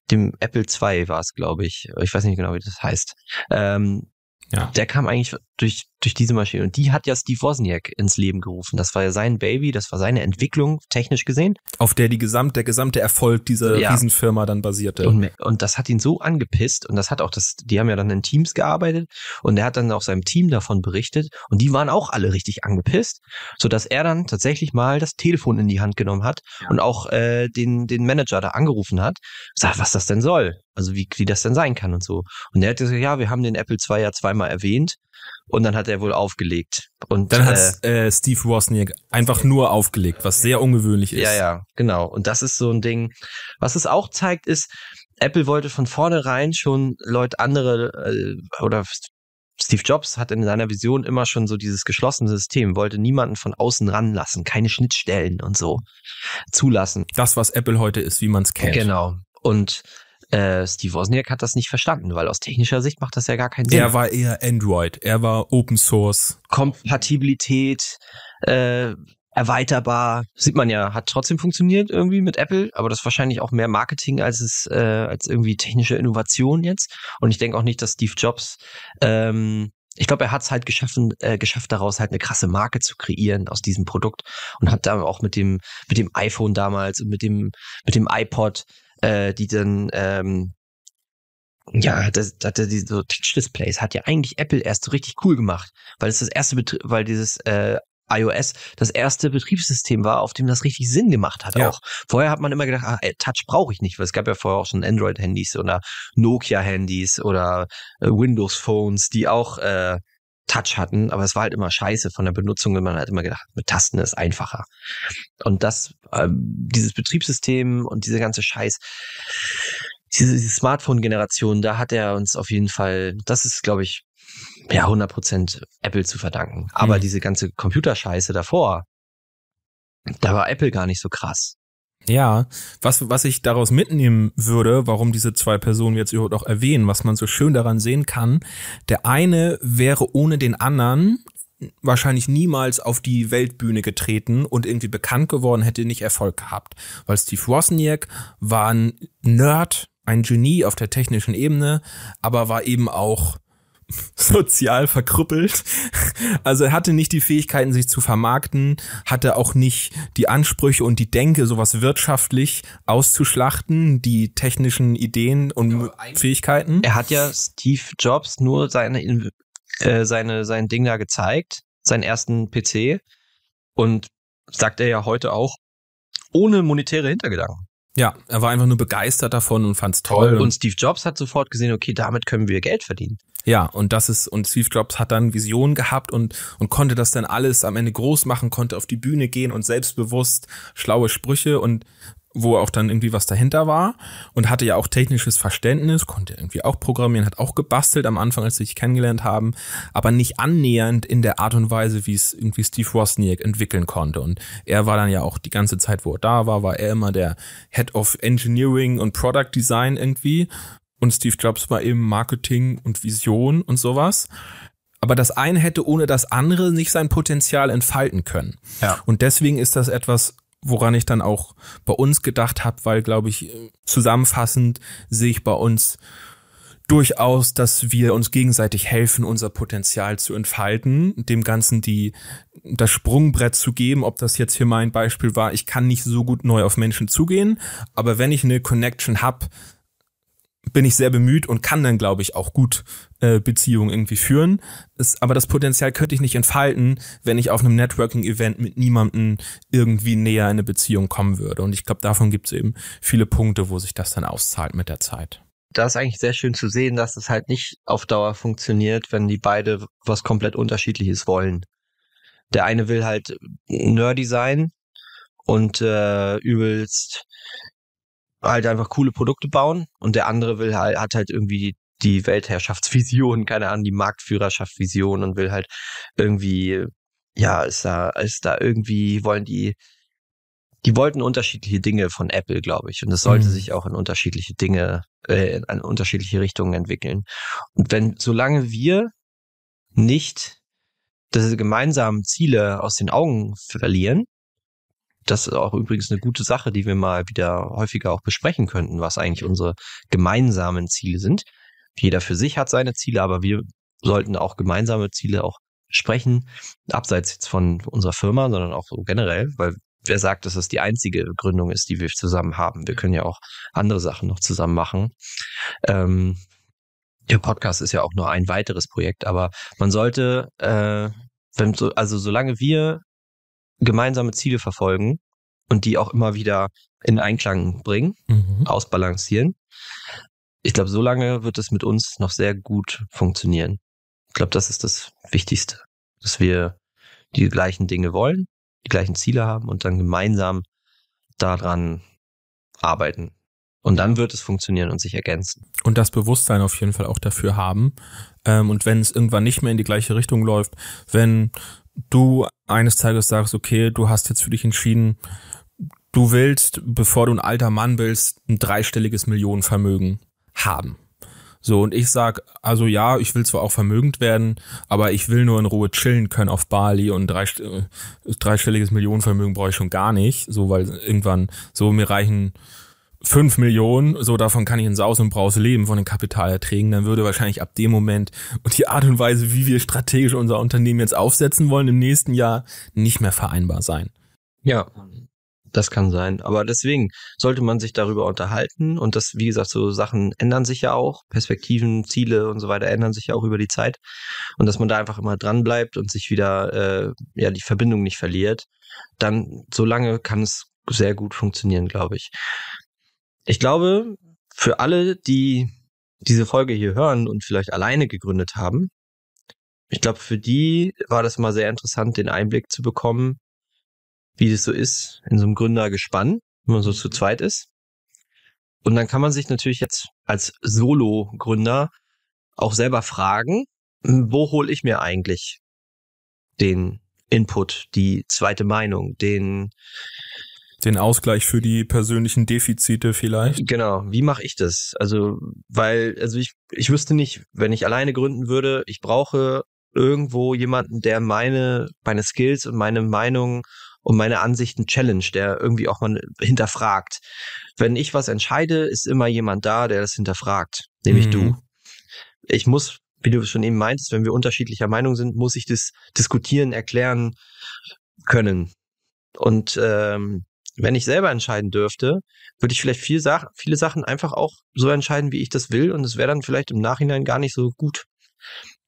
dem Apple II war es, glaube ich, ich weiß nicht genau, wie das heißt, ähm, ja. Der kam eigentlich durch, durch diese Maschine. Und die hat ja Steve Wozniak ins Leben gerufen. Das war ja sein Baby, das war seine Entwicklung, technisch gesehen. Auf der die gesamt, der gesamte Erfolg dieser ja. Riesenfirma dann basierte. Und, und das hat ihn so angepisst. Und das hat auch das, die haben ja dann in Teams gearbeitet. Und er hat dann auch seinem Team davon berichtet. Und die waren auch alle richtig angepisst. Sodass er dann tatsächlich mal das Telefon in die Hand genommen hat ja. und auch äh, den, den Manager da angerufen hat. Sagt, was das denn soll. Also wie, wie das denn sein kann und so. Und er hat gesagt, ja, wir haben den Apple II ja zweimal erwähnt und dann hat er wohl aufgelegt. Und dann hat äh, äh, Steve Wozniak einfach nur aufgelegt, was sehr ungewöhnlich ist. Ja, ja, genau. Und das ist so ein Ding. Was es auch zeigt, ist, Apple wollte von vornherein schon Leute andere äh, oder Steve Jobs hat in seiner Vision immer schon so dieses geschlossene System, wollte niemanden von außen ranlassen, keine Schnittstellen und so zulassen. Das, was Apple heute ist, wie man es kennt. Genau. Und äh, Steve Wozniak hat das nicht verstanden, weil aus technischer Sicht macht das ja gar keinen Sinn. Er war eher Android, er war Open Source. Kompatibilität, äh, erweiterbar, sieht man ja, hat trotzdem funktioniert irgendwie mit Apple, aber das ist wahrscheinlich auch mehr Marketing als es äh, als irgendwie technische Innovation jetzt. Und ich denke auch nicht, dass Steve Jobs ähm, ich glaube, er hat es halt geschaffen, äh, geschafft, daraus halt eine krasse Marke zu kreieren aus diesem Produkt und hat da auch mit dem mit dem iPhone damals und mit dem mit dem iPod äh, die dann ähm, ja, das, das, diese so Touch-Displays hat ja eigentlich Apple erst so richtig cool gemacht, weil es das erste, Betrie weil dieses äh, iOS das erste Betriebssystem war, auf dem das richtig Sinn gemacht hat ja. auch. Vorher hat man immer gedacht, ah, Touch brauche ich nicht, weil es gab ja vorher auch schon Android-Handys oder Nokia-Handys oder äh, Windows-Phones, die auch äh, Touch hatten, aber es war halt immer scheiße von der Benutzung und man hat immer gedacht, mit Tasten ist einfacher. Und das, äh, dieses Betriebssystem und diese ganze Scheiß, diese, diese Smartphone-Generation, da hat er uns auf jeden Fall, das ist, glaube ich, ja, 100% Apple zu verdanken. Aber mhm. diese ganze Computerscheiße davor, da war Apple gar nicht so krass. Ja, was, was ich daraus mitnehmen würde, warum diese zwei Personen jetzt überhaupt auch erwähnen, was man so schön daran sehen kann, der eine wäre ohne den anderen wahrscheinlich niemals auf die Weltbühne getreten und irgendwie bekannt geworden, hätte nicht Erfolg gehabt. Weil Steve Wozniak war ein Nerd, ein Genie auf der technischen Ebene, aber war eben auch sozial verkrüppelt. Also er hatte nicht die Fähigkeiten, sich zu vermarkten, hatte auch nicht die Ansprüche und die Denke, sowas wirtschaftlich auszuschlachten, die technischen Ideen und Fähigkeiten. Er hat ja Steve Jobs nur seine, äh, seine, sein Ding da gezeigt, seinen ersten PC. Und sagt er ja heute auch, ohne monetäre Hintergedanken. Ja, er war einfach nur begeistert davon und fand's toll. Und Steve Jobs hat sofort gesehen, okay, damit können wir Geld verdienen. Ja, und das ist, und Steve Jobs hat dann Visionen gehabt und, und konnte das dann alles am Ende groß machen, konnte auf die Bühne gehen und selbstbewusst schlaue Sprüche und wo auch dann irgendwie was dahinter war und hatte ja auch technisches Verständnis, konnte irgendwie auch programmieren, hat auch gebastelt am Anfang, als sie sich kennengelernt haben, aber nicht annähernd in der Art und Weise, wie es irgendwie Steve Wozniak entwickeln konnte. Und er war dann ja auch die ganze Zeit, wo er da war, war er immer der Head of Engineering und Product Design irgendwie. Und Steve Jobs war eben Marketing und Vision und sowas. Aber das eine hätte ohne das andere nicht sein Potenzial entfalten können. Ja. Und deswegen ist das etwas, woran ich dann auch bei uns gedacht habe, weil, glaube ich, zusammenfassend sehe ich bei uns durchaus, dass wir uns gegenseitig helfen, unser Potenzial zu entfalten, dem Ganzen die das Sprungbrett zu geben, ob das jetzt hier mein Beispiel war, ich kann nicht so gut neu auf Menschen zugehen, aber wenn ich eine Connection hab, bin ich sehr bemüht und kann dann, glaube ich, auch gut äh, Beziehungen irgendwie führen. Es, aber das Potenzial könnte ich nicht entfalten, wenn ich auf einem Networking-Event mit niemandem irgendwie näher in eine Beziehung kommen würde. Und ich glaube, davon gibt es eben viele Punkte, wo sich das dann auszahlt mit der Zeit. Da ist eigentlich sehr schön zu sehen, dass es halt nicht auf Dauer funktioniert, wenn die beide was komplett unterschiedliches wollen. Der eine will halt nerdy sein und äh, übelst halt einfach coole Produkte bauen und der andere will halt, hat halt irgendwie die Weltherrschaftsvision, keine Ahnung, die Marktführerschaftsvision und will halt irgendwie, ja, ist da, ist da irgendwie, wollen die, die wollten unterschiedliche Dinge von Apple, glaube ich. Und es sollte mhm. sich auch in unterschiedliche Dinge, äh, in unterschiedliche Richtungen entwickeln. Und wenn, solange wir nicht diese gemeinsamen Ziele aus den Augen verlieren, das ist auch übrigens eine gute Sache, die wir mal wieder häufiger auch besprechen könnten, was eigentlich unsere gemeinsamen Ziele sind. Jeder für sich hat seine Ziele, aber wir sollten auch gemeinsame Ziele auch sprechen, abseits jetzt von unserer Firma, sondern auch so generell, weil wer sagt, dass das die einzige Gründung ist, die wir zusammen haben? Wir können ja auch andere Sachen noch zusammen machen. Ähm, der Podcast ist ja auch nur ein weiteres Projekt, aber man sollte, äh, wenn so, also solange wir gemeinsame Ziele verfolgen und die auch immer wieder in Einklang bringen, mhm. ausbalancieren. Ich glaube, so lange wird es mit uns noch sehr gut funktionieren. Ich glaube, das ist das Wichtigste, dass wir die gleichen Dinge wollen, die gleichen Ziele haben und dann gemeinsam daran arbeiten. Und dann wird es funktionieren und sich ergänzen. Und das Bewusstsein auf jeden Fall auch dafür haben. Ähm, und wenn es irgendwann nicht mehr in die gleiche Richtung läuft, wenn du eines Tages sagst, okay, du hast jetzt für dich entschieden, du willst, bevor du ein alter Mann willst, ein dreistelliges Millionenvermögen haben. So, und ich sag, also ja, ich will zwar auch vermögend werden, aber ich will nur in Ruhe chillen können auf Bali und drei, äh, dreistelliges Millionenvermögen brauche ich schon gar nicht, so, weil irgendwann, so, mir reichen fünf Millionen, so davon kann ich in Saus und Braus leben von den Kapitalerträgen, dann würde wahrscheinlich ab dem Moment und die Art und Weise, wie wir strategisch unser Unternehmen jetzt aufsetzen wollen im nächsten Jahr, nicht mehr vereinbar sein. Ja, das kann sein. Aber deswegen sollte man sich darüber unterhalten und das, wie gesagt, so Sachen ändern sich ja auch. Perspektiven, Ziele und so weiter ändern sich ja auch über die Zeit. Und dass man da einfach immer dran bleibt und sich wieder, äh, ja, die Verbindung nicht verliert, dann, so lange kann es sehr gut funktionieren, glaube ich. Ich glaube, für alle, die diese Folge hier hören und vielleicht alleine gegründet haben, ich glaube, für die war das mal sehr interessant, den Einblick zu bekommen, wie das so ist in so einem Gründergespann, wenn man so zu zweit ist. Und dann kann man sich natürlich jetzt als Solo-Gründer auch selber fragen, wo hole ich mir eigentlich den Input, die zweite Meinung, den den Ausgleich für die persönlichen Defizite vielleicht. Genau, wie mache ich das? Also, weil, also ich, ich wüsste nicht, wenn ich alleine gründen würde, ich brauche irgendwo jemanden, der meine, meine Skills und meine Meinung und meine Ansichten challenge, der irgendwie auch mal hinterfragt. Wenn ich was entscheide, ist immer jemand da, der das hinterfragt, nämlich mhm. du. Ich muss, wie du schon eben meintest, wenn wir unterschiedlicher Meinung sind, muss ich das diskutieren, erklären können. Und ähm, wenn ich selber entscheiden dürfte, würde ich vielleicht viel Sach viele Sachen einfach auch so entscheiden, wie ich das will. Und es wäre dann vielleicht im Nachhinein gar nicht so gut.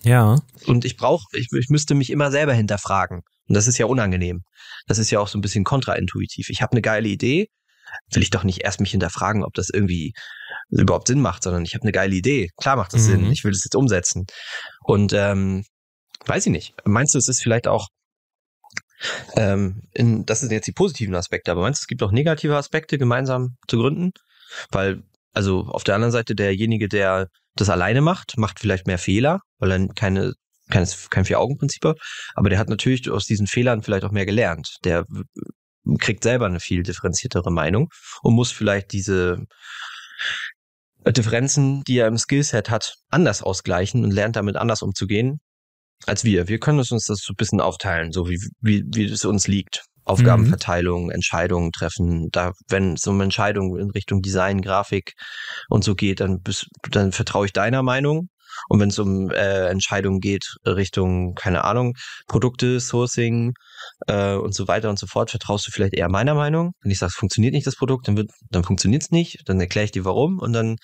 Ja. Und ich brauche, ich, ich müsste mich immer selber hinterfragen. Und das ist ja unangenehm. Das ist ja auch so ein bisschen kontraintuitiv. Ich habe eine geile Idee, will ich doch nicht erst mich hinterfragen, ob das irgendwie überhaupt Sinn macht, sondern ich habe eine geile Idee. Klar macht das mhm. Sinn. Ich will das jetzt umsetzen. Und ähm, weiß ich nicht. Meinst du, es ist vielleicht auch Ähm, in, das sind jetzt die positiven Aspekte, aber meinst du, es gibt auch negative Aspekte, gemeinsam zu gründen? Weil, also auf der anderen Seite, derjenige, der das alleine macht, macht vielleicht mehr Fehler, weil er keine, keines, kein Vier-Augen-Prinzip hat, aber der hat natürlich aus diesen Fehlern vielleicht auch mehr gelernt. Der kriegt selber eine viel differenziertere Meinung und muss vielleicht diese Differenzen, die er im Skillset hat, anders ausgleichen und lernt damit anders umzugehen als wir. Wir können uns das so ein bisschen aufteilen, so wie, wie, wie es uns liegt. Aufgabenverteilung, mhm. Entscheidungen treffen. Da, wenn es um Entscheidungen in Richtung Design, Grafik und so geht, dann, bist, dann vertraue ich deiner Meinung. Und wenn es um äh, Entscheidungen geht Richtung, keine Ahnung, Produkte, Sourcing, äh, und so weiter und so fort, vertraust du vielleicht eher meiner Meinung. Wenn ich sage, es funktioniert nicht das Produkt, dann, wird, dann funktioniert es nicht, dann erkläre ich dir warum und dann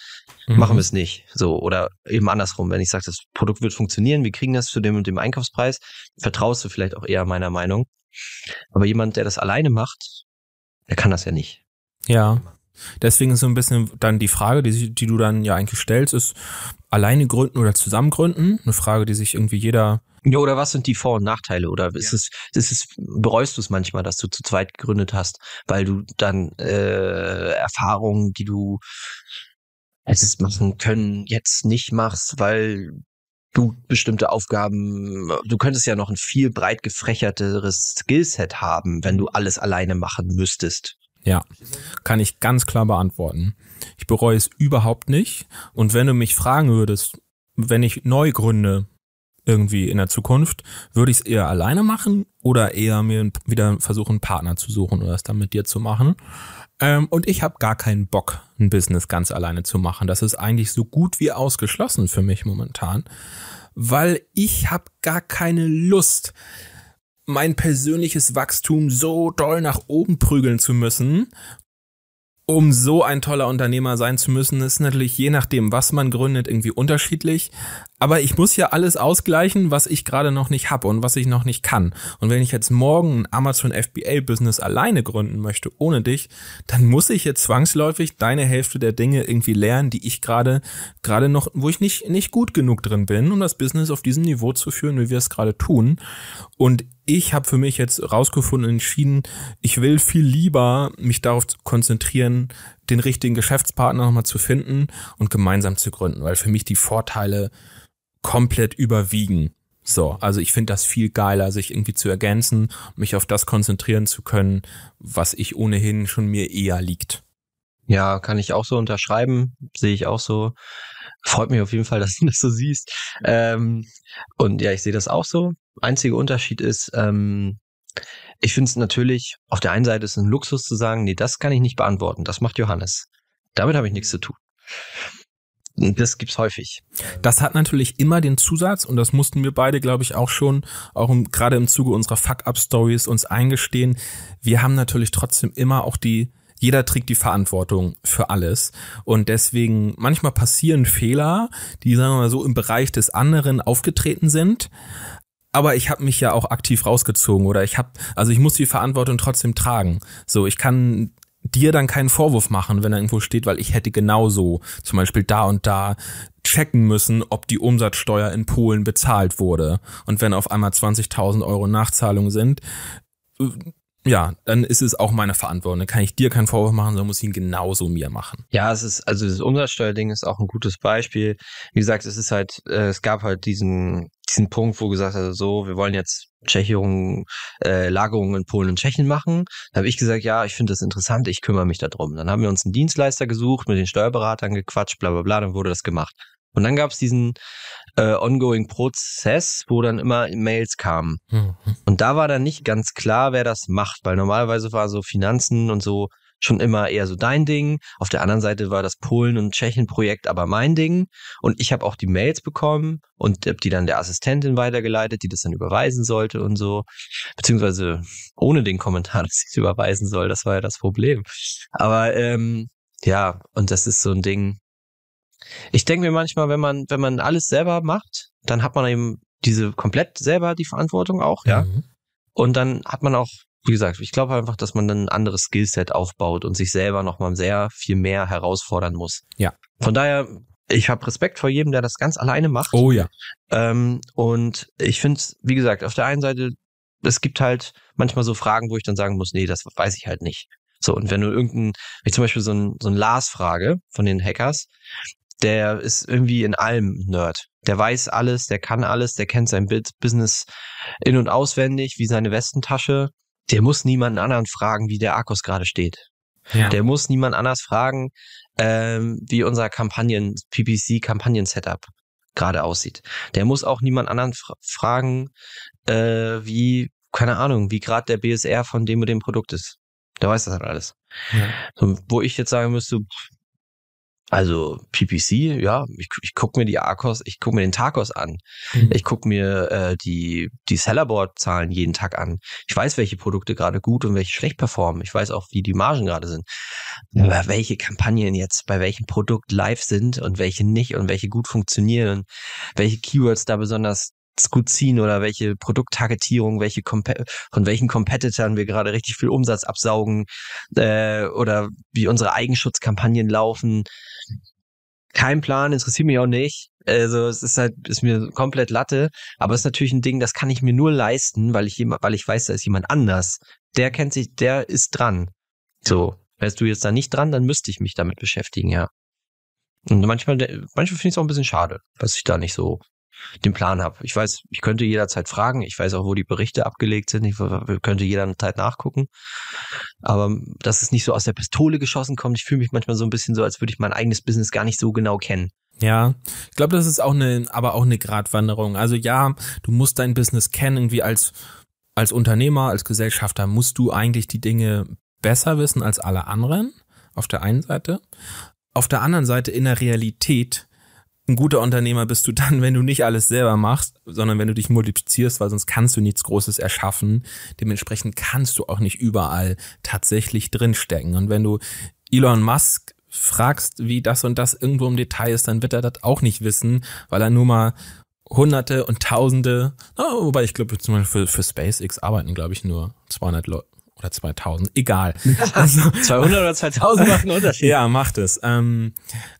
mhm. machen wir es nicht. So, oder eben andersrum, wenn ich sage, das Produkt wird funktionieren, wir kriegen das zu dem und dem Einkaufspreis, vertraust du vielleicht auch eher meiner Meinung. Aber jemand, der das alleine macht, der kann das ja nicht. Ja. Deswegen ist so ein bisschen dann die Frage, die, die du dann ja eigentlich stellst, ist alleine gründen oder zusammen gründen? Eine Frage, die sich irgendwie jeder ja, oder was sind die Vor- und Nachteile? Oder ist ja. es, ist es, bereust du es manchmal, dass du zu zweit gegründet hast, weil du dann äh, Erfahrungen, die du hättest machen können, jetzt nicht machst, weil du bestimmte Aufgaben, du könntest ja noch ein viel breit gefächerteres Skillset haben, wenn du alles alleine machen müsstest. Ja, kann ich ganz klar beantworten. Ich bereue es überhaupt nicht. Und wenn du mich fragen würdest, wenn ich neu gründe, irgendwie in der Zukunft, würde ich es eher alleine machen oder eher mir wieder versuchen, einen Partner zu suchen oder es dann mit dir zu machen. Ähm, und ich habe gar keinen Bock, ein Business ganz alleine zu machen. Das ist eigentlich so gut wie ausgeschlossen für mich momentan, weil ich habe gar keine Lust, mein persönliches Wachstum so doll nach oben prügeln zu müssen um so ein toller Unternehmer sein zu müssen, ist natürlich je nachdem, was man gründet, irgendwie unterschiedlich. Aber ich muss ja alles ausgleichen, was ich gerade noch nicht habe und was ich noch nicht kann. Und wenn ich jetzt morgen ein Amazon FBA Business alleine gründen möchte, ohne dich, dann muss ich jetzt zwangsläufig deine Hälfte der Dinge irgendwie lernen, die ich gerade, gerade noch, wo ich nicht, nicht gut genug drin bin, um das Business auf diesem Niveau zu führen, wie wir es gerade tun. Und ich habe für mich jetzt rausgefunden, entschieden, ich will viel lieber mich darauf konzentrieren, den richtigen Geschäftspartner nochmal zu finden und gemeinsam zu gründen, weil für mich die Vorteile komplett überwiegen. So, also ich finde das viel geiler, sich irgendwie zu ergänzen, mich auf das konzentrieren zu können, was ich ohnehin schon mir eher liegt. Ja, kann ich auch so unterschreiben, sehe ich auch so. Freut mich auf jeden Fall, dass du das so siehst. Ähm, und ja, ich sehe das auch so. Einziger Unterschied ist, ähm, ich finde es natürlich, auf der einen Seite ist es ein Luxus zu sagen, nee, das kann ich nicht beantworten, das macht Johannes. Damit habe ich nichts zu tun. Das gibt's häufig. Das hat natürlich immer den Zusatz und das mussten wir beide, glaube ich, auch schon, auch im, gerade im Zuge unserer Fuck-up-Stories uns eingestehen. Wir haben natürlich trotzdem immer auch die jeder trägt die Verantwortung für alles. Und deswegen, manchmal passieren Fehler, die, sagen wir mal so, im Bereich des anderen aufgetreten sind. Aber ich habe mich ja auch aktiv rausgezogen oder ich habe, also ich muss die Verantwortung trotzdem tragen. So, ich kann dir dann keinen Vorwurf machen, wenn er irgendwo steht, weil ich hätte genauso zum Beispiel da und da checken müssen, ob die Umsatzsteuer in Polen bezahlt wurde. Und wenn auf einmal 20.000 Euro Nachzahlung sind, ja, dann ist es auch meine Verantwortung. Dann kann ich dir keinen Vorwurf machen, sondern muss ihn genauso mir machen. Ja, es ist, also das Umsatzsteuerding ist auch ein gutes Beispiel. Wie gesagt, es ist halt, äh, es gab halt diesen, diesen Punkt, wo gesagt hat, so, wir wollen jetzt Tschechierung, äh, Lagerungen in Polen und Tschechien machen. Da habe ich gesagt, ja, ich finde das interessant, ich kümmere mich darum. Dann haben wir uns einen Dienstleister gesucht, mit den Steuerberatern gequatscht, bla bla bla, dann wurde das gemacht. Und dann gab es diesen äh, ongoing Prozess, wo dann immer Mails kamen. Mhm. Und da war dann nicht ganz klar, wer das macht, weil normalerweise war so Finanzen und so schon immer eher so dein Ding. Auf der anderen Seite war das Polen- und Tschechien-Projekt aber mein Ding. Und ich habe auch die Mails bekommen und habe die dann der Assistentin weitergeleitet, die das dann überweisen sollte und so. Beziehungsweise ohne den Kommentar, dass ich es überweisen soll. Das war ja das Problem. Aber ähm, ja, und das ist so ein Ding, ich denke mir manchmal, wenn man, wenn man alles selber macht, dann hat man eben diese komplett selber die Verantwortung auch, ja. Mhm. Und dann hat man auch, wie gesagt, ich glaube einfach, dass man dann ein anderes Skillset aufbaut und sich selber nochmal sehr viel mehr herausfordern muss. Ja. Von daher, ich habe Respekt vor jedem, der das ganz alleine macht. Oh ja. Ähm, und ich finde, wie gesagt, auf der einen Seite es gibt halt manchmal so Fragen, wo ich dann sagen muss, nee, das weiß ich halt nicht. So, und wenn du irgendein, wenn ich zum Beispiel so ein, so ein Lars frage von den Hackers, der ist irgendwie in allem Nerd. Der weiß alles, der kann alles, der kennt sein Business in- und auswendig, wie seine Westentasche. Der muss niemanden anderen fragen, wie der Akkus gerade steht. Ja. Der muss niemand anders fragen, ähm, wie unser Kampagnen, PPC-Kampagnen-Setup gerade aussieht. Der muss auch niemand anderen fra fragen, äh, wie, keine Ahnung, wie gerade der BSR von dem und dem Produkt ist. Der weiß das halt alles. Ja. So, wo ich jetzt sagen müsste, also PPC, ja, ich, ich gucke mir die Arcos, ich gucke mir den Tacos an. Mhm. Ich gucke mir äh, die, die Sellerboard-Zahlen jeden Tag an. Ich weiß, welche Produkte gerade gut und welche schlecht performen. Ich weiß auch, wie die Margen gerade sind. Aber welche Kampagnen jetzt bei welchem Produkt live sind und welche nicht und welche gut funktionieren und welche Keywords da besonders gut ziehen oder welche Produkttargetierung, welche von welchen Competitoren wir gerade richtig viel Umsatz absaugen äh, oder wie unsere Eigenschutzkampagnen laufen. Kein Plan, interessiert mich auch nicht. Also es ist halt, ist mir komplett Latte, aber es ist natürlich ein Ding, das kann ich mir nur leisten, weil ich jemand, weil ich weiß, da ist jemand anders. Der kennt sich, der ist dran. So, wärst du jetzt da nicht dran, dann müsste ich mich damit beschäftigen, ja. Und manchmal, manchmal finde ich es auch ein bisschen schade, dass ich da nicht so den Plan habe. Ich weiß, ich könnte jederzeit fragen. Ich weiß auch, wo die Berichte abgelegt sind. Ich könnte jederzeit nachgucken. Aber dass es nicht so aus der Pistole geschossen kommt, ich fühle mich manchmal so ein bisschen so, als würde ich mein eigenes Business gar nicht so genau kennen. Ja, ich glaube, das ist auch eine, aber auch eine Gratwanderung. Also ja, du musst dein Business kennen, irgendwie als, als Unternehmer, als Gesellschafter musst du eigentlich die Dinge besser wissen als alle anderen. Auf der einen Seite. Auf der anderen Seite in der Realität ein guter Unternehmer bist du dann, wenn du nicht alles selber machst, sondern wenn du dich multiplizierst, weil sonst kannst du nichts Großes erschaffen. Dementsprechend kannst du auch nicht überall tatsächlich drinstecken. Und wenn du Elon Musk fragst, wie das und das irgendwo im Detail ist, dann wird er das auch nicht wissen, weil er nur mal Hunderte und Tausende, oh, wobei ich glaube, zum Beispiel für, für SpaceX arbeiten, glaube ich, nur 200 Leute oder 2000, egal. Also, 200 oder 2000 macht einen Unterschied. Ja, macht es. Ähm,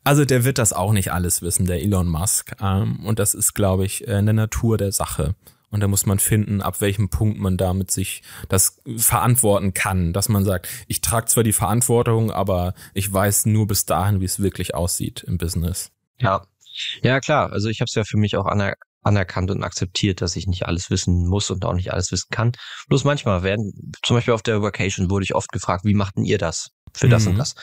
also der wird das auch nicht alles wissen, der Elon Musk. Ähm, und das ist, glaube ich, in der Natur der Sache. Und da muss man finden, ab welchem Punkt man damit sich das verantworten kann, dass man sagt, ich trage zwar die Verantwortung, aber ich weiß nur bis dahin, wie es wirklich aussieht im Business. Ja, ja klar. Also ich habe es ja für mich auch aner anerkannt und akzeptiert, dass ich nicht alles wissen muss und auch nicht alles wissen kann. Bloß manchmal werden, zum Beispiel auf der Vacation wurde ich oft gefragt, wie machten ihr das für das mhm. und das?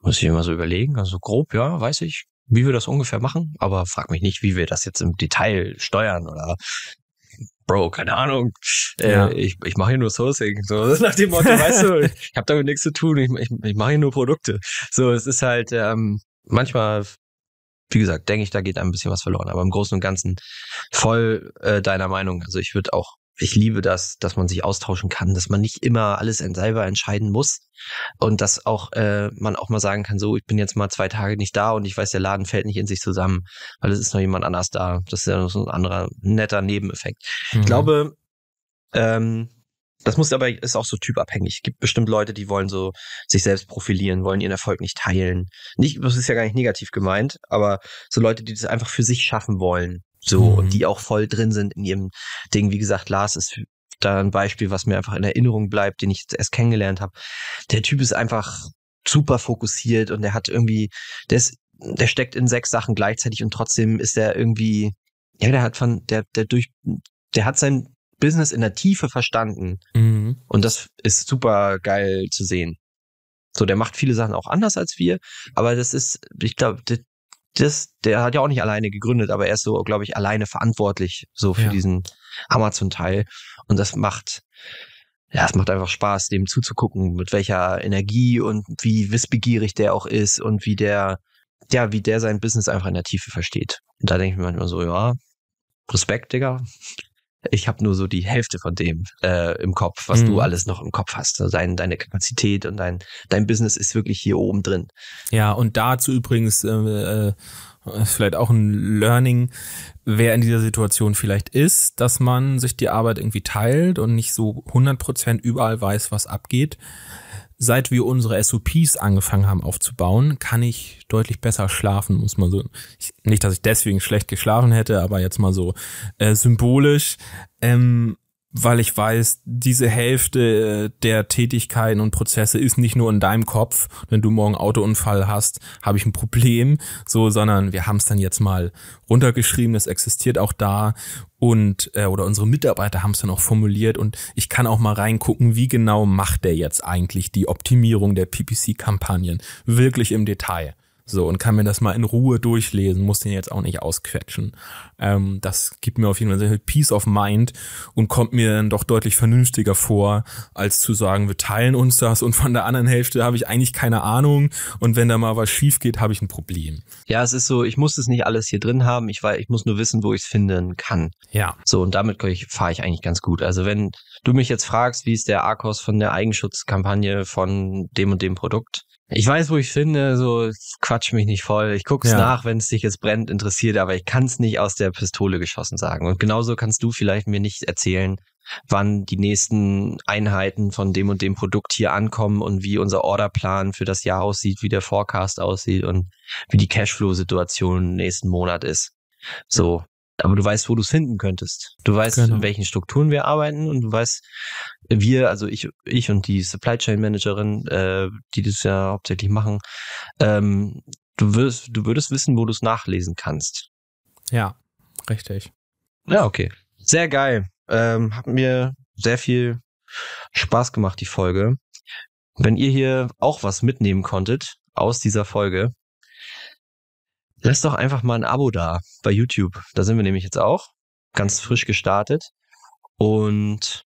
Muss ich immer so überlegen, also grob, ja, weiß ich, wie wir das ungefähr machen, aber frag mich nicht, wie wir das jetzt im Detail steuern oder Bro, keine Ahnung. Äh, ja. Äh, ich ich mache hier nur Sourcing. So nach dem Motto, weißt du, ich habe damit nichts zu tun. Ich, ich, ich mache hier nur Produkte. So, es ist halt ähm, manchmal wie gesagt, denke ich, da geht ein bisschen was verloren. Aber im Großen und Ganzen voll äh, deiner Meinung. Also ich würde auch, ich liebe das, dass man sich austauschen kann, dass man nicht immer alles selber entscheiden muss und dass auch äh, man auch mal sagen kann, so, ich bin jetzt mal zwei Tage nicht da und ich weiß, der Laden fällt nicht in sich zusammen, weil es ist noch jemand anders da. Das ist ja noch so ein anderer netter Nebeneffekt. Mhm. Ich glaube, ähm, das muss aber, ist auch so typabhängig. Es gibt bestimmt Leute, die wollen so sich selbst profilieren, wollen ihren Erfolg nicht teilen. Nicht, das ist ja gar nicht negativ gemeint, aber so Leute, die das einfach für sich schaffen wollen. So, mhm. und die auch voll drin sind in ihrem Ding. Wie gesagt, Lars ist da ein Beispiel, was mir einfach in Erinnerung bleibt, den ich jetzt erst kennengelernt habe. Der Typ ist einfach super fokussiert und der hat irgendwie, der ist, der steckt in sechs Sachen gleichzeitig und trotzdem ist der irgendwie, ja, der hat von, der, der durch, der hat sein Business in der Tiefe verstanden. Mhm. Und das ist super geil zu sehen. So, der macht viele Sachen auch anders als wir, aber das ist, ich glaube, das, der hat ja auch nicht alleine gegründet, aber er ist so, glaube ich, alleine verantwortlich so für ja. diesen Amazon-Teil. Und das macht, ja, es macht einfach Spaß, dem zuzugucken, mit welcher Energie und wie wissbegierig der auch ist und wie der, ja, wie der sein Business einfach in der Tiefe versteht. Und da denke ich mir manchmal so, ja, Respekt, Digga. Ich habe nur so die Hälfte von dem äh, im Kopf, was mhm. du alles noch im Kopf hast. Also dein, deine Kapazität und dein, dein Business ist wirklich hier oben drin. Ja, und dazu übrigens äh, äh, vielleicht auch ein Learning, wer in dieser Situation vielleicht ist, dass man sich die Arbeit irgendwie teilt und nicht so 100% überall weiß, was abgeht seit wir unsere SOPs angefangen haben aufzubauen, kann ich deutlich besser schlafen, muss man so. Ich, nicht, dass ich deswegen schlecht geschlafen hätte, aber jetzt mal so äh, symbolisch. Ähm, weil ich weiß, diese Hälfte äh, der Tätigkeiten und Prozesse ist nicht nur in deinem Kopf. Wenn du morgen Autounfall hast, habe ich ein Problem, so, sondern wir haben es dann jetzt mal runtergeschrieben, es existiert auch da und äh, oder unsere Mitarbeiter haben es dann auch formuliert und ich kann auch mal reingucken, wie genau macht der jetzt eigentlich die Optimierung der PPC-Kampagnen wirklich im Detail. So, und kann mir das mal in Ruhe durchlesen, muss den jetzt auch nicht ausquetschen. Ähm, das gibt mir auf jeden Fall sehr viel Peace of Mind und kommt mir dann doch deutlich vernünftiger vor, als zu sagen, wir teilen uns das und von der anderen Hälfte habe ich eigentlich keine Ahnung und wenn da mal was schief geht, habe ich ein Problem. Ja, es ist so, ich muss es nicht alles hier drin haben, ich, weiß, ich muss nur wissen, wo ich es finden kann. Ja. So, und damit fahre ich eigentlich ganz gut. Also wenn du mich jetzt fragst, wie ist der Arkos von der Eigenschutzkampagne von dem und dem Produkt, ich weiß, wo ich finde, so quatsch mich nicht voll. Ich guck's ja. nach, wenn es dich jetzt brennt, interessiert, aber ich kann es nicht aus der Pistole geschossen sagen. Und genauso kannst du vielleicht mir nicht erzählen, wann die nächsten Einheiten von dem und dem Produkt hier ankommen und wie unser Orderplan für das Jahr aussieht, wie der Forecast aussieht und wie die Cashflow-Situation nächsten Monat ist. So, aber du weißt, wo du es finden könntest. Du weißt, genau. in welchen Strukturen wir arbeiten und du weißt, wir, also ich, ich und die Supply Chain Managerin, äh, die das ja hauptsächlich machen, ähm, du wirst, du würdest wissen, wo du es nachlesen kannst. Ja, richtig. Ja, okay. Sehr geil. Ähm, hat mir sehr viel Spaß gemacht, die Folge. Wenn ihr hier auch was mitnehmen konntet aus dieser Folge, Lass doch einfach mal ein Abo da bei YouTube. Da sind wir nämlich jetzt auch ganz frisch gestartet und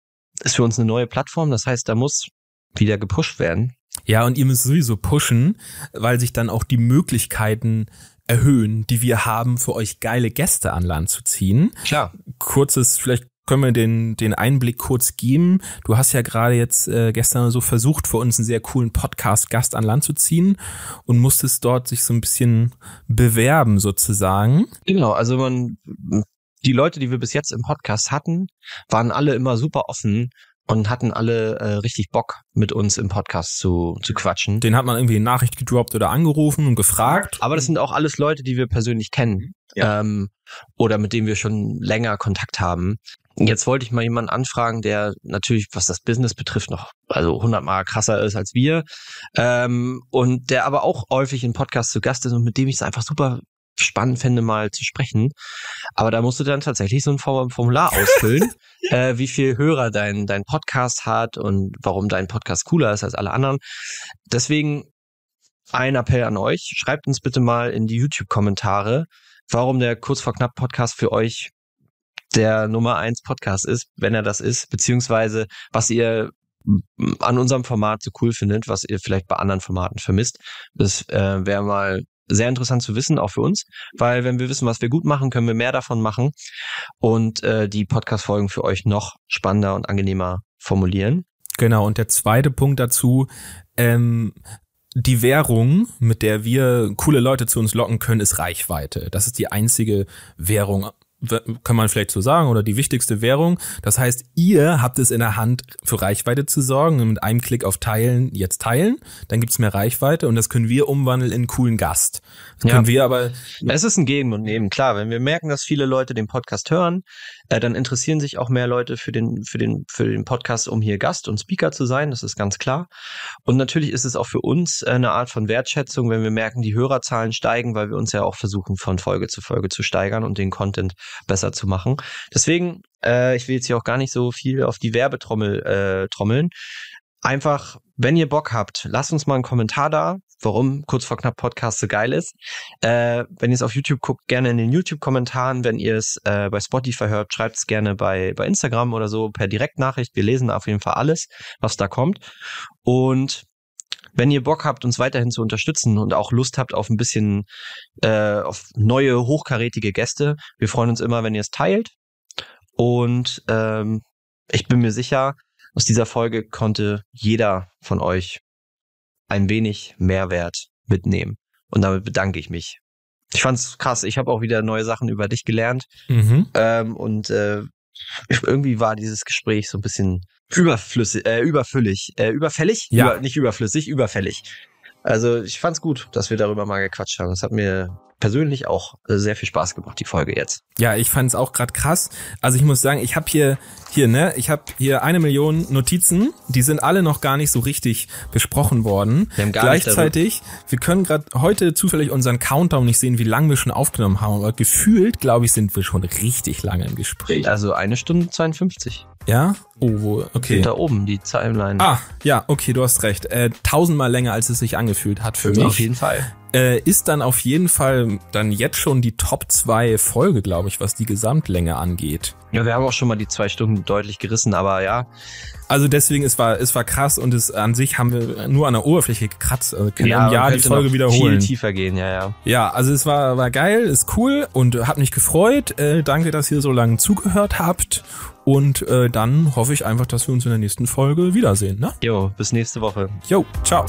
ist für uns eine neue Plattform. Das heißt, da muss wieder gepusht werden. Ja, und ihr müsst sowieso pushen, weil sich dann auch die Möglichkeiten erhöhen, die wir haben, für euch geile Gäste an Land zu ziehen. Klar. Kurzes, vielleicht können wir den, den Einblick kurz geben. Du hast ja gerade jetzt äh, gestern so versucht, für uns einen sehr coolen Podcast-Gast an Land zu ziehen und musstest dort sich so ein bisschen bewerben sozusagen. Genau, also man, die Leute, die wir bis jetzt im Podcast hatten, waren alle immer super offen und hatten alle äh, richtig Bock, mit uns im Podcast zu, zu quatschen. Den hat man irgendwie eine Nachricht gedroppt oder angerufen und gefragt. Aber das sind auch alles Leute, die wir persönlich kennen. Ja. Ähm, oder mit denen wir schon länger Kontakt haben. Jetzt wollte ich mal jemanden anfragen, der natürlich, was das Business betrifft, noch also hundertmal krasser ist als wir ähm, und der aber auch häufig in Podcasts zu Gast ist und mit dem ich es einfach super spannend fände, mal zu sprechen. Aber da musst du dann tatsächlich so ein Formular ausfüllen, äh, wie viel Hörer dein, dein Podcast hat und warum dein Podcast cooler ist als alle anderen. Deswegen ein Appell an euch. Schreibt uns bitte mal in die YouTube-Kommentare, warum der kurz vor knapp Podcast für euch der Nummer eins Podcast ist, wenn er das ist, beziehungsweise was ihr an unserem Format so cool findet, was ihr vielleicht bei anderen Formaten vermisst. Das äh, wäre mal sehr interessant zu wissen, auch für uns, weil wenn wir wissen, was wir gut machen, können wir mehr davon machen und äh, die Podcast-Folgen für euch noch spannender und angenehmer formulieren. Genau, und der zweite Punkt dazu, ähm, die Währung, mit der wir coole Leute zu uns locken können, ist Reichweite. Das ist die einzige Währung kann man vielleicht so sagen, oder die wichtigste Währung. Das heißt, ihr habt es in der Hand, für Reichweite zu sorgen und mit einem Klick auf Teilen jetzt teilen, dann gibt's mehr Reichweite und das können wir umwandeln in einen coolen Gast. Das können wir aber. Es ist ein Geben und Nehmen, klar. Wenn wir merken, dass viele Leute den Podcast hören, äh, dann interessieren sich auch mehr Leute für den, für den, für den Podcast, um hier Gast und Speaker zu sein. Das ist ganz klar. Und natürlich ist es auch für uns äh, eine Art von Wertschätzung, wenn wir merken, die Hörerzahlen steigen, weil wir uns ja auch versuchen, von Folge zu Folge zu steigern und den Content besser zu machen. Deswegen, äh, ich will jetzt hier auch gar nicht so viel auf die Werbetrommel äh, trommeln. Einfach, wenn ihr Bock habt, lasst uns mal einen Kommentar da, warum kurz vor knapp Podcast so geil ist. Äh, wenn ihr es auf YouTube guckt, gerne in den YouTube-Kommentaren. Wenn ihr es äh, bei Spotify hört, schreibt es gerne bei, bei Instagram oder so per Direktnachricht. Wir lesen auf jeden Fall alles, was da kommt. Und wenn ihr Bock habt, uns weiterhin zu unterstützen und auch Lust habt auf ein bisschen äh, auf neue hochkarätige Gäste, wir freuen uns immer, wenn ihr es teilt. Und ähm, ich bin mir sicher, aus dieser Folge konnte jeder von euch ein wenig Mehrwert mitnehmen. Und damit bedanke ich mich. Ich fand's krass. Ich habe auch wieder neue Sachen über dich gelernt. Mhm. Ähm, und äh, irgendwie war dieses Gespräch so ein bisschen überflüssig, äh, überfüllig, äh, überfällig? Ja. Über, nicht überflüssig, überfällig. Also ich fand's gut, dass wir darüber mal gequatscht haben. Es hat mir persönlich auch äh, sehr viel Spaß gemacht, die Folge jetzt. Ja, ich fand es auch gerade krass. Also ich muss sagen, ich habe hier hier ne, ich habe hier eine Million Notizen, die sind alle noch gar nicht so richtig besprochen worden. Wir haben gar Gleichzeitig, wir können gerade heute zufällig unseren Countdown nicht sehen, wie lange wir schon aufgenommen haben, aber gefühlt, glaube ich, sind wir schon richtig lange im Gespräch. Also eine Stunde 52. Ja? Oh, wo, okay. Da oben, die Timeline. Ah, ja, okay, du hast recht. Äh, tausendmal länger, als es sich angefühlt hat für mich. Auf jeden Fall. Äh, ist dann auf jeden Fall dann jetzt schon die Top 2 Folge, glaube ich, was die Gesamtlänge angeht. Ja, wir haben auch schon mal die zwei Stunden deutlich gerissen, aber ja. Also deswegen, es war, es war krass und es an sich haben wir nur an der Oberfläche gekratzt. Also können ja, im Jahr die Folge wiederholen. Viel tiefer gehen, ja, ja. Ja, also es war, war geil, ist cool und hat mich gefreut. Äh, danke, dass ihr so lange zugehört habt. Und äh, dann hoffe ich einfach, dass wir uns in der nächsten Folge wiedersehen. Ne? Jo, bis nächste Woche. Jo, ciao.